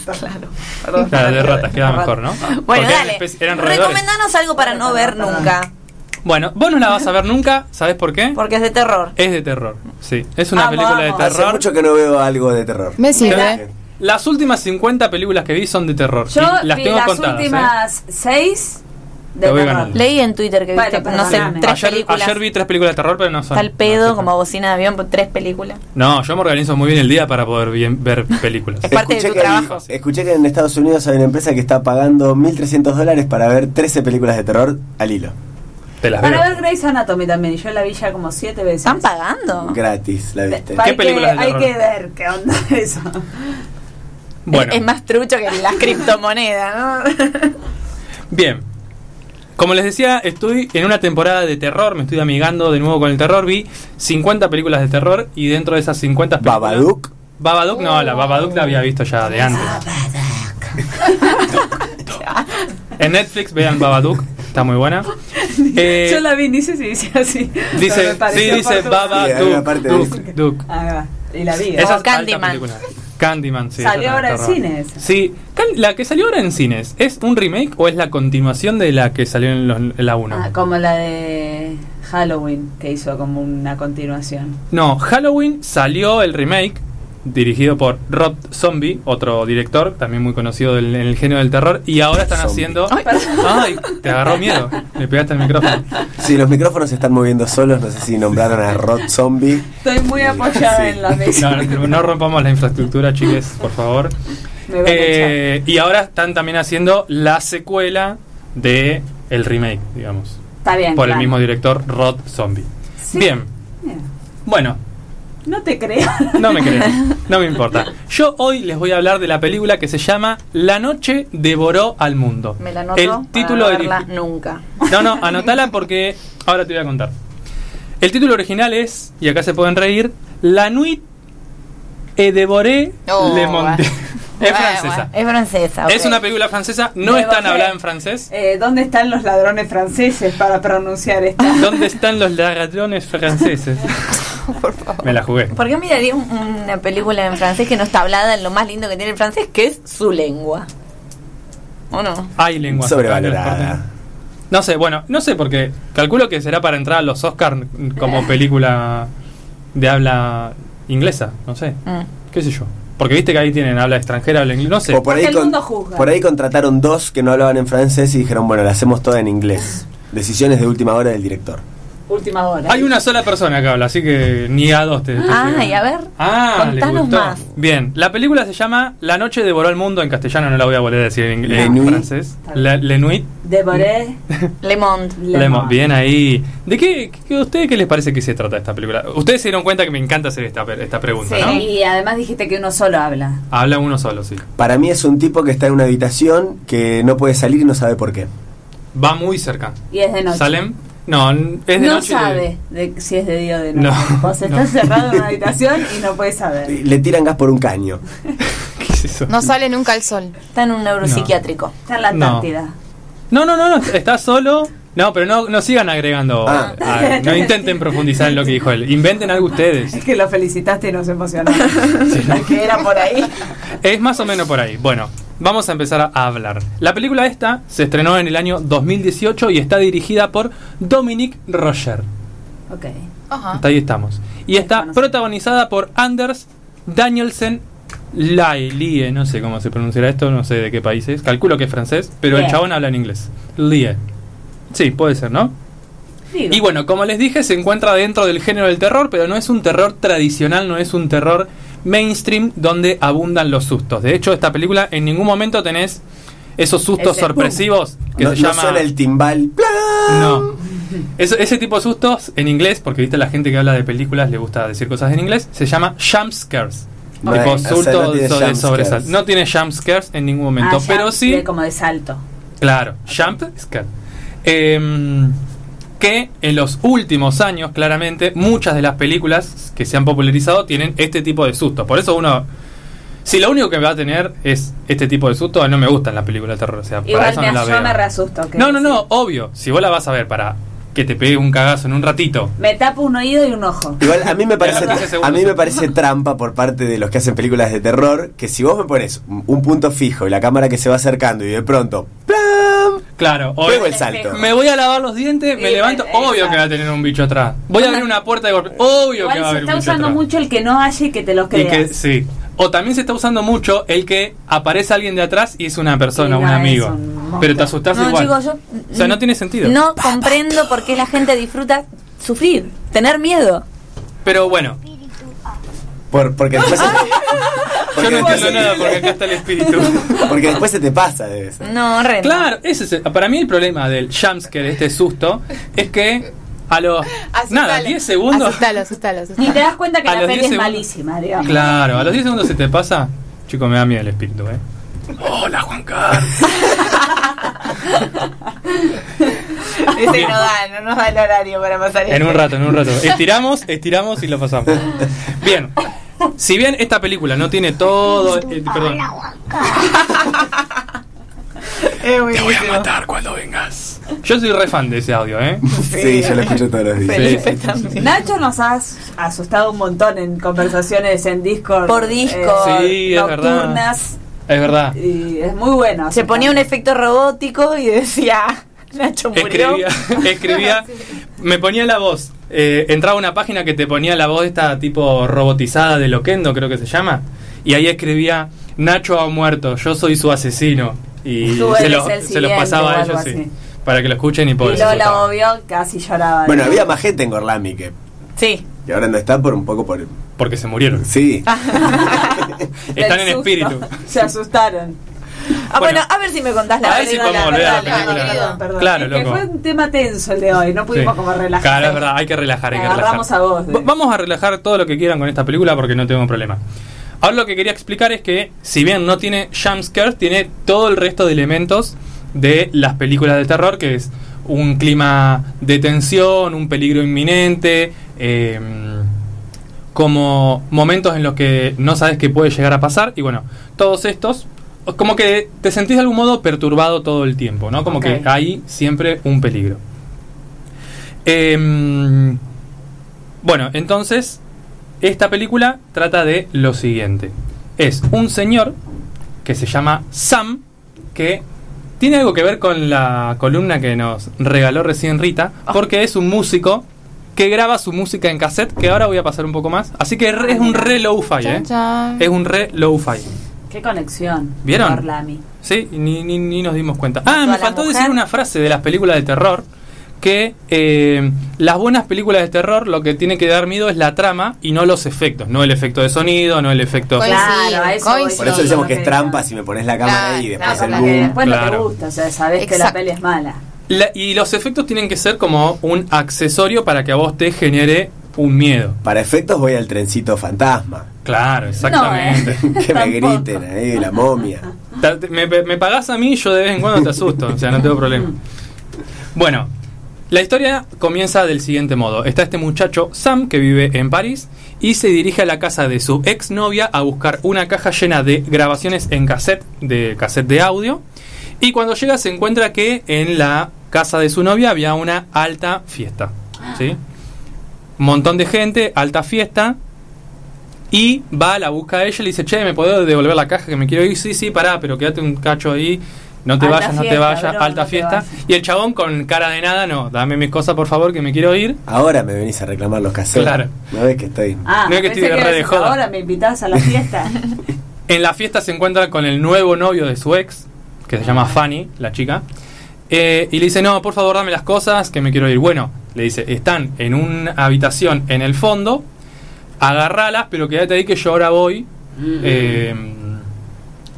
[SPEAKER 5] Perdón.
[SPEAKER 2] Claro, de ratas, queda mejor, ¿no?
[SPEAKER 4] Bueno,
[SPEAKER 2] Porque
[SPEAKER 4] dale. Recomendanos algo para no ver nunca.
[SPEAKER 2] Bueno, vos no la vas a ver nunca, ¿sabés por qué?
[SPEAKER 4] Porque es de terror.
[SPEAKER 2] Es de terror, sí. Es una
[SPEAKER 5] Vamos,
[SPEAKER 2] película de
[SPEAKER 5] vamos.
[SPEAKER 6] Hace
[SPEAKER 2] terror.
[SPEAKER 6] mucho que no veo algo de terror.
[SPEAKER 7] Me sirve.
[SPEAKER 2] Las últimas 50 películas que vi son de terror.
[SPEAKER 5] Yo
[SPEAKER 2] y las
[SPEAKER 5] vi
[SPEAKER 2] tengo
[SPEAKER 5] las
[SPEAKER 2] contadas. ¿eh?
[SPEAKER 5] últimas seis de
[SPEAKER 2] Te voy ganando.
[SPEAKER 4] Leí en Twitter que viste, no sé,
[SPEAKER 5] perdóname.
[SPEAKER 4] tres
[SPEAKER 2] Ayer,
[SPEAKER 4] películas.
[SPEAKER 2] ayer vi tres películas de terror, pero no son.
[SPEAKER 4] Está el pedo
[SPEAKER 2] no,
[SPEAKER 4] como bocina de avión por tres películas.
[SPEAKER 2] No, yo me organizo muy bien el día para poder bien- ver películas.
[SPEAKER 4] Es parte de tu trabajo.
[SPEAKER 6] escuché que en Estados Unidos hay una empresa que está pagando 1.300 dólares para ver 13 películas de terror al hilo.
[SPEAKER 2] Te las veo.
[SPEAKER 5] Para ver Grey's Anatomy también, yo la vi ya como siete veces.
[SPEAKER 4] ¿Están pagando?
[SPEAKER 6] Gratis, la viste.
[SPEAKER 5] Hay
[SPEAKER 2] ¿Qué películas
[SPEAKER 5] que,
[SPEAKER 2] de
[SPEAKER 5] Hay
[SPEAKER 2] terror?
[SPEAKER 5] que ver qué onda eso.
[SPEAKER 2] Bueno,
[SPEAKER 4] Es, es más trucho que las criptomonedas, ¿no?
[SPEAKER 2] bien. Como les decía, estoy en una temporada de terror, me estoy amigando de nuevo con el terror. Vi 50 películas de terror y dentro de esas 50 películas.
[SPEAKER 6] Babadook.
[SPEAKER 2] Babadook, no, la Babadook la había visto ya de antes. En Netflix vean Babadook, está muy buena. Eh,
[SPEAKER 5] yo la vi, sé si dice así.
[SPEAKER 2] Dice, sí, dice Babadook, Duke.
[SPEAKER 5] Ah, y la vi. ¿eh?
[SPEAKER 2] Esa es
[SPEAKER 4] Candyman.
[SPEAKER 2] Candyman, sí.
[SPEAKER 5] Salió ahora en cines.
[SPEAKER 2] Sí, la que salió ahora en cines, ¿es un remake o es la continuación de la que salió en, los- en la 1?
[SPEAKER 5] Ah, como la de Halloween, que hizo como una continuación.
[SPEAKER 2] No, Halloween salió el remake, dirigido por Rob Zombie, otro director, también muy conocido del- en el género del terror, y ahora están
[SPEAKER 6] Zombie.
[SPEAKER 2] haciendo... Ay, te agarró miedo, le pegaste el micrófono.
[SPEAKER 6] Si los micrófonos se están moviendo solos, no sé si nombraron a Rod Zombie.
[SPEAKER 5] Estoy muy apoyada
[SPEAKER 6] Sí.
[SPEAKER 5] en la mesa.
[SPEAKER 2] No, rompamos la infraestructura, chiques, por favor.
[SPEAKER 5] Me
[SPEAKER 2] Eh, y ahora están también haciendo la secuela de el remake, digamos.
[SPEAKER 5] Está bien.
[SPEAKER 2] por el mismo director Rod Zombie.
[SPEAKER 5] Sí.
[SPEAKER 2] Bien.
[SPEAKER 5] Bien.
[SPEAKER 2] Bueno,
[SPEAKER 5] No te creo.
[SPEAKER 2] no me crean, no me importa. Yo hoy les voy a hablar de la película que se llama La noche devoró al mundo.
[SPEAKER 4] Me la anoto
[SPEAKER 2] El
[SPEAKER 4] para
[SPEAKER 2] título
[SPEAKER 4] no verla
[SPEAKER 2] origi-
[SPEAKER 4] nunca.
[SPEAKER 2] No, no, anotala porque ahora te voy a contar. El título original es, y acá se pueden reír, La nuit et devoré
[SPEAKER 7] Oh,
[SPEAKER 2] le monté.
[SPEAKER 7] bueno.
[SPEAKER 2] Es
[SPEAKER 7] Bueno,
[SPEAKER 2] francesa.
[SPEAKER 4] Es francesa.
[SPEAKER 2] Es una película francesa, no
[SPEAKER 5] Me
[SPEAKER 2] está
[SPEAKER 5] bajé.
[SPEAKER 2] hablada en francés.
[SPEAKER 5] Eh, ¿Dónde están los ladrones franceses para pronunciar esta?
[SPEAKER 2] ¿Dónde están los ladrones franceses? Me la jugué.
[SPEAKER 4] ¿Por qué miraría un- una película en francés que no está hablada en lo más lindo que tiene el francés, que es su lengua? ¿O no?
[SPEAKER 2] Hay lenguas.
[SPEAKER 6] Sobrevalorada.
[SPEAKER 2] No sé, bueno, no sé porque calculo que será para entrar a los Oscars como película de habla inglesa, no sé,
[SPEAKER 4] Mm.
[SPEAKER 2] qué sé yo. Porque viste que ahí tienen habla extranjera, habla inglés, no sé.
[SPEAKER 6] O por ahí,
[SPEAKER 5] Porque el
[SPEAKER 6] con-
[SPEAKER 5] mundo juzga.
[SPEAKER 6] por ahí contrataron dos que no hablaban en francés y dijeron, bueno, la hacemos toda en inglés. Decisiones de última hora del director.
[SPEAKER 5] Última hora.
[SPEAKER 2] Hay una sola persona que habla, así que ni a dos te. te
[SPEAKER 4] Ah, y a ver.
[SPEAKER 2] Ah,
[SPEAKER 4] contanos
[SPEAKER 2] gustó.
[SPEAKER 4] más.
[SPEAKER 2] Bien, la película se llama La noche devoró el mundo en castellano, no la voy a volver a decir en,
[SPEAKER 6] Le
[SPEAKER 2] en
[SPEAKER 6] Nuit.
[SPEAKER 2] francés. La, Le Nuit.
[SPEAKER 5] Devoré.
[SPEAKER 4] Le Monde.
[SPEAKER 5] Le
[SPEAKER 2] Le Mo-
[SPEAKER 5] Monde.
[SPEAKER 2] Bien ahí. ¿De qué, qué, ustedes qué les parece que se trata esta película? Ustedes se dieron cuenta que me encanta hacer esta, esta pregunta,
[SPEAKER 5] Sí,
[SPEAKER 2] ¿no?
[SPEAKER 5] y además dijiste que uno solo habla.
[SPEAKER 2] Habla uno solo, sí.
[SPEAKER 6] Para mí es un tipo que está en una habitación que no puede salir y no sabe por qué.
[SPEAKER 2] Va muy cerca.
[SPEAKER 5] Y es de noche.
[SPEAKER 2] ¿Salem? No, es de
[SPEAKER 5] no
[SPEAKER 2] noche. y de-
[SPEAKER 5] sabe de si es de día o de noche.
[SPEAKER 2] No,
[SPEAKER 5] Vos
[SPEAKER 2] no.
[SPEAKER 5] estás cerrado en una habitación y no puedes saber.
[SPEAKER 6] Le tiran gas por un caño.
[SPEAKER 2] ¿Qué es eso?
[SPEAKER 7] No sale nunca el sol.
[SPEAKER 4] Está en un neuropsiquiátrico.
[SPEAKER 5] Está en la. Antártida.
[SPEAKER 2] No, no, no, no, está solo. No, pero no, no sigan agregando.
[SPEAKER 6] Ah.
[SPEAKER 2] no intenten profundizar en lo que dijo él. Inventen algo ustedes.
[SPEAKER 5] Es que lo felicitaste y nos emocionó. que era por ahí.
[SPEAKER 2] Es más o menos por ahí. Bueno, vamos a empezar a hablar. La película esta se estrenó en el año 2018 y está dirigida por Dominic Roger.
[SPEAKER 5] Ok.
[SPEAKER 7] Ajá.
[SPEAKER 2] Hasta ahí estamos. Y está protagonizada por Anders Danielsen Lie, no sé cómo se pronunciará esto, no sé de qué país es. Calculo que es francés, pero el chabón habla en inglés. Lie. Sí, puede ser, ¿no?
[SPEAKER 5] Digo.
[SPEAKER 2] Y bueno, como les dije, se encuentra dentro del género del terror, pero no es un terror tradicional, no es un terror mainstream donde abundan los sustos. De hecho, esta película en ningún momento tenés esos sustos
[SPEAKER 5] Ese
[SPEAKER 2] sorpresivos que
[SPEAKER 6] no,
[SPEAKER 2] se
[SPEAKER 6] no
[SPEAKER 2] llama
[SPEAKER 6] suena el timbal. ¡Plan!
[SPEAKER 2] no. Eso- ese tipo de sustos en inglés, porque viste la gente que habla de películas le gusta decir cosas en inglés, se llama jump scares.
[SPEAKER 6] No,
[SPEAKER 2] tipo
[SPEAKER 6] o sea, no tiene
[SPEAKER 2] so-
[SPEAKER 6] jump
[SPEAKER 2] sobresal-. No tiene jump scares en ningún momento,
[SPEAKER 5] Ah,
[SPEAKER 2] pero sí,
[SPEAKER 5] de- como de salto.
[SPEAKER 2] claro, jump scare. Em, que en los últimos años, claramente, muchas de las películas que se han popularizado tienen este tipo de sustos. Por eso uno, si lo único que va a tener es este tipo de sustos, no me gustan las películas de terror. O sea, para
[SPEAKER 5] Igual
[SPEAKER 2] eso
[SPEAKER 5] me,
[SPEAKER 2] no la
[SPEAKER 5] yo
[SPEAKER 2] veo.
[SPEAKER 5] me reasusto. ¿qué
[SPEAKER 2] No, no, no, obvio. Si vos la vas a ver para que te pegue un cagazo en un ratito,
[SPEAKER 5] Me tapo un oído y un ojo.
[SPEAKER 6] Igual a mí me parece
[SPEAKER 2] Pero 15 segundos.
[SPEAKER 6] a mí me parece trampa por parte de los que hacen películas de terror que si vos me pones un un punto fijo y la cámara que se va acercando y de pronto ¡plam!
[SPEAKER 2] Claro, o-
[SPEAKER 6] pego el salto.
[SPEAKER 2] me voy a lavar los dientes, me levanto, obvio que va a tener un bicho atrás. Voy a abrir una puerta de golpe, obvio que va a
[SPEAKER 5] se
[SPEAKER 2] haber un
[SPEAKER 5] está
[SPEAKER 2] bicho
[SPEAKER 5] usando
[SPEAKER 2] atrás.
[SPEAKER 5] mucho el que no haya y que te lo
[SPEAKER 2] Y
[SPEAKER 5] creas.
[SPEAKER 2] que sí. O también se está usando mucho el que aparece alguien de atrás y es una persona,
[SPEAKER 5] no
[SPEAKER 2] un amigo.
[SPEAKER 5] un.
[SPEAKER 2] Pero te asustás
[SPEAKER 4] No,
[SPEAKER 2] igual.
[SPEAKER 4] chicos, yo.
[SPEAKER 2] o sea, no tiene sentido.
[SPEAKER 4] No comprendo por qué la gente disfruta sufrir, tener miedo.
[SPEAKER 2] Pero bueno,
[SPEAKER 6] Por- porque después se,
[SPEAKER 2] yo no entiendo nada porque acá está el espíritu.
[SPEAKER 6] porque después se te pasa debe ser.
[SPEAKER 4] No, re.
[SPEAKER 2] Claro, ese es el- para mí el problema del jumpscare, este susto, es que a los nada, 10 segundos.
[SPEAKER 7] Asustalo, asustalo, asustalo.
[SPEAKER 5] Ni te das cuenta que
[SPEAKER 2] A
[SPEAKER 5] la
[SPEAKER 2] los
[SPEAKER 5] peli
[SPEAKER 2] 10
[SPEAKER 5] es
[SPEAKER 2] segundos-
[SPEAKER 5] malísima, digamos.
[SPEAKER 2] Claro, a los 10 segundos se te pasa. Chico, me da miedo el espíritu, ¿eh? Hola, Juan Carlos.
[SPEAKER 4] Ese
[SPEAKER 2] Bien.
[SPEAKER 4] no da, no nos da el horario para pasar
[SPEAKER 2] En un rato, en un rato. Estiramos, estiramos y lo pasamos. Bien. Si bien esta película no tiene todo. eh, perdón. Te voy a matar cuando vengas. Yo soy re fan de ese audio, ¿eh?
[SPEAKER 6] Sí, yo lo escucho todos los días.
[SPEAKER 2] Sí,
[SPEAKER 4] Felipe
[SPEAKER 2] sí.
[SPEAKER 4] también.
[SPEAKER 5] Nacho nos has asustado un montón en conversaciones en Discord.
[SPEAKER 4] Por Discord.
[SPEAKER 2] Sí, es verdad.
[SPEAKER 5] nocturnas,
[SPEAKER 2] Es verdad.
[SPEAKER 5] Y es muy bueno.
[SPEAKER 4] Se ponía un efecto robótico y decía. Nacho murió.
[SPEAKER 2] Escribía, escribía, me ponía la voz. eh, entraba a una página que te ponía la voz esta tipo robotizada de Loquendo, creo que se llama. Y ahí escribía, Nacho ha muerto, yo soy su asesino. Y
[SPEAKER 5] Tú
[SPEAKER 2] se, los pasaba a ellos, sí. Para que lo escuchen y por
[SPEAKER 5] Y
[SPEAKER 2] asustaban.
[SPEAKER 5] obvio, casi lloraba.
[SPEAKER 6] Bueno, había más gente en Gorlami que,
[SPEAKER 4] Sí.
[SPEAKER 6] que ahora no está por un poco por,
[SPEAKER 2] Porque se murieron.
[SPEAKER 6] Sí.
[SPEAKER 2] Están en espíritu.
[SPEAKER 5] Se asustaron.
[SPEAKER 4] Ah, bueno, a ver si me contás la
[SPEAKER 2] A ver si
[SPEAKER 4] película.
[SPEAKER 2] podemos volver a la película.
[SPEAKER 5] Perdón, perdón.
[SPEAKER 2] Claro, loco.
[SPEAKER 5] fue un tema tenso el de hoy, no pudimos
[SPEAKER 2] Sí.
[SPEAKER 5] como relajar.
[SPEAKER 2] Claro, es verdad, hay que relajar, hay que relajar.
[SPEAKER 5] Agarramos a vos. de-
[SPEAKER 2] Va- Vamos a relajar todo lo que quieran con esta película porque no tengo problema. Ahora lo que quería explicar es que, si bien no tiene jumpscares, tiene todo el resto de elementos de las películas de terror, que es un clima de tensión, un peligro inminente, eh, como momentos en los que no sabes qué puede llegar a pasar, y bueno, todos estos, como que te sentís de algún modo perturbado todo el tiempo, ¿no? Como que hay siempre un peligro. Em, bueno, entonces, esta película trata de lo siguiente. Es un señor que se llama Sam, que tiene algo que ver con la columna que nos regaló recién Rita, porque es un músico que graba su música en cassette, que ahora voy a pasar un poco más. Así que re- es un re low-fi, ¿eh?
[SPEAKER 7] Chan, chan.
[SPEAKER 2] Es un re low-fi.
[SPEAKER 5] Qué conexión.
[SPEAKER 2] ¿Vieron?
[SPEAKER 5] Orlami.
[SPEAKER 2] Sí, ni, ni, ni nos dimos cuenta. Ah, me faltó
[SPEAKER 4] mujer.
[SPEAKER 2] decir una frase de las películas de terror. Que eh, las buenas películas de terror lo que tiene que dar miedo es la trama y no los efectos. No el efecto de sonido, no el efecto...
[SPEAKER 5] Claro, eso
[SPEAKER 7] coincido.
[SPEAKER 6] Por eso decimos que es trampa si me pones la cámara
[SPEAKER 7] Claro,
[SPEAKER 6] ahí y después
[SPEAKER 7] claro,
[SPEAKER 6] el boom.
[SPEAKER 5] después no te gusta, o sea, sabés que la peli es mala.
[SPEAKER 2] La- y los efectos tienen que ser como un accesorio para que a vos te genere un miedo.
[SPEAKER 6] Para efectos voy al trencito fantasma.
[SPEAKER 2] Claro, exactamente.
[SPEAKER 6] que me griten ahí, la momia.
[SPEAKER 2] Me, me pagás a mí, yo de vez en cuando te asusto, o sea, no tengo problema. Bueno, la historia comienza del siguiente modo. Está este muchacho, Sam, que vive en París, y se dirige a la casa de su exnovia a buscar una caja llena de grabaciones en cassette, de cassette de audio. Y cuando llega se encuentra que en la casa de su novia había una alta fiesta. ¿Sí? Montón de gente, alta fiesta. Y va a la busca de ella y le dice, che, ¿me podés devolver la caja que me quiero ir? Sí, sí, pará, pero quédate un cacho ahí. No te
[SPEAKER 5] Alta
[SPEAKER 2] vayas, no te vayas,
[SPEAKER 5] bro,
[SPEAKER 2] alta
[SPEAKER 5] no
[SPEAKER 2] fiesta.
[SPEAKER 5] vayas.
[SPEAKER 2] Y el chabón con cara de nada, no, dame mis cosas por favor que me quiero ir.
[SPEAKER 6] Ahora me venís a reclamar los cassettes.
[SPEAKER 2] Claro.
[SPEAKER 6] ¿No ves que estoy?
[SPEAKER 5] Ah,
[SPEAKER 2] No es que estoy de re de joda.
[SPEAKER 5] Ahora me invitás a la fiesta.
[SPEAKER 2] En la fiesta se encuentra con el nuevo novio de su ex, que se llama Fanny, la chica. eh, y le dice, no, por favor, dame las cosas, que me quiero ir. Bueno, le dice, están en una habitación en el fondo, agarralas, pero quédate ahí que yo ahora voy, eh,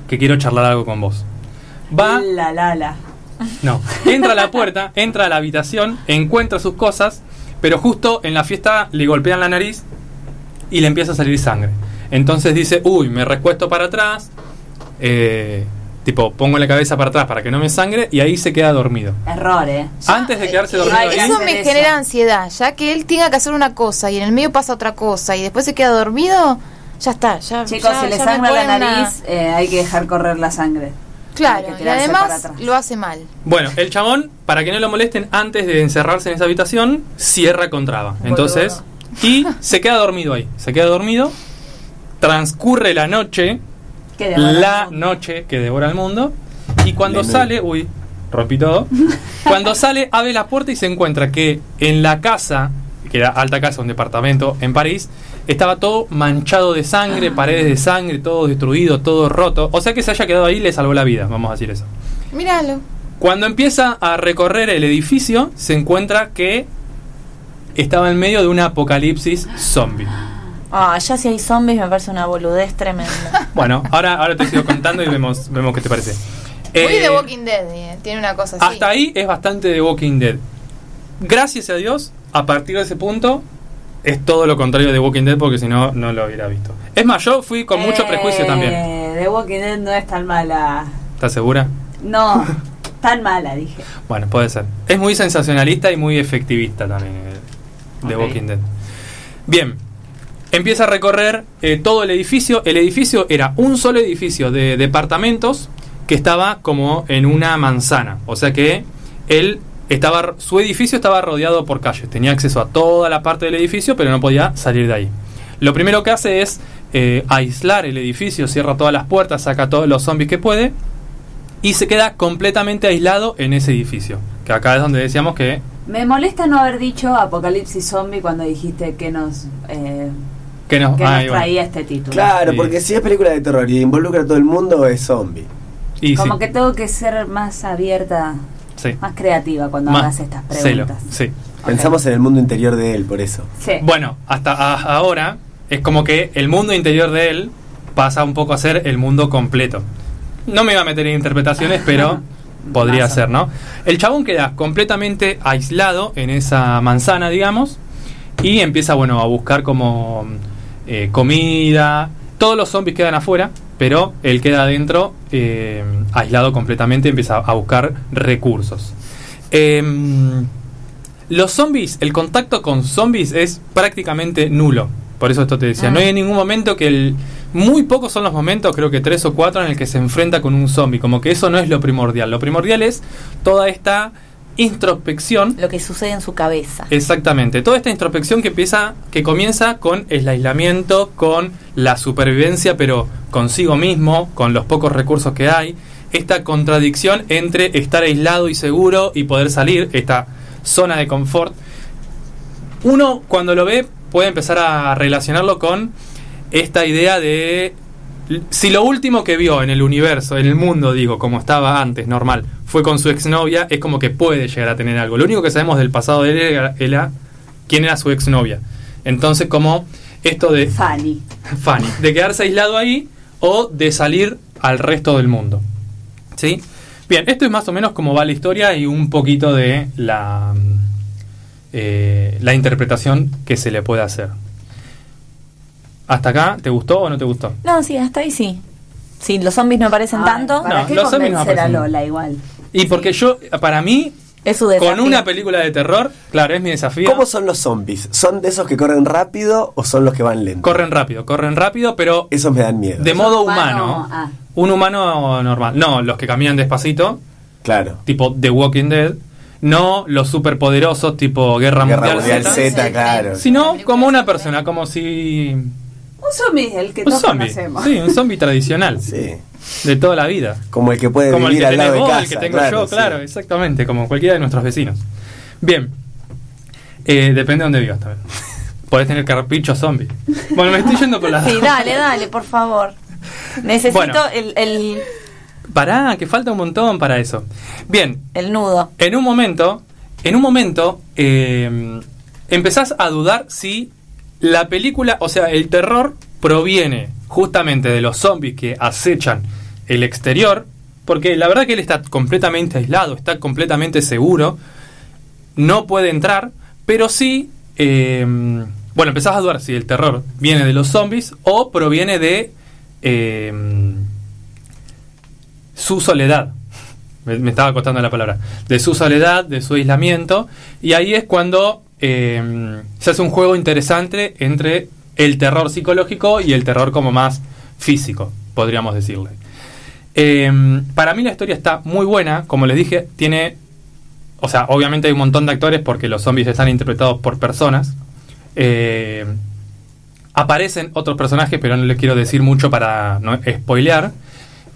[SPEAKER 2] que quiero charlar algo con vos. Va,
[SPEAKER 5] La la la.
[SPEAKER 2] no, entra a la puerta, entra a la habitación, encuentra sus cosas, pero justo en la fiesta le golpean la nariz y le empieza a salir sangre. Entonces dice, uy, me recuesto para atrás, eh, tipo, pongo la cabeza para atrás para que no me sangre y ahí se queda dormido.
[SPEAKER 5] Error, eh.
[SPEAKER 2] Antes de quedarse dormido
[SPEAKER 5] Ay,
[SPEAKER 2] ahí,
[SPEAKER 7] Eso me genera ansiedad, ya que él tenga que hacer una cosa y en el medio pasa otra cosa y después se queda dormido, ya está, ya
[SPEAKER 5] Chicos,
[SPEAKER 7] ya-
[SPEAKER 5] si le sangra la
[SPEAKER 7] una-
[SPEAKER 5] nariz, eh, hay que dejar correr la sangre.
[SPEAKER 7] Claro,
[SPEAKER 5] que
[SPEAKER 7] y además lo hace mal.
[SPEAKER 2] Bueno, el chabón, para que no lo molesten antes de encerrarse en esa habitación, cierra con traba. Entonces, y se queda dormido ahí. Se queda dormido. Transcurre la noche,
[SPEAKER 5] Que
[SPEAKER 2] la noche que devora el mundo. Y cuando sale, uy, rompí todo. Cuando sale, abre la puerta y se encuentra que en la casa, que era alta casa, un departamento en París, estaba todo manchado de sangre, paredes de sangre, todo destruido, todo roto. O sea que se haya quedado ahí le salvó la vida, vamos a decir eso.
[SPEAKER 7] Míralo.
[SPEAKER 2] Cuando empieza a recorrer el edificio, se encuentra que estaba en medio de un apocalipsis zombie.
[SPEAKER 4] Ah, ya si hay zombies me parece una boludez tremenda.
[SPEAKER 2] Bueno, ahora, ahora te sigo contando y vemos, vemos qué te parece.
[SPEAKER 7] Muy
[SPEAKER 2] Eh,
[SPEAKER 7] de Walking Dead, eh, tiene una cosa así.
[SPEAKER 2] hasta ahí es bastante de Walking Dead. Gracias a Dios, a partir de ese punto, es todo lo contrario de Walking Dead porque si no, no lo hubiera visto. Es más, yo fui con mucho
[SPEAKER 5] Eh,
[SPEAKER 2] prejuicio también.
[SPEAKER 5] The Walking Dead no es tan mala.
[SPEAKER 2] ¿Estás segura?
[SPEAKER 5] No, tan mala, dije.
[SPEAKER 2] Bueno, puede ser. Es muy sensacionalista y muy efectivista también eh, de
[SPEAKER 5] Ok.
[SPEAKER 2] Walking Dead. Bien, empieza a recorrer eh, todo el edificio. El edificio era un solo edificio de departamentos que estaba como en una manzana. O sea que él estaba, su edificio estaba rodeado por calles. Tenía acceso a toda la parte del edificio, pero no podía salir de ahí. Lo primero que hace es eh, aislar el edificio, cierra todas las puertas, saca todos los zombies que puede y se queda completamente aislado en ese edificio. Que acá es donde decíamos que
[SPEAKER 5] Me molesta no haber dicho Apocalipsis Zombie cuando dijiste que nos, eh,
[SPEAKER 2] que nos,
[SPEAKER 5] que
[SPEAKER 2] ah,
[SPEAKER 5] nos traía este título.
[SPEAKER 6] Claro,
[SPEAKER 2] Sí.
[SPEAKER 6] porque si es película de terror y involucra a todo el mundo, es zombie.
[SPEAKER 2] Y
[SPEAKER 5] Como
[SPEAKER 2] sí,
[SPEAKER 5] que tengo que ser más abierta,
[SPEAKER 2] sí.
[SPEAKER 5] más creativa cuando
[SPEAKER 2] Más
[SPEAKER 5] hagas estas
[SPEAKER 2] celo,
[SPEAKER 5] preguntas.
[SPEAKER 2] sí.
[SPEAKER 6] Pensamos en el mundo interior de él, por eso.
[SPEAKER 5] Sí.
[SPEAKER 2] Bueno, hasta a- ahora es como que el mundo interior de él pasa un poco a ser el mundo completo. No me iba a meter en interpretaciones, pero podría ser, ¿no? El chabón queda completamente aislado en esa manzana, digamos, y empieza, bueno, a buscar como eh, comida. Todos los zombies quedan afuera, pero él queda adentro, eh, aislado completamente, empieza a buscar recursos. Em, los zombies, el contacto con zombies es prácticamente nulo. Por eso esto te decía, no hay ningún momento que el... Muy pocos son los momentos, creo que tres o cuatro, en el que se enfrenta con un zombie. Como que eso no es lo primordial. Lo primordial es toda esta introspección.
[SPEAKER 4] Lo que sucede en su cabeza.
[SPEAKER 2] Exactamente. Toda esta introspección que empieza, que comienza con el aislamiento, con la supervivencia, pero consigo mismo, con los pocos recursos que hay. Esta contradicción entre estar aislado y seguro y poder salir, esta zona de confort. Uno cuando lo ve puede empezar a relacionarlo con esta idea de si lo último que vio en el universo, en el mundo, digo, como estaba antes, normal, fue con su exnovia, es como que puede llegar a tener algo. Lo único que sabemos del pasado de él era, era quién era su exnovia. Entonces, como esto de
[SPEAKER 5] Fanny.
[SPEAKER 2] Fanny, de quedarse aislado ahí o de salir al resto del mundo. ¿Sí? Bien, esto es más o menos como va la historia y un poquito de la, eh, la interpretación que se le puede hacer. ¿Hasta acá te gustó o no te gustó?
[SPEAKER 4] No, sí, hasta ahí sí. Sí, los zombies no parecen tanto.
[SPEAKER 5] ¿Para
[SPEAKER 2] No,
[SPEAKER 5] qué
[SPEAKER 2] los zombies no
[SPEAKER 5] convencer a
[SPEAKER 2] aparecen.
[SPEAKER 5] Lola igual?
[SPEAKER 2] Y porque yo, para mí,
[SPEAKER 4] Es su
[SPEAKER 2] con una película de terror, claro, es mi desafío.
[SPEAKER 6] ¿Cómo son los zombies? ¿Son de esos que corren rápido o son los que van lento?
[SPEAKER 2] Corren rápido, corren rápido, pero
[SPEAKER 6] Esos me dan miedo.
[SPEAKER 2] de modo
[SPEAKER 5] humano,
[SPEAKER 2] humano.
[SPEAKER 5] ah.
[SPEAKER 2] Un humano normal. No, los que caminan despacito,
[SPEAKER 6] Claro.
[SPEAKER 2] tipo The Walking Dead. No los superpoderosos, tipo Guerra,
[SPEAKER 6] Guerra
[SPEAKER 2] Mundial,
[SPEAKER 6] Mundial
[SPEAKER 2] Z.
[SPEAKER 6] Z, claro.
[SPEAKER 2] Sino como una persona, como si...
[SPEAKER 5] Un zombie, el que
[SPEAKER 2] Un
[SPEAKER 5] todos
[SPEAKER 2] zombie.
[SPEAKER 5] conocemos.
[SPEAKER 2] Sí, un zombie tradicional.
[SPEAKER 6] Sí.
[SPEAKER 2] De toda la vida.
[SPEAKER 6] Como el que puede
[SPEAKER 2] como el
[SPEAKER 6] vivir
[SPEAKER 2] que
[SPEAKER 6] al lado
[SPEAKER 2] tenés
[SPEAKER 6] de
[SPEAKER 2] vos,
[SPEAKER 6] casa.
[SPEAKER 2] el que tengo
[SPEAKER 6] claro,
[SPEAKER 2] yo,
[SPEAKER 6] sí.
[SPEAKER 2] claro, exactamente, como cualquiera de nuestros vecinos. Bien, Eh, depende de dónde vivas también. Podés tener carpicho zombie. Bueno, me estoy yendo por la...
[SPEAKER 4] Sí, dale, dale, por favor. Necesito
[SPEAKER 2] Bueno.
[SPEAKER 4] el, el,
[SPEAKER 2] Pará, que falta un montón para eso. Bien,
[SPEAKER 4] el nudo.
[SPEAKER 2] en un momento, en un momento, eh, empezás a dudar si la película, o sea, el terror proviene justamente de los zombies que acechan el exterior, porque la verdad que él está completamente aislado, está completamente seguro, no puede entrar, pero sí, eh, bueno, empezás a dudar si el terror viene de los zombies o proviene de eh, su soledad. Me, me estaba costando la palabra. De su soledad, de su aislamiento. Y ahí es cuando eh, se hace un juego interesante entre el terror psicológico y el terror como más físico, podríamos decirle. Eh, para mí la historia está muy buena. Como les dije, tiene... O sea, obviamente hay un montón de actores porque los zombies están interpretados por personas. Eh, aparecen otros personajes, pero no les quiero decir mucho para no spoilear.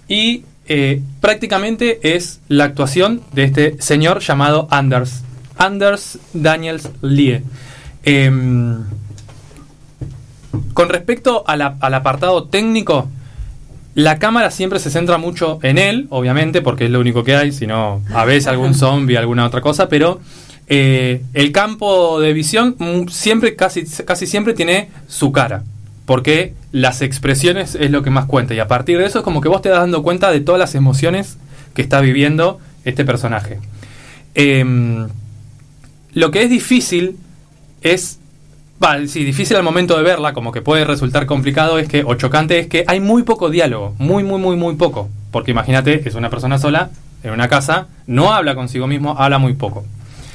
[SPEAKER 2] Y eh, prácticamente es la actuación de este señor llamado Anders. Anders Daniels Lie. Em, con respecto a la- al apartado técnico, la cámara siempre se centra mucho en él, obviamente, porque es lo único que hay, si no, a veces algún zombie, alguna otra cosa, pero eh, el campo de visión siempre, casi, casi siempre tiene su cara, porque las expresiones es lo que más cuenta, y a partir de eso es como que vos te das dando cuenta de todas las emociones que está viviendo este personaje. Em, lo que es difícil es Va, sí, difícil al momento de verla, como que puede resultar complicado, es que, o chocante, es que hay muy poco diálogo, muy, muy, muy, muy poco. Porque imagínate, es una persona sola, en una casa, no habla consigo mismo, habla muy poco.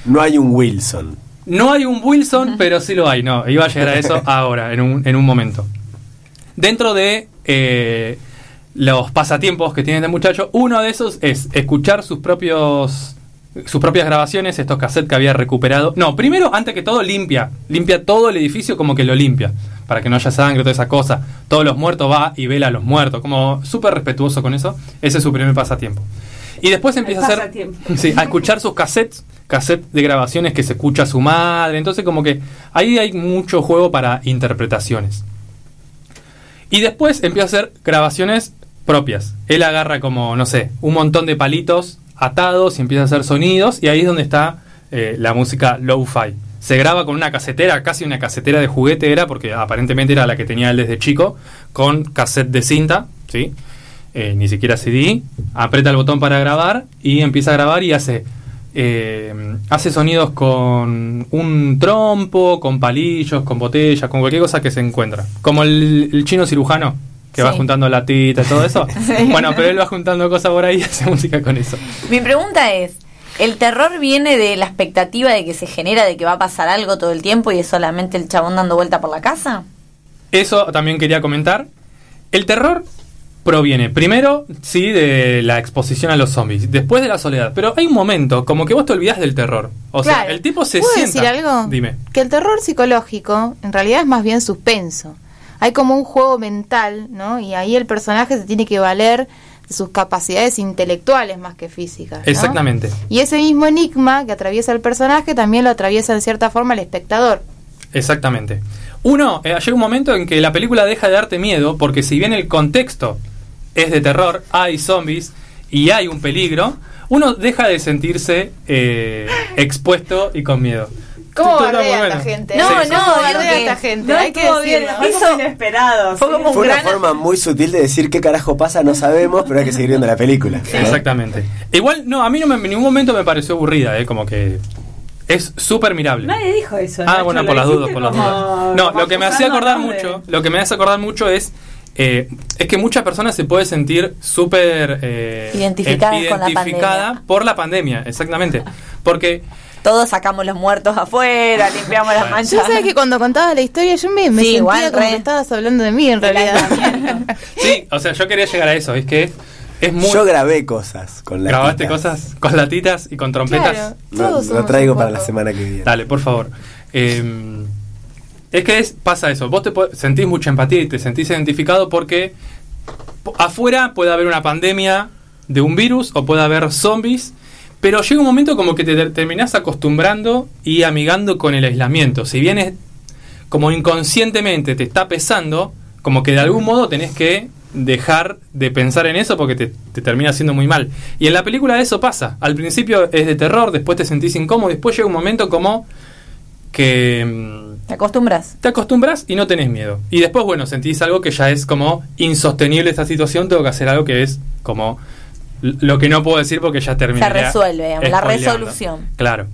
[SPEAKER 6] No hay un Wilson.
[SPEAKER 2] No hay un Wilson, pero sí lo hay, no, iba a llegar a eso ahora, en un, en un momento. Dentro de eh, los pasatiempos que tiene este muchacho, uno de esos es escuchar sus propios sus propias grabaciones, estos cassettes que había recuperado. No, primero, antes que todo, limpia. Limpia todo el edificio como que lo limpia. Para que no haya sangre, toda esa cosa. Todos los muertos va y vela a los muertos. Como súper respetuoso con eso. Ese es su primer pasatiempo. Y después empieza a hacer. Sí, a escuchar sus cassettes. Cassettes de grabaciones que se escucha su madre. Entonces, como que ahí hay mucho juego para interpretaciones. Y después empieza a hacer grabaciones propias. Él agarra como, no sé, un montón de palitos atados y empieza a hacer sonidos y ahí es donde está eh, la música lo-fi. se graba con una casetera, casi una casetera de juguete era, porque aparentemente era la que tenía él desde chico, con cassette de cinta, ¿sí? Eh, ni siquiera CD, aprieta el botón para grabar y empieza a grabar y hace eh, hace sonidos con un trompo, con palillos, con botellas, con cualquier cosa que se encuentra. Como el chino cirujano, que va juntando latita y todo eso.
[SPEAKER 4] Sí.
[SPEAKER 2] Bueno, pero él va juntando cosas por ahí y hace música con eso.
[SPEAKER 4] Mi pregunta es, ¿el terror viene de la expectativa de que se genera de que va a pasar algo todo el tiempo y es solamente el chabón dando vuelta por la casa?
[SPEAKER 2] Eso también quería comentar. El terror proviene primero, sí, de la exposición a los zombies, después de la soledad. Pero hay un momento, como que vos te olvidás del terror. O sea, el tipo se
[SPEAKER 7] ¿Puedo
[SPEAKER 2] sienta.
[SPEAKER 7] decir algo?
[SPEAKER 2] Dime.
[SPEAKER 7] Que el terror psicológico en realidad es más bien suspenso. Hay como un juego mental, ¿no? Y ahí el personaje se tiene que valer de sus capacidades intelectuales más que físicas. ¿no?
[SPEAKER 2] Exactamente.
[SPEAKER 7] Y ese mismo enigma que atraviesa el personaje también lo atraviesa en cierta forma el espectador.
[SPEAKER 2] Exactamente. Uno, eh, llega un momento en que la película deja de darte miedo porque si bien el contexto es de terror, hay zombies y hay un peligro, uno deja de sentirse eh, expuesto y con miedo.
[SPEAKER 7] ¿Cómo bardea
[SPEAKER 2] bueno.
[SPEAKER 7] esta gente?
[SPEAKER 4] No,
[SPEAKER 7] Sí,
[SPEAKER 4] no,
[SPEAKER 7] ¿Cómo bardea
[SPEAKER 4] que
[SPEAKER 7] esta gente?
[SPEAKER 5] No
[SPEAKER 7] Hay que
[SPEAKER 5] bien,
[SPEAKER 7] decirlo.
[SPEAKER 5] fue como inesperado.
[SPEAKER 4] Fue como un
[SPEAKER 6] Fue una forma muy sutil de decir qué carajo pasa, no sabemos, pero hay que seguir viendo la película. ¿no?
[SPEAKER 2] Exactamente. Igual, no, a mí no me, en ningún momento me pareció aburrida, eh, como que es súper mirable.
[SPEAKER 5] Nadie dijo eso.
[SPEAKER 2] Ah,
[SPEAKER 5] Nacho,
[SPEAKER 2] bueno, por las dudas, por las dudas. No, lo que me hacía acordar mucho, lo que me hace acordar mucho es eh, es que muchas personas se puede sentir súper eh,
[SPEAKER 4] Identificadas
[SPEAKER 2] eh,
[SPEAKER 4] con la
[SPEAKER 2] identificada
[SPEAKER 4] pandemia.
[SPEAKER 2] por la pandemia, exactamente. Porque
[SPEAKER 4] Todos sacamos los muertos afuera, limpiamos las manchas.
[SPEAKER 7] Yo sé que cuando contabas la historia yo me, me
[SPEAKER 4] Sí,
[SPEAKER 7] sentía
[SPEAKER 4] igual,
[SPEAKER 7] como
[SPEAKER 4] re.
[SPEAKER 7] que estabas hablando de mí en realidad.
[SPEAKER 2] sí, o sea, yo quería llegar a eso, es que es muy
[SPEAKER 6] Yo grabé cosas con la
[SPEAKER 2] grabaste cosas con latitas y con trompetas.
[SPEAKER 7] Claro,
[SPEAKER 6] Lo,
[SPEAKER 7] todos
[SPEAKER 6] lo
[SPEAKER 7] somos
[SPEAKER 6] traigo para la semana que viene.
[SPEAKER 2] Dale, por favor. Eh, es que es, pasa eso. Vos te sentís mucha empatía y te sentís identificado porque po- afuera puede haber una pandemia de un virus o puede haber zombies, pero llega un momento como que te ter- terminás acostumbrando y amigando con el aislamiento. Si bien es como inconscientemente te está pesando, como que de algún modo tenés que dejar de pensar en eso porque te, te termina haciendo muy mal. Y en la película eso pasa. Al principio es de terror, después te sentís incómodo, después llega un momento como que mm,
[SPEAKER 4] ¿Te acostumbras?
[SPEAKER 2] te acostumbras y no tenés miedo. Y después, bueno, sentís algo que ya es como insostenible esta situación, tengo que hacer algo que es como lo que no puedo decir porque ya terminé.
[SPEAKER 4] Se resuelve, digamos, la resolución.
[SPEAKER 2] Claro.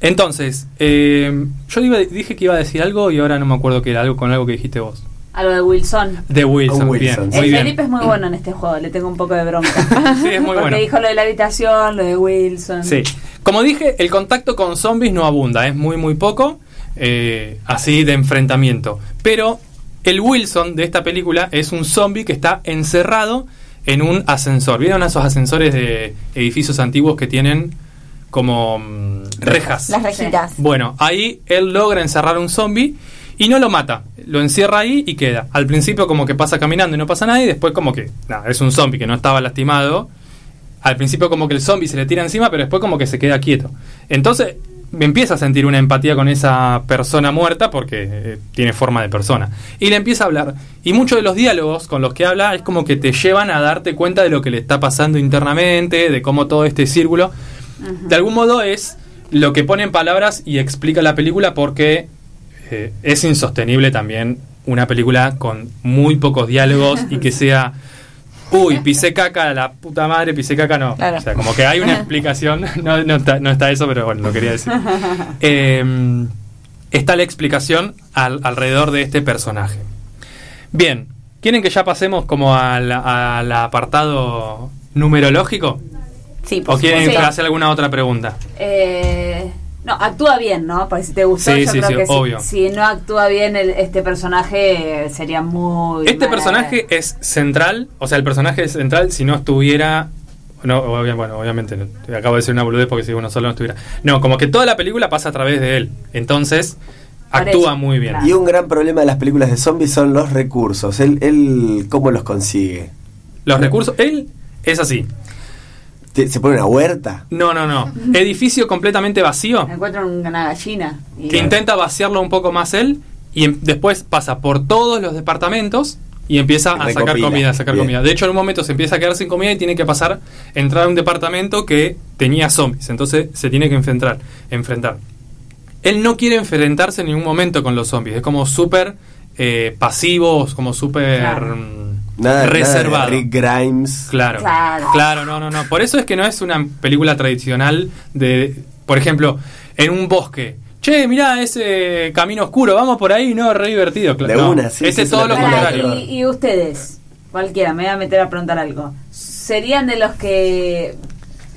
[SPEAKER 2] Entonces, eh, yo iba- dije que iba a decir algo y ahora no me acuerdo que era algo con algo que dijiste vos.
[SPEAKER 5] Algo de Wilson.
[SPEAKER 2] De Wilson,
[SPEAKER 6] Oh, Wilson.
[SPEAKER 2] bien, muy bien.
[SPEAKER 5] Felipe es muy bueno en este juego, le tengo un poco de bronca.
[SPEAKER 2] Sí, es muy
[SPEAKER 5] Porque
[SPEAKER 2] bueno.
[SPEAKER 5] dijo lo de la habitación, lo de Wilson.
[SPEAKER 2] Sí. Como dije, el contacto con zombies no abunda, es muy, muy poco, eh, así de enfrentamiento. Pero el Wilson de esta película es un zombie que está encerrado en un ascensor. ¿Vieron esos ascensores de edificios antiguos que tienen como mm, rejas?
[SPEAKER 4] Las rejitas.
[SPEAKER 2] Bueno, ahí él logra encerrar un zombie y no lo mata. Lo encierra ahí y queda. Al principio como que pasa caminando y no pasa nada y después como que, nada, es un zombie que no estaba lastimado. Al principio como que el zombie se le tira encima, pero después como que se queda quieto. Entonces empieza a sentir una empatía con esa persona muerta porque eh, tiene forma de persona. Y le empieza a hablar. Y muchos de los diálogos con los que habla es como que te llevan a darte cuenta de lo que le está pasando internamente, de cómo todo este círculo de algún modo es lo que pone en palabras y explica la película porque eh, es insostenible también una película con muy pocos diálogos y que sea uy, pisé caca, la puta madre, pisé caca, no.
[SPEAKER 4] Claro.
[SPEAKER 2] O sea, como que hay una explicación, no, no está, no está eso, pero bueno, lo quería decir. Eh, está la explicación al- alrededor de este personaje. Bien, ¿quieren que ya pasemos como al, al apartado numerológico?
[SPEAKER 4] Sí, por
[SPEAKER 2] ¿O quieren hacer alguna otra pregunta?
[SPEAKER 5] Eh, no, actúa bien, ¿no? Porque si te gustó,
[SPEAKER 2] Sí,
[SPEAKER 5] yo
[SPEAKER 2] sí,
[SPEAKER 5] creo
[SPEAKER 2] sí,
[SPEAKER 5] que si-
[SPEAKER 2] obvio.
[SPEAKER 5] Si, no actúa bien el- este personaje, sería muy.
[SPEAKER 2] Este
[SPEAKER 5] mala-
[SPEAKER 2] personaje es central, o sea, el personaje es central si no estuviera. No, bueno, obviamente, acabo de decir una boludez porque si uno solo no estuviera. No, como que toda la película pasa a través de él. Entonces, actúa
[SPEAKER 5] eso,
[SPEAKER 2] muy bien.
[SPEAKER 5] claro.
[SPEAKER 6] Y un gran problema de las películas de zombies son los recursos. Él, él ¿cómo los consigue?
[SPEAKER 2] Los recursos, él es así.
[SPEAKER 6] ¿Te- ¿Se pone una huerta?
[SPEAKER 2] No, no, no. Edificio completamente vacío.
[SPEAKER 5] Encuentra una gallina. y-
[SPEAKER 2] Que intenta vaciarlo un poco más él y em- después pasa por todos los departamentos y empieza a sacar comida, a sacar
[SPEAKER 6] Bien.
[SPEAKER 2] comida. De hecho, en un momento se empieza a quedar sin comida y tiene que pasar, entrar a un departamento que tenía zombies. Entonces se tiene que enfrentar. enfrentar. él no quiere enfrentarse en ningún momento con los zombies. Es como súper eh, pasivo, como súper
[SPEAKER 6] Claro. Nada, nada de
[SPEAKER 2] reservado.
[SPEAKER 6] Rick Grimes.
[SPEAKER 2] Claro.
[SPEAKER 5] Claro.
[SPEAKER 2] Claro, no, no, no. Por eso es que no es una película tradicional de, por ejemplo, en un bosque. Che, mirá ese camino oscuro, vamos por ahí, no, re divertido.
[SPEAKER 6] De
[SPEAKER 2] No,
[SPEAKER 6] una, sí,
[SPEAKER 2] Ese
[SPEAKER 6] sí,
[SPEAKER 2] es todo lo contrario.
[SPEAKER 5] Y, y ustedes, cualquiera, me voy a meter a preguntar algo. ¿Serían de los que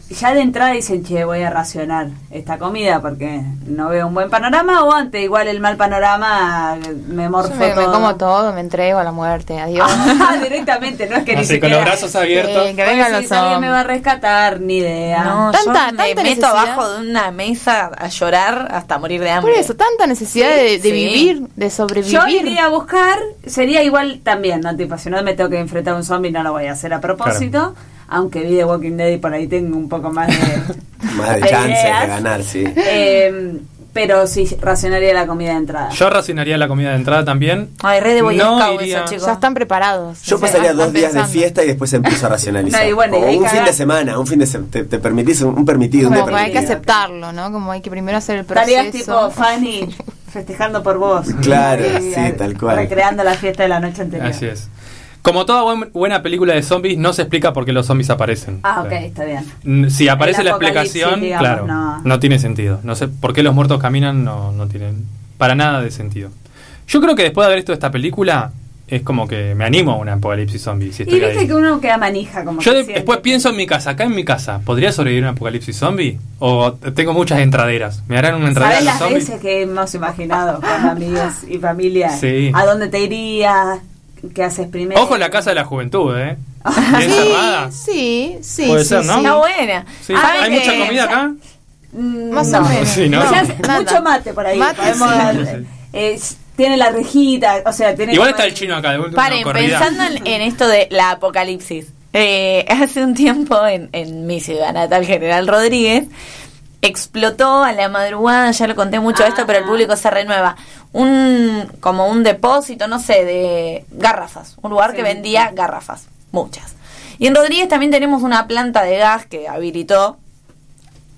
[SPEAKER 5] ya de entrada dicen, che, voy a racionar esta comida porque no veo un buen panorama? ¿O ante igual el mal panorama me morfo
[SPEAKER 7] Yo me, me como todo, me entrego a la muerte, adiós.
[SPEAKER 5] Ah, directamente, no es que ni
[SPEAKER 2] Así, con
[SPEAKER 5] siquiera...
[SPEAKER 2] los brazos abiertos.
[SPEAKER 7] Sí, que vengan los
[SPEAKER 5] si alguien
[SPEAKER 7] zombies.
[SPEAKER 5] me va a rescatar, ni idea.
[SPEAKER 4] No,
[SPEAKER 7] Tanta-
[SPEAKER 4] yo
[SPEAKER 7] tanta
[SPEAKER 4] me meto
[SPEAKER 7] necesidad.
[SPEAKER 4] abajo de una mesa a llorar hasta morir de hambre.
[SPEAKER 7] Por eso, tanta necesidad de, de
[SPEAKER 4] Sí.
[SPEAKER 7] vivir, de sobrevivir.
[SPEAKER 5] Yo iría a buscar, sería igual también, ¿no? Tipo, si no me tengo que enfrentar a un zombie, no lo voy a hacer a propósito. Aunque vi The Walking Dead y por ahí tengo un poco más de.
[SPEAKER 6] Más de chances de ganar, sí.
[SPEAKER 5] Eh, pero sí, racionaría la comida de entrada.
[SPEAKER 2] Yo racionaría la comida de entrada también.
[SPEAKER 4] Ay, re de Boy
[SPEAKER 2] No iría-
[SPEAKER 4] eso, chicos.
[SPEAKER 7] Ya están preparados.
[SPEAKER 6] Yo
[SPEAKER 7] O sea,
[SPEAKER 6] pasaría dos días de fiesta y después empiezo a racionalizar.
[SPEAKER 5] No, y bueno,
[SPEAKER 6] o un fin de semana, un fin de semana. Te, te permitís un, un permitido, un
[SPEAKER 7] Como
[SPEAKER 6] de
[SPEAKER 7] que hay que aceptarlo, ¿no? Como hay que primero hacer el proceso.
[SPEAKER 5] Estarías tipo Fanny festejando por vos.
[SPEAKER 6] Claro,
[SPEAKER 5] Y,
[SPEAKER 6] sí, tal cual.
[SPEAKER 5] Recreando la fiesta de la noche anterior.
[SPEAKER 2] Así es. Como toda buen- buena película de zombies, no se explica por qué los zombies aparecen.
[SPEAKER 5] Ah, ok, está bien.
[SPEAKER 2] Si aparece
[SPEAKER 5] El
[SPEAKER 2] la explicación,
[SPEAKER 5] digamos,
[SPEAKER 2] claro,
[SPEAKER 5] no.
[SPEAKER 2] no. tiene sentido. No sé por qué los muertos caminan, no, no tienen para nada de sentido. Yo creo que después de haber visto esta película, es como que me animo a un apocalipsis zombie. Si
[SPEAKER 5] Y viste
[SPEAKER 2] ahí.
[SPEAKER 5] que uno queda manija como
[SPEAKER 2] Yo
[SPEAKER 5] que
[SPEAKER 2] de-
[SPEAKER 5] siente.
[SPEAKER 2] después pienso en mi casa, acá en mi casa, ¿podría sobrevivir un apocalipsis zombie? ¿O tengo muchas entraderas? ¿Me harán una entradera
[SPEAKER 5] ¿Sabes las
[SPEAKER 2] zombies?
[SPEAKER 5] veces que hemos imaginado con amigos y familia?
[SPEAKER 2] Sí.
[SPEAKER 5] ¿A dónde te irías? ¿Qué haces primero?
[SPEAKER 2] Ojo la casa de la juventud, ¿eh? Bien cerrada.
[SPEAKER 7] Sí, sí.
[SPEAKER 2] Puede
[SPEAKER 7] sí,
[SPEAKER 2] ser, ¿no?
[SPEAKER 7] sí.
[SPEAKER 4] Está buena.
[SPEAKER 2] Sí.
[SPEAKER 4] Ah,
[SPEAKER 2] ¿Hay
[SPEAKER 4] que-
[SPEAKER 2] mucha comida acá?
[SPEAKER 5] Mm,
[SPEAKER 7] Más
[SPEAKER 5] no.
[SPEAKER 7] o menos.
[SPEAKER 2] Sí,
[SPEAKER 5] mucho mate por ahí.
[SPEAKER 7] Mate,
[SPEAKER 5] podemos
[SPEAKER 7] sí.
[SPEAKER 5] eh, tiene la rejita, o sea, tiene...
[SPEAKER 2] Igual está el chino acá, de
[SPEAKER 4] Paren, pensando en, en esto de la apocalipsis. Eh, hace un tiempo en, en mi ciudad natal, General Rodríguez, explotó a la madrugada, ya lo conté mucho esto, pero el público se renueva, un como un depósito, no sé, de garrafas, un lugar que vendía garrafas, muchas. Y en Rodríguez también tenemos una planta de gas que habilitó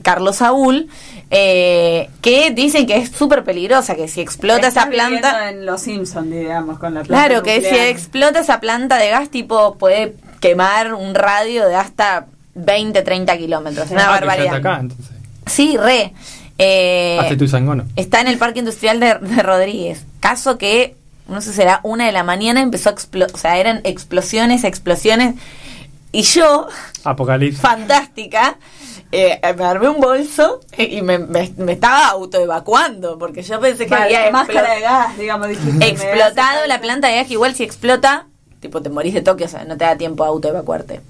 [SPEAKER 4] Carlos Saúl, eh, que dicen que es súper peligrosa, que si explota esa planta...
[SPEAKER 5] en Los Simpsons, digamos, con la planta
[SPEAKER 4] Claro, que si explota esa planta de gas, tipo, puede quemar un radio de hasta 20, 30 kilómetros. Una
[SPEAKER 2] Ah, que ya está
[SPEAKER 4] barbaridad.
[SPEAKER 2] acá, entonces.
[SPEAKER 4] Sí, re. Eh,
[SPEAKER 2] Hazte tu
[SPEAKER 4] está en el Parque Industrial de, de Rodríguez. Caso que, no sé, será una de la mañana, empezó a explotar. O sea, eran explosiones, explosiones. Y yo,
[SPEAKER 2] Apocalipsis.
[SPEAKER 4] fantástica, eh, me armé un bolso y me, me- me estaba autoevacuando. Porque yo pensé que
[SPEAKER 5] Vale,
[SPEAKER 4] había
[SPEAKER 5] máscara de gas, digamos.
[SPEAKER 4] explotado la planta de gas, que igual si explota, tipo te morís de toque, o sea, no te da tiempo a autoevacuarte.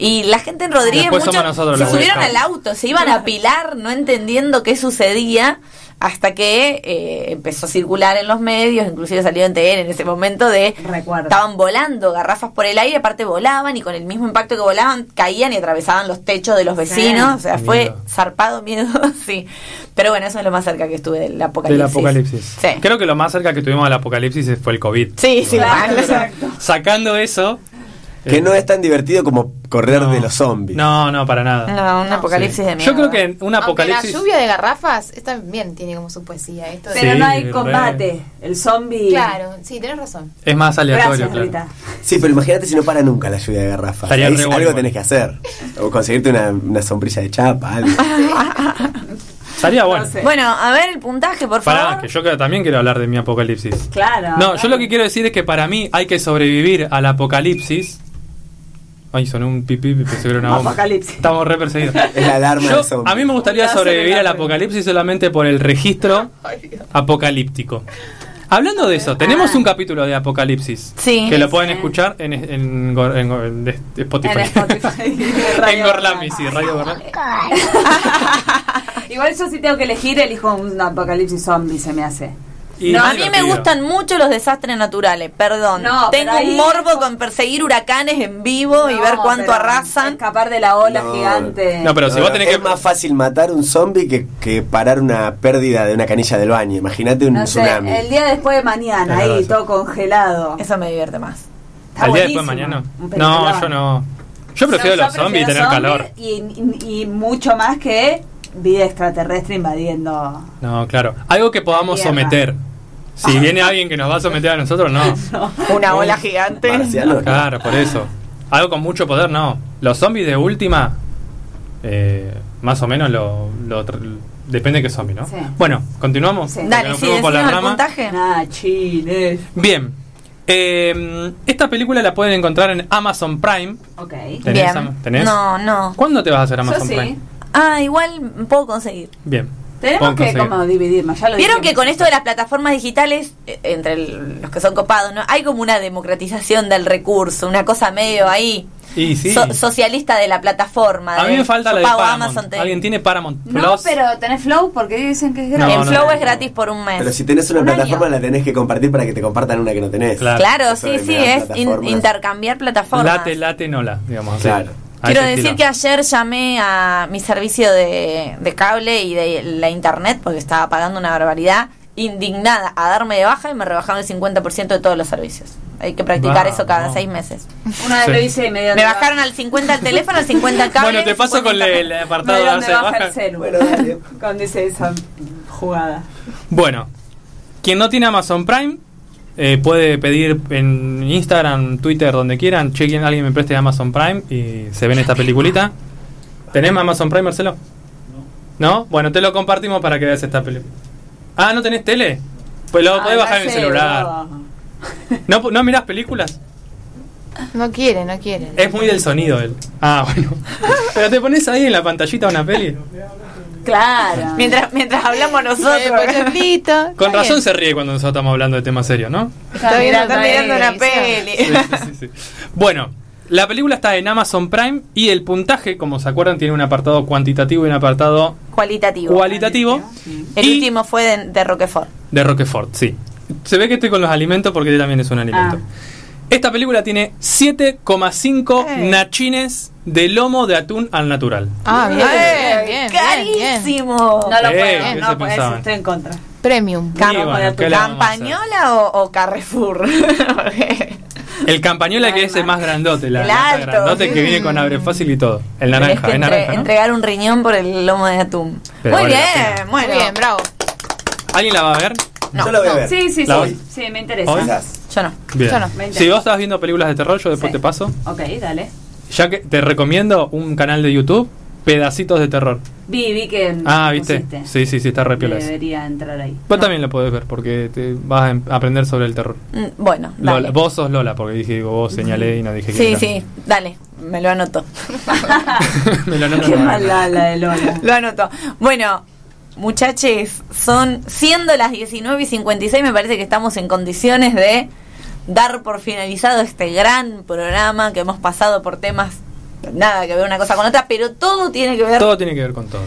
[SPEAKER 4] Y la gente en Rodríguez
[SPEAKER 2] Después
[SPEAKER 4] mucho-
[SPEAKER 2] somos nosotros
[SPEAKER 4] se subieron al auto, se iban a pilar, no entendiendo qué sucedía, hasta que eh, empezó a circular en los medios, inclusive salió en TN en ese momento de
[SPEAKER 5] Recuerdo.
[SPEAKER 4] estaban volando garrafas por el aire, aparte volaban y con el mismo impacto que volaban caían y atravesaban los techos de los vecinos, o sea,
[SPEAKER 2] Miedo.
[SPEAKER 4] fue zarpado miedo, sí. Pero bueno, eso es lo más cerca que estuve del apocalipsis.
[SPEAKER 2] Del apocalipsis.
[SPEAKER 4] Sí.
[SPEAKER 2] Creo que lo más cerca que tuvimos al apocalipsis fue el COVID.
[SPEAKER 4] Sí, sí,
[SPEAKER 5] Claro, exacto.
[SPEAKER 2] Sacando eso.
[SPEAKER 6] Que no es tan divertido como correr
[SPEAKER 2] no.
[SPEAKER 6] de los zombies.
[SPEAKER 2] No, no, para nada.
[SPEAKER 4] No, un apocalipsis
[SPEAKER 2] Sí.
[SPEAKER 4] de miedo.
[SPEAKER 2] Yo creo que un
[SPEAKER 7] Aunque
[SPEAKER 2] apocalipsis.
[SPEAKER 7] la lluvia de garrafas esta también tiene como su poesía. Esto de-
[SPEAKER 5] Pero
[SPEAKER 2] Sí,
[SPEAKER 5] no hay
[SPEAKER 2] re.
[SPEAKER 5] combate. El zombie...
[SPEAKER 7] Claro, sí, tenés razón.
[SPEAKER 2] Es más aleatorio,
[SPEAKER 5] Gracias,
[SPEAKER 2] claro.
[SPEAKER 5] Rita.
[SPEAKER 6] Sí, pero imagínate si no para nunca la lluvia de garrafas.
[SPEAKER 2] Estaría
[SPEAKER 6] Ahí
[SPEAKER 2] bueno
[SPEAKER 6] algo tenés que hacer. O conseguirte una, una sombrilla de chapa, algo.
[SPEAKER 2] Estaría bueno.
[SPEAKER 5] No sé.
[SPEAKER 4] Bueno, a ver el puntaje, por
[SPEAKER 2] Pará,
[SPEAKER 4] favor.
[SPEAKER 2] que yo también quiero hablar de mi apocalipsis.
[SPEAKER 5] Claro.
[SPEAKER 2] No, yo lo que quiero decir es que para mí hay que sobrevivir al apocalipsis. Ay, sonó un pipí, pensé que era una bomba.
[SPEAKER 5] Apocalipsis.
[SPEAKER 2] Estamos re perseguidos.
[SPEAKER 6] Es la alarma
[SPEAKER 2] Yo- a mí me gustaría sobrevivir al apocalipsis solamente por el registro apocalíptico. Hablando de eso, tenemos un capítulo de Apocalipsis.
[SPEAKER 4] Sí.
[SPEAKER 2] Que lo pueden
[SPEAKER 5] Sí.
[SPEAKER 2] escuchar en, en, Gor- en Gor- en Spotify.
[SPEAKER 5] En Spotify.
[SPEAKER 2] en
[SPEAKER 5] Radio
[SPEAKER 2] Gorlami, sí, Radio Gorlami.
[SPEAKER 5] Igual yo si tengo que elegir, elijo un apocalipsis zombie, se me hace.
[SPEAKER 2] Y
[SPEAKER 4] No, a mí me gustan mucho los desastres naturales, perdón.
[SPEAKER 5] No,
[SPEAKER 4] Tengo un morbo
[SPEAKER 5] es-
[SPEAKER 4] con perseguir huracanes en vivo y ver cuánto arrasan.
[SPEAKER 5] Escapar de la ola
[SPEAKER 6] No.
[SPEAKER 5] gigante.
[SPEAKER 2] No, pero si
[SPEAKER 6] No,
[SPEAKER 2] vos tenés
[SPEAKER 6] es
[SPEAKER 2] que.
[SPEAKER 6] más fácil matar un zombie que, que parar una pérdida de una canilla del baño. Imagínate un
[SPEAKER 5] No sé,
[SPEAKER 6] tsunami.
[SPEAKER 5] el día después de mañana, ahí todo congelado.
[SPEAKER 4] Eso me divierte más.
[SPEAKER 5] Está
[SPEAKER 2] ¿Al día después
[SPEAKER 5] buenísimo.
[SPEAKER 2] mañana? No, yo no. Yo prefiero
[SPEAKER 5] No,
[SPEAKER 2] los zombies y tener calor.
[SPEAKER 5] Y, y- y mucho más que vida extraterrestre invadiendo.
[SPEAKER 2] No, claro. Algo que podamos someter. Si viene alguien que nos va a someter a nosotros, no.
[SPEAKER 4] Una ola gigante.
[SPEAKER 6] Marciano.
[SPEAKER 2] Claro, por eso. Algo con mucho poder, no. Los zombies de última, eh, más o menos lo, depende de qué zombie, ¿no?
[SPEAKER 5] Sí.
[SPEAKER 2] Bueno, continuamos.
[SPEAKER 5] Sí.
[SPEAKER 4] Dale, sí,
[SPEAKER 2] por la rama.
[SPEAKER 4] puntaje.
[SPEAKER 5] Nachines.
[SPEAKER 2] Bien. Eh, esta película la pueden encontrar en Amazon Prime.
[SPEAKER 5] Ok.
[SPEAKER 2] ¿Tenés?
[SPEAKER 4] Bien.
[SPEAKER 2] ¿Tenés?
[SPEAKER 4] No, no.
[SPEAKER 2] ¿Cuándo te vas a hacer
[SPEAKER 5] Yo
[SPEAKER 2] Amazon
[SPEAKER 5] sí.
[SPEAKER 2] Prime?
[SPEAKER 4] Ah, igual puedo conseguir.
[SPEAKER 2] Bien.
[SPEAKER 5] Tenemos que como dividirnos, ya lo
[SPEAKER 4] Vieron que con esto de las plataformas digitales, eh, entre el- los que son copados, ¿no? Hay como una democratización del recurso, una cosa medio ahí
[SPEAKER 2] Y sí.
[SPEAKER 4] so- socialista de la plataforma.
[SPEAKER 2] a mí me falta la de
[SPEAKER 4] pago
[SPEAKER 2] Paramount.
[SPEAKER 4] Amazon, te-
[SPEAKER 2] ¿Alguien tiene Paramount
[SPEAKER 5] No,
[SPEAKER 2] Plus?
[SPEAKER 5] pero tenés Flow porque dicen que es
[SPEAKER 2] No,
[SPEAKER 5] gratis.
[SPEAKER 4] en
[SPEAKER 2] no
[SPEAKER 4] Flow es gratis por un mes.
[SPEAKER 6] Pero si tenés una
[SPEAKER 4] Un
[SPEAKER 6] plataforma
[SPEAKER 4] año.
[SPEAKER 6] la tenés que compartir para que te compartan una que no tenés.
[SPEAKER 2] Claro.
[SPEAKER 4] Sí, sí, es in- intercambiar plataformas.
[SPEAKER 2] Late, late, digamos. así.
[SPEAKER 6] Claro.
[SPEAKER 4] Quiero decir
[SPEAKER 2] estilo.
[SPEAKER 4] que ayer llamé a mi servicio de, de cable y de la internet porque estaba pagando una barbaridad, indignada a darme de baja y me rebajaron el 50% de todos los servicios. Hay que practicar eso cada seis meses.
[SPEAKER 5] Una vez
[SPEAKER 2] Sí.
[SPEAKER 5] lo hice y me dio
[SPEAKER 4] Me bajaron al 50 el teléfono, al 50 el cable.
[SPEAKER 2] Bueno, te paso
[SPEAKER 4] 50
[SPEAKER 2] con el, apartado de darse
[SPEAKER 5] de
[SPEAKER 2] de
[SPEAKER 5] baja
[SPEAKER 2] baja.
[SPEAKER 5] el celu.
[SPEAKER 6] Bueno, dale.
[SPEAKER 5] Cuando hice esa jugada.
[SPEAKER 2] Bueno, quien no tiene Amazon Prime eh, puede pedir en Instagram, Twitter, donde quieran, chequen alguien me preste Amazon Prime y se ven esta peliculita. ¿Tenés Amazon Prime, Marcelo? No. Bueno, te lo compartimos para que veas esta película. Ah, ¿no tenés tele? Pues lo podés
[SPEAKER 5] Ah,
[SPEAKER 2] bajar en el celular. ¿No, ¿No mirás películas?
[SPEAKER 7] No quiere, no quiere.
[SPEAKER 2] Es muy del sonido él. Ah, bueno. Pero te pones ahí en la pantallita una peli.
[SPEAKER 5] Claro.
[SPEAKER 4] Mientras, mientras hablamos nosotros.
[SPEAKER 2] Con
[SPEAKER 7] está
[SPEAKER 2] razón
[SPEAKER 7] bien.
[SPEAKER 2] se ríe cuando nosotros estamos hablando de temas serios, ¿no?
[SPEAKER 7] Está mirando
[SPEAKER 4] Están mirando una peli.
[SPEAKER 2] Sí, sí, sí, sí. Bueno, la película está en Amazon Prime y el puntaje, como se acuerdan, tiene un apartado cuantitativo y un apartado
[SPEAKER 4] Cualitativo.
[SPEAKER 2] cualitativo
[SPEAKER 4] el
[SPEAKER 2] y
[SPEAKER 4] último fue de, de Roquefort.
[SPEAKER 2] de Roquefort, sí. Se ve que estoy con los alimentos porque también es un alimento.
[SPEAKER 5] Ah.
[SPEAKER 2] Esta película tiene 7,5
[SPEAKER 4] Eh.
[SPEAKER 2] nachines de lomo de atún al natural.
[SPEAKER 7] Ah, bien,
[SPEAKER 4] ¡Eh,
[SPEAKER 7] bien, bien, bien, bien.
[SPEAKER 4] ¡Carísimo!
[SPEAKER 5] No lo
[SPEAKER 2] Eh,
[SPEAKER 5] puedo,
[SPEAKER 2] ¿qué
[SPEAKER 5] no, por eso estoy en contra.
[SPEAKER 7] Premium.
[SPEAKER 4] ¿Campañola o, o Carrefour?
[SPEAKER 2] El campañola que es el más grandote, la
[SPEAKER 4] El alto.
[SPEAKER 2] grandote que viene con abre fácil y todo. El naranja,
[SPEAKER 4] que
[SPEAKER 2] es
[SPEAKER 4] entre-
[SPEAKER 2] naranja, ¿no?
[SPEAKER 4] entregar un riñón por el lomo de atún.
[SPEAKER 2] Pero
[SPEAKER 4] Muy
[SPEAKER 2] vale la
[SPEAKER 4] bien, bueno.
[SPEAKER 7] Muy bien, bravo.
[SPEAKER 2] ¿Alguien la va a ver?
[SPEAKER 4] No,
[SPEAKER 6] Yo la voy a
[SPEAKER 4] no,
[SPEAKER 6] ver.
[SPEAKER 5] Sí, sí,
[SPEAKER 2] ¿La
[SPEAKER 5] sí. Sí, me interesa.
[SPEAKER 2] ¿Hoy?
[SPEAKER 4] Yo no.
[SPEAKER 2] Bien.
[SPEAKER 7] Yo no.
[SPEAKER 2] Si vos estás viendo películas de terror, yo después
[SPEAKER 5] Sí.
[SPEAKER 2] te paso.
[SPEAKER 5] Ok, dale.
[SPEAKER 2] Ya que te recomiendo un canal de YouTube, Pedacitos de Terror.
[SPEAKER 5] Vi, vi que.
[SPEAKER 2] Ah, ¿viste?
[SPEAKER 5] pusiste.
[SPEAKER 2] Sí, sí, sí, está re piola.
[SPEAKER 5] Debería entrar ahí.
[SPEAKER 2] Vos también lo podés ver porque te vas a em- aprender sobre el terror.
[SPEAKER 4] Mm, Bueno, dale.
[SPEAKER 2] Lola, vos sos Lola, porque dije, digo, vos señalé y no dije
[SPEAKER 4] Sí,
[SPEAKER 2] quién era.
[SPEAKER 4] sí, dale, me lo anoto.
[SPEAKER 2] Me lo anoto.
[SPEAKER 5] Qué mala la de Lola.
[SPEAKER 4] Lo anoto. Bueno, muchachos, son siendo las 19 y 56, me parece que estamos en condiciones de dar por finalizado este gran programa que hemos pasado por temas nada que ver una cosa con otra, pero todo tiene que ver
[SPEAKER 2] Todo tiene que ver con todo.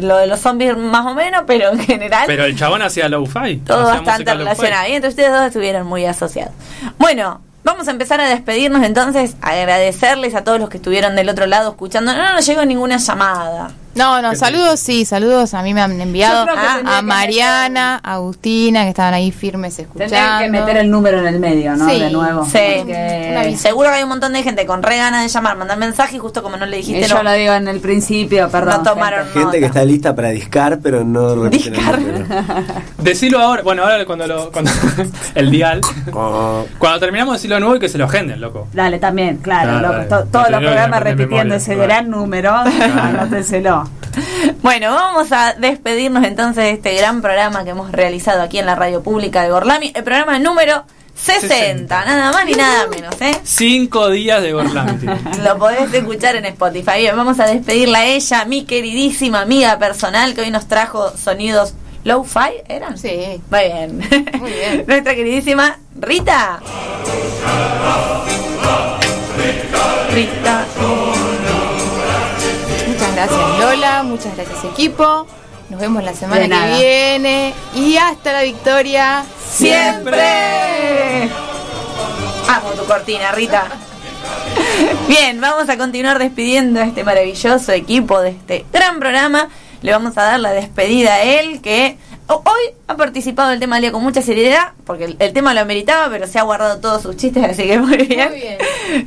[SPEAKER 4] lo de los zombies más o menos, pero en general
[SPEAKER 2] Pero el chabón hacía low-fi.
[SPEAKER 4] todo bastante
[SPEAKER 2] lo-fi.
[SPEAKER 4] relacionado. Y entre ustedes dos estuvieron muy asociados. Bueno, vamos a empezar a despedirnos entonces, agradecerles a todos los que estuvieron del otro lado escuchando. No, no nos llegó ninguna llamada.
[SPEAKER 7] No, no, saludos, sí, saludos. A mí me han enviado a, Mariana, a Agustina, que estaban ahí firmes escuchando.
[SPEAKER 5] Tendría que meter el número en el medio, ¿no?
[SPEAKER 7] Sí,
[SPEAKER 5] de nuevo.
[SPEAKER 4] Sí.
[SPEAKER 5] Porque-.
[SPEAKER 4] Seguro que hay un montón de gente con re ganas de llamar, mandar mensaje y justo como no le dijiste,
[SPEAKER 5] Eh, Yo
[SPEAKER 4] no,
[SPEAKER 5] lo digo en el principio, perdón.
[SPEAKER 4] no tomaron
[SPEAKER 5] gente.
[SPEAKER 6] Gente que está lista para discar, pero no repiten el
[SPEAKER 4] Discar.
[SPEAKER 6] número.
[SPEAKER 2] Decilo ahora, bueno, ahora cuando lo. Cuando, el dial.
[SPEAKER 6] Oh,
[SPEAKER 2] Cuando terminamos, decirlo de nuevo y que se lo agenden, loco.
[SPEAKER 5] Dale, también, claro,
[SPEAKER 2] Claro,
[SPEAKER 5] loco,
[SPEAKER 2] dale.
[SPEAKER 5] to- todos
[SPEAKER 2] Lo
[SPEAKER 5] los programas repitiendo
[SPEAKER 2] memoria,
[SPEAKER 5] ese
[SPEAKER 2] claro.
[SPEAKER 5] gran número, anótenselo.
[SPEAKER 4] Bueno, vamos a despedirnos entonces de este gran programa que hemos realizado aquí en la radio pública de Gorlami, el programa número 60,
[SPEAKER 2] 60.
[SPEAKER 4] nada más ni nada menos, ¿eh?
[SPEAKER 2] Cinco días de Gorlami.
[SPEAKER 4] Lo podés escuchar en Spotify. Bien, vamos a despedirla a ella, mi queridísima amiga personal que hoy nos trajo sonidos low-fi, ¿eran?
[SPEAKER 7] Sí.
[SPEAKER 4] Muy bien.
[SPEAKER 7] Muy bien.
[SPEAKER 4] Nuestra queridísima Rita. Rita.
[SPEAKER 7] Gracias Lola, muchas gracias equipo. Nos vemos la semana que viene. Y hasta la victoria.
[SPEAKER 4] Siempre. Amo tu cortina, Rita. Bien, vamos a continuar despidiendo a este maravilloso equipo de este gran programa. Le vamos a dar la despedida a él que ho- hoy ha participado del tema del día con mucha seriedad, porque el, el tema lo ameritaba, pero se ha guardado todos sus chistes, así que muy bien.
[SPEAKER 7] Muy bien.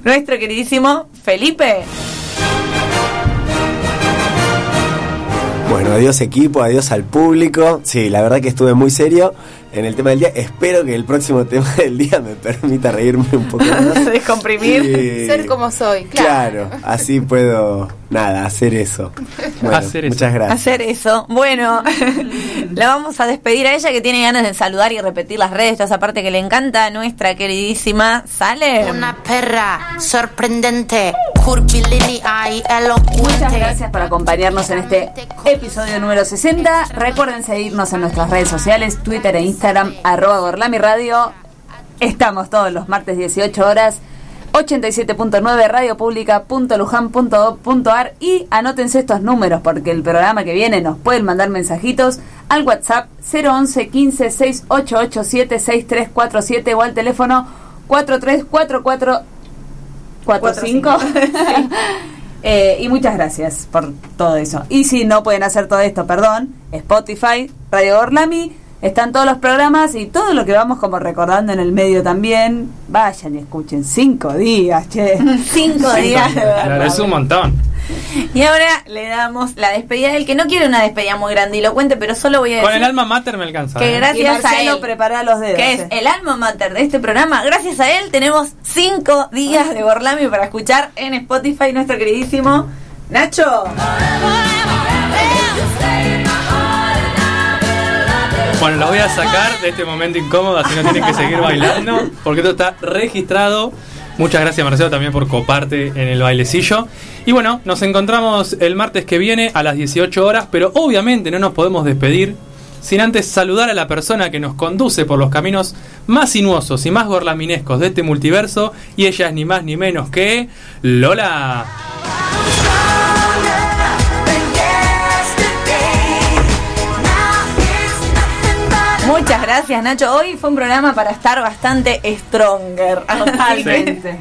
[SPEAKER 4] Nuestro queridísimo Felipe.
[SPEAKER 6] Bueno, adiós equipo, adiós al público. Sí, la verdad que estuve muy serio en el tema del día. Espero que el próximo tema del día me permita reírme un poco más.
[SPEAKER 4] Descomprimir.
[SPEAKER 6] Y-
[SPEAKER 7] Ser como soy, claro.
[SPEAKER 6] Claro, así puedo, nada, hacer eso. Bueno,
[SPEAKER 2] Hacer eso.
[SPEAKER 6] Muchas gracias.
[SPEAKER 4] Hacer eso. Bueno, la vamos a despedir a ella que tiene ganas de saludar y repetir las redes, toda esa parte que le encanta a nuestra queridísima Sale.
[SPEAKER 8] Una perra sorprendente, curvilínea y elocuente.
[SPEAKER 5] Muchas gracias por acompañarnos en este episodio número 60. Recuerden seguirnos en nuestras redes sociales, Twitter e Instagram, arroba Gorlami Radio. Estamos todos los martes 18 horas, 87.9 radiopublica.lujan.gov.ar y anótense estos números porque el programa que viene nos pueden mandar mensajitos al WhatsApp 011 15 688 6347 o al teléfono 4344 45 Eh, y muchas gracias por todo eso. Y si no pueden hacer todo esto, perdón, Spotify, Radio Orlami, están todos los programas y todo lo que vamos como recordando en el medio también. Vayan y escuchen. Cinco días, che.
[SPEAKER 4] Cinco días de
[SPEAKER 2] Claro,
[SPEAKER 4] verdad.
[SPEAKER 2] es un montón.
[SPEAKER 4] Y ahora le damos la despedida del que no quiere una despedida muy grandilocuente, pero solo voy a decir
[SPEAKER 2] Con el alma mater me alcanza.
[SPEAKER 4] que
[SPEAKER 2] ¿eh?
[SPEAKER 4] gracias
[SPEAKER 5] Y
[SPEAKER 4] a él,
[SPEAKER 5] prepara los dedos.
[SPEAKER 4] que es
[SPEAKER 5] eh.
[SPEAKER 4] el alma mater de este programa, gracias a él tenemos cinco días de Borlami para escuchar en Spotify nuestro queridísimo Nacho.
[SPEAKER 2] Bueno, los voy a sacar de este momento incómodo, así no tienen que seguir bailando, porque esto está registrado. Muchas gracias Marcelo también por coparte en el bailecillo. Y bueno, nos encontramos el martes que viene a las 18 horas, pero obviamente no nos podemos despedir sin antes saludar a la persona que nos conduce por los caminos más sinuosos y más gorlaminescos de este multiverso, y ella es ni más ni menos que Lola.
[SPEAKER 4] Muchas gracias Nacho. Hoy fue un programa para estar bastante stronger.
[SPEAKER 5] Totalmente.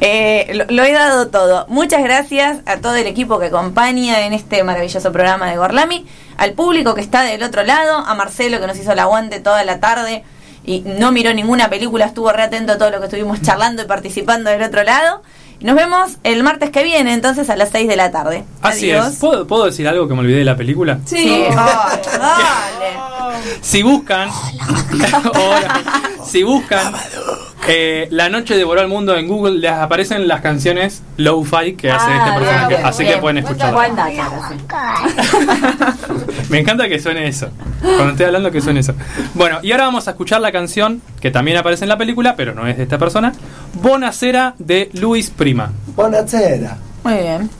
[SPEAKER 4] Eh, lo, lo he dado todo. Muchas gracias a todo el equipo que acompaña en este maravilloso programa de Gorlami, al público que está del otro lado, a Marcelo que nos hizo el aguante toda la tarde y no miró ninguna película, estuvo re atento a todo lo que estuvimos charlando y participando del otro lado. Nos vemos el martes que viene, entonces a las 6 de la tarde.
[SPEAKER 2] Así
[SPEAKER 4] Adiós.
[SPEAKER 2] es. ¿Puedo, ¿Puedo decir algo que me olvidé de la película?
[SPEAKER 4] Sí, dale, dale.
[SPEAKER 2] Si buscan. Hola. si buscan. eh, la noche devoró al mundo en Google les aparecen las canciones Lo-Fi que hace
[SPEAKER 5] Ah,
[SPEAKER 2] este personaje.
[SPEAKER 5] bien,
[SPEAKER 2] así
[SPEAKER 5] bien.
[SPEAKER 2] que pueden
[SPEAKER 5] sí.
[SPEAKER 2] Me encanta que suene eso. Cuando estoy hablando que suene eso. Bueno, y ahora vamos a escuchar la canción que también aparece en la película, pero no es de esta persona. Bonacera de Luis Prima.
[SPEAKER 6] Buonasera.
[SPEAKER 4] Muy bien.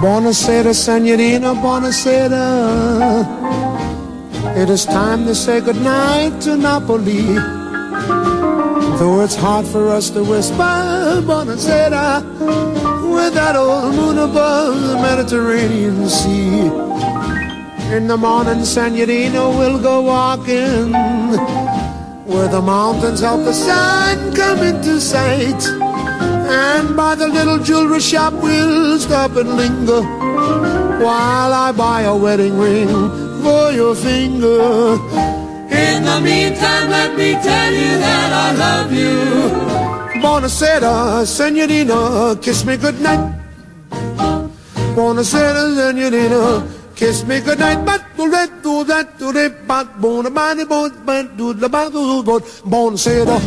[SPEAKER 12] Buonasera, signorina, buonasera. It is time to say goodnight to Napoli. Though it's hard for us to whisper, buonasera, with that old moon above the Mediterranean Sea. In the morning, signorina, we'll go walking where the mountains of the sun come into sight. And by the little jewelry shop we'll stop and linger While I buy a wedding ring for your finger. In the meantime let me tell you that I love you. Buonasera, senorina, kiss me goodnight. Buonasera, senorina, kiss me goodnight But do that, do that, do that, but bona bani, bon, but do the bat, do do Buonasera,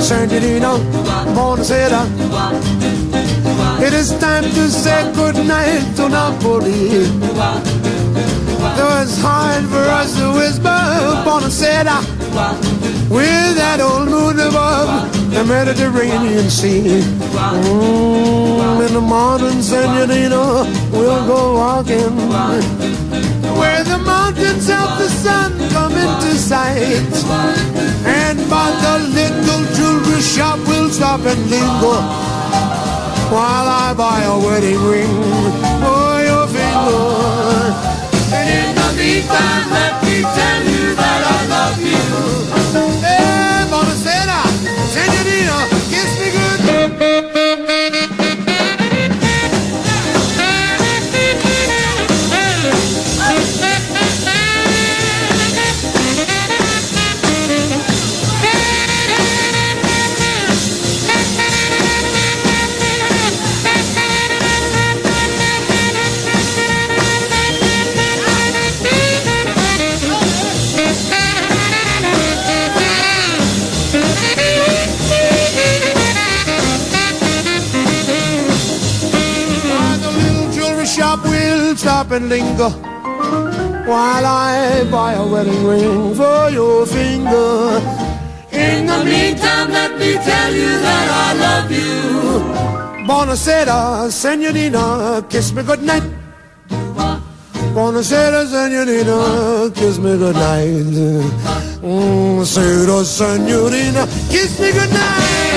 [SPEAKER 12] senorina, buonasera It is time to say goodnight to Napoli Though it's hard for us to whisper Buonasera With that old moon above the Mediterranean Sea. Mm, In the morning, senorita, we'll go walking. Where the mountains of the sun come into sight And by the little jewelry shop we'll stop and linger while I buy a wedding ring in the meantime, let me tell you that I love you. And linger while I buy a wedding ring for your finger. In the meantime, let me tell you that I love you. Buonasera, senorina, kiss me goodnight. Buonasera, senorina, kiss me goodnight. Mm, senorina, kiss me goodnight.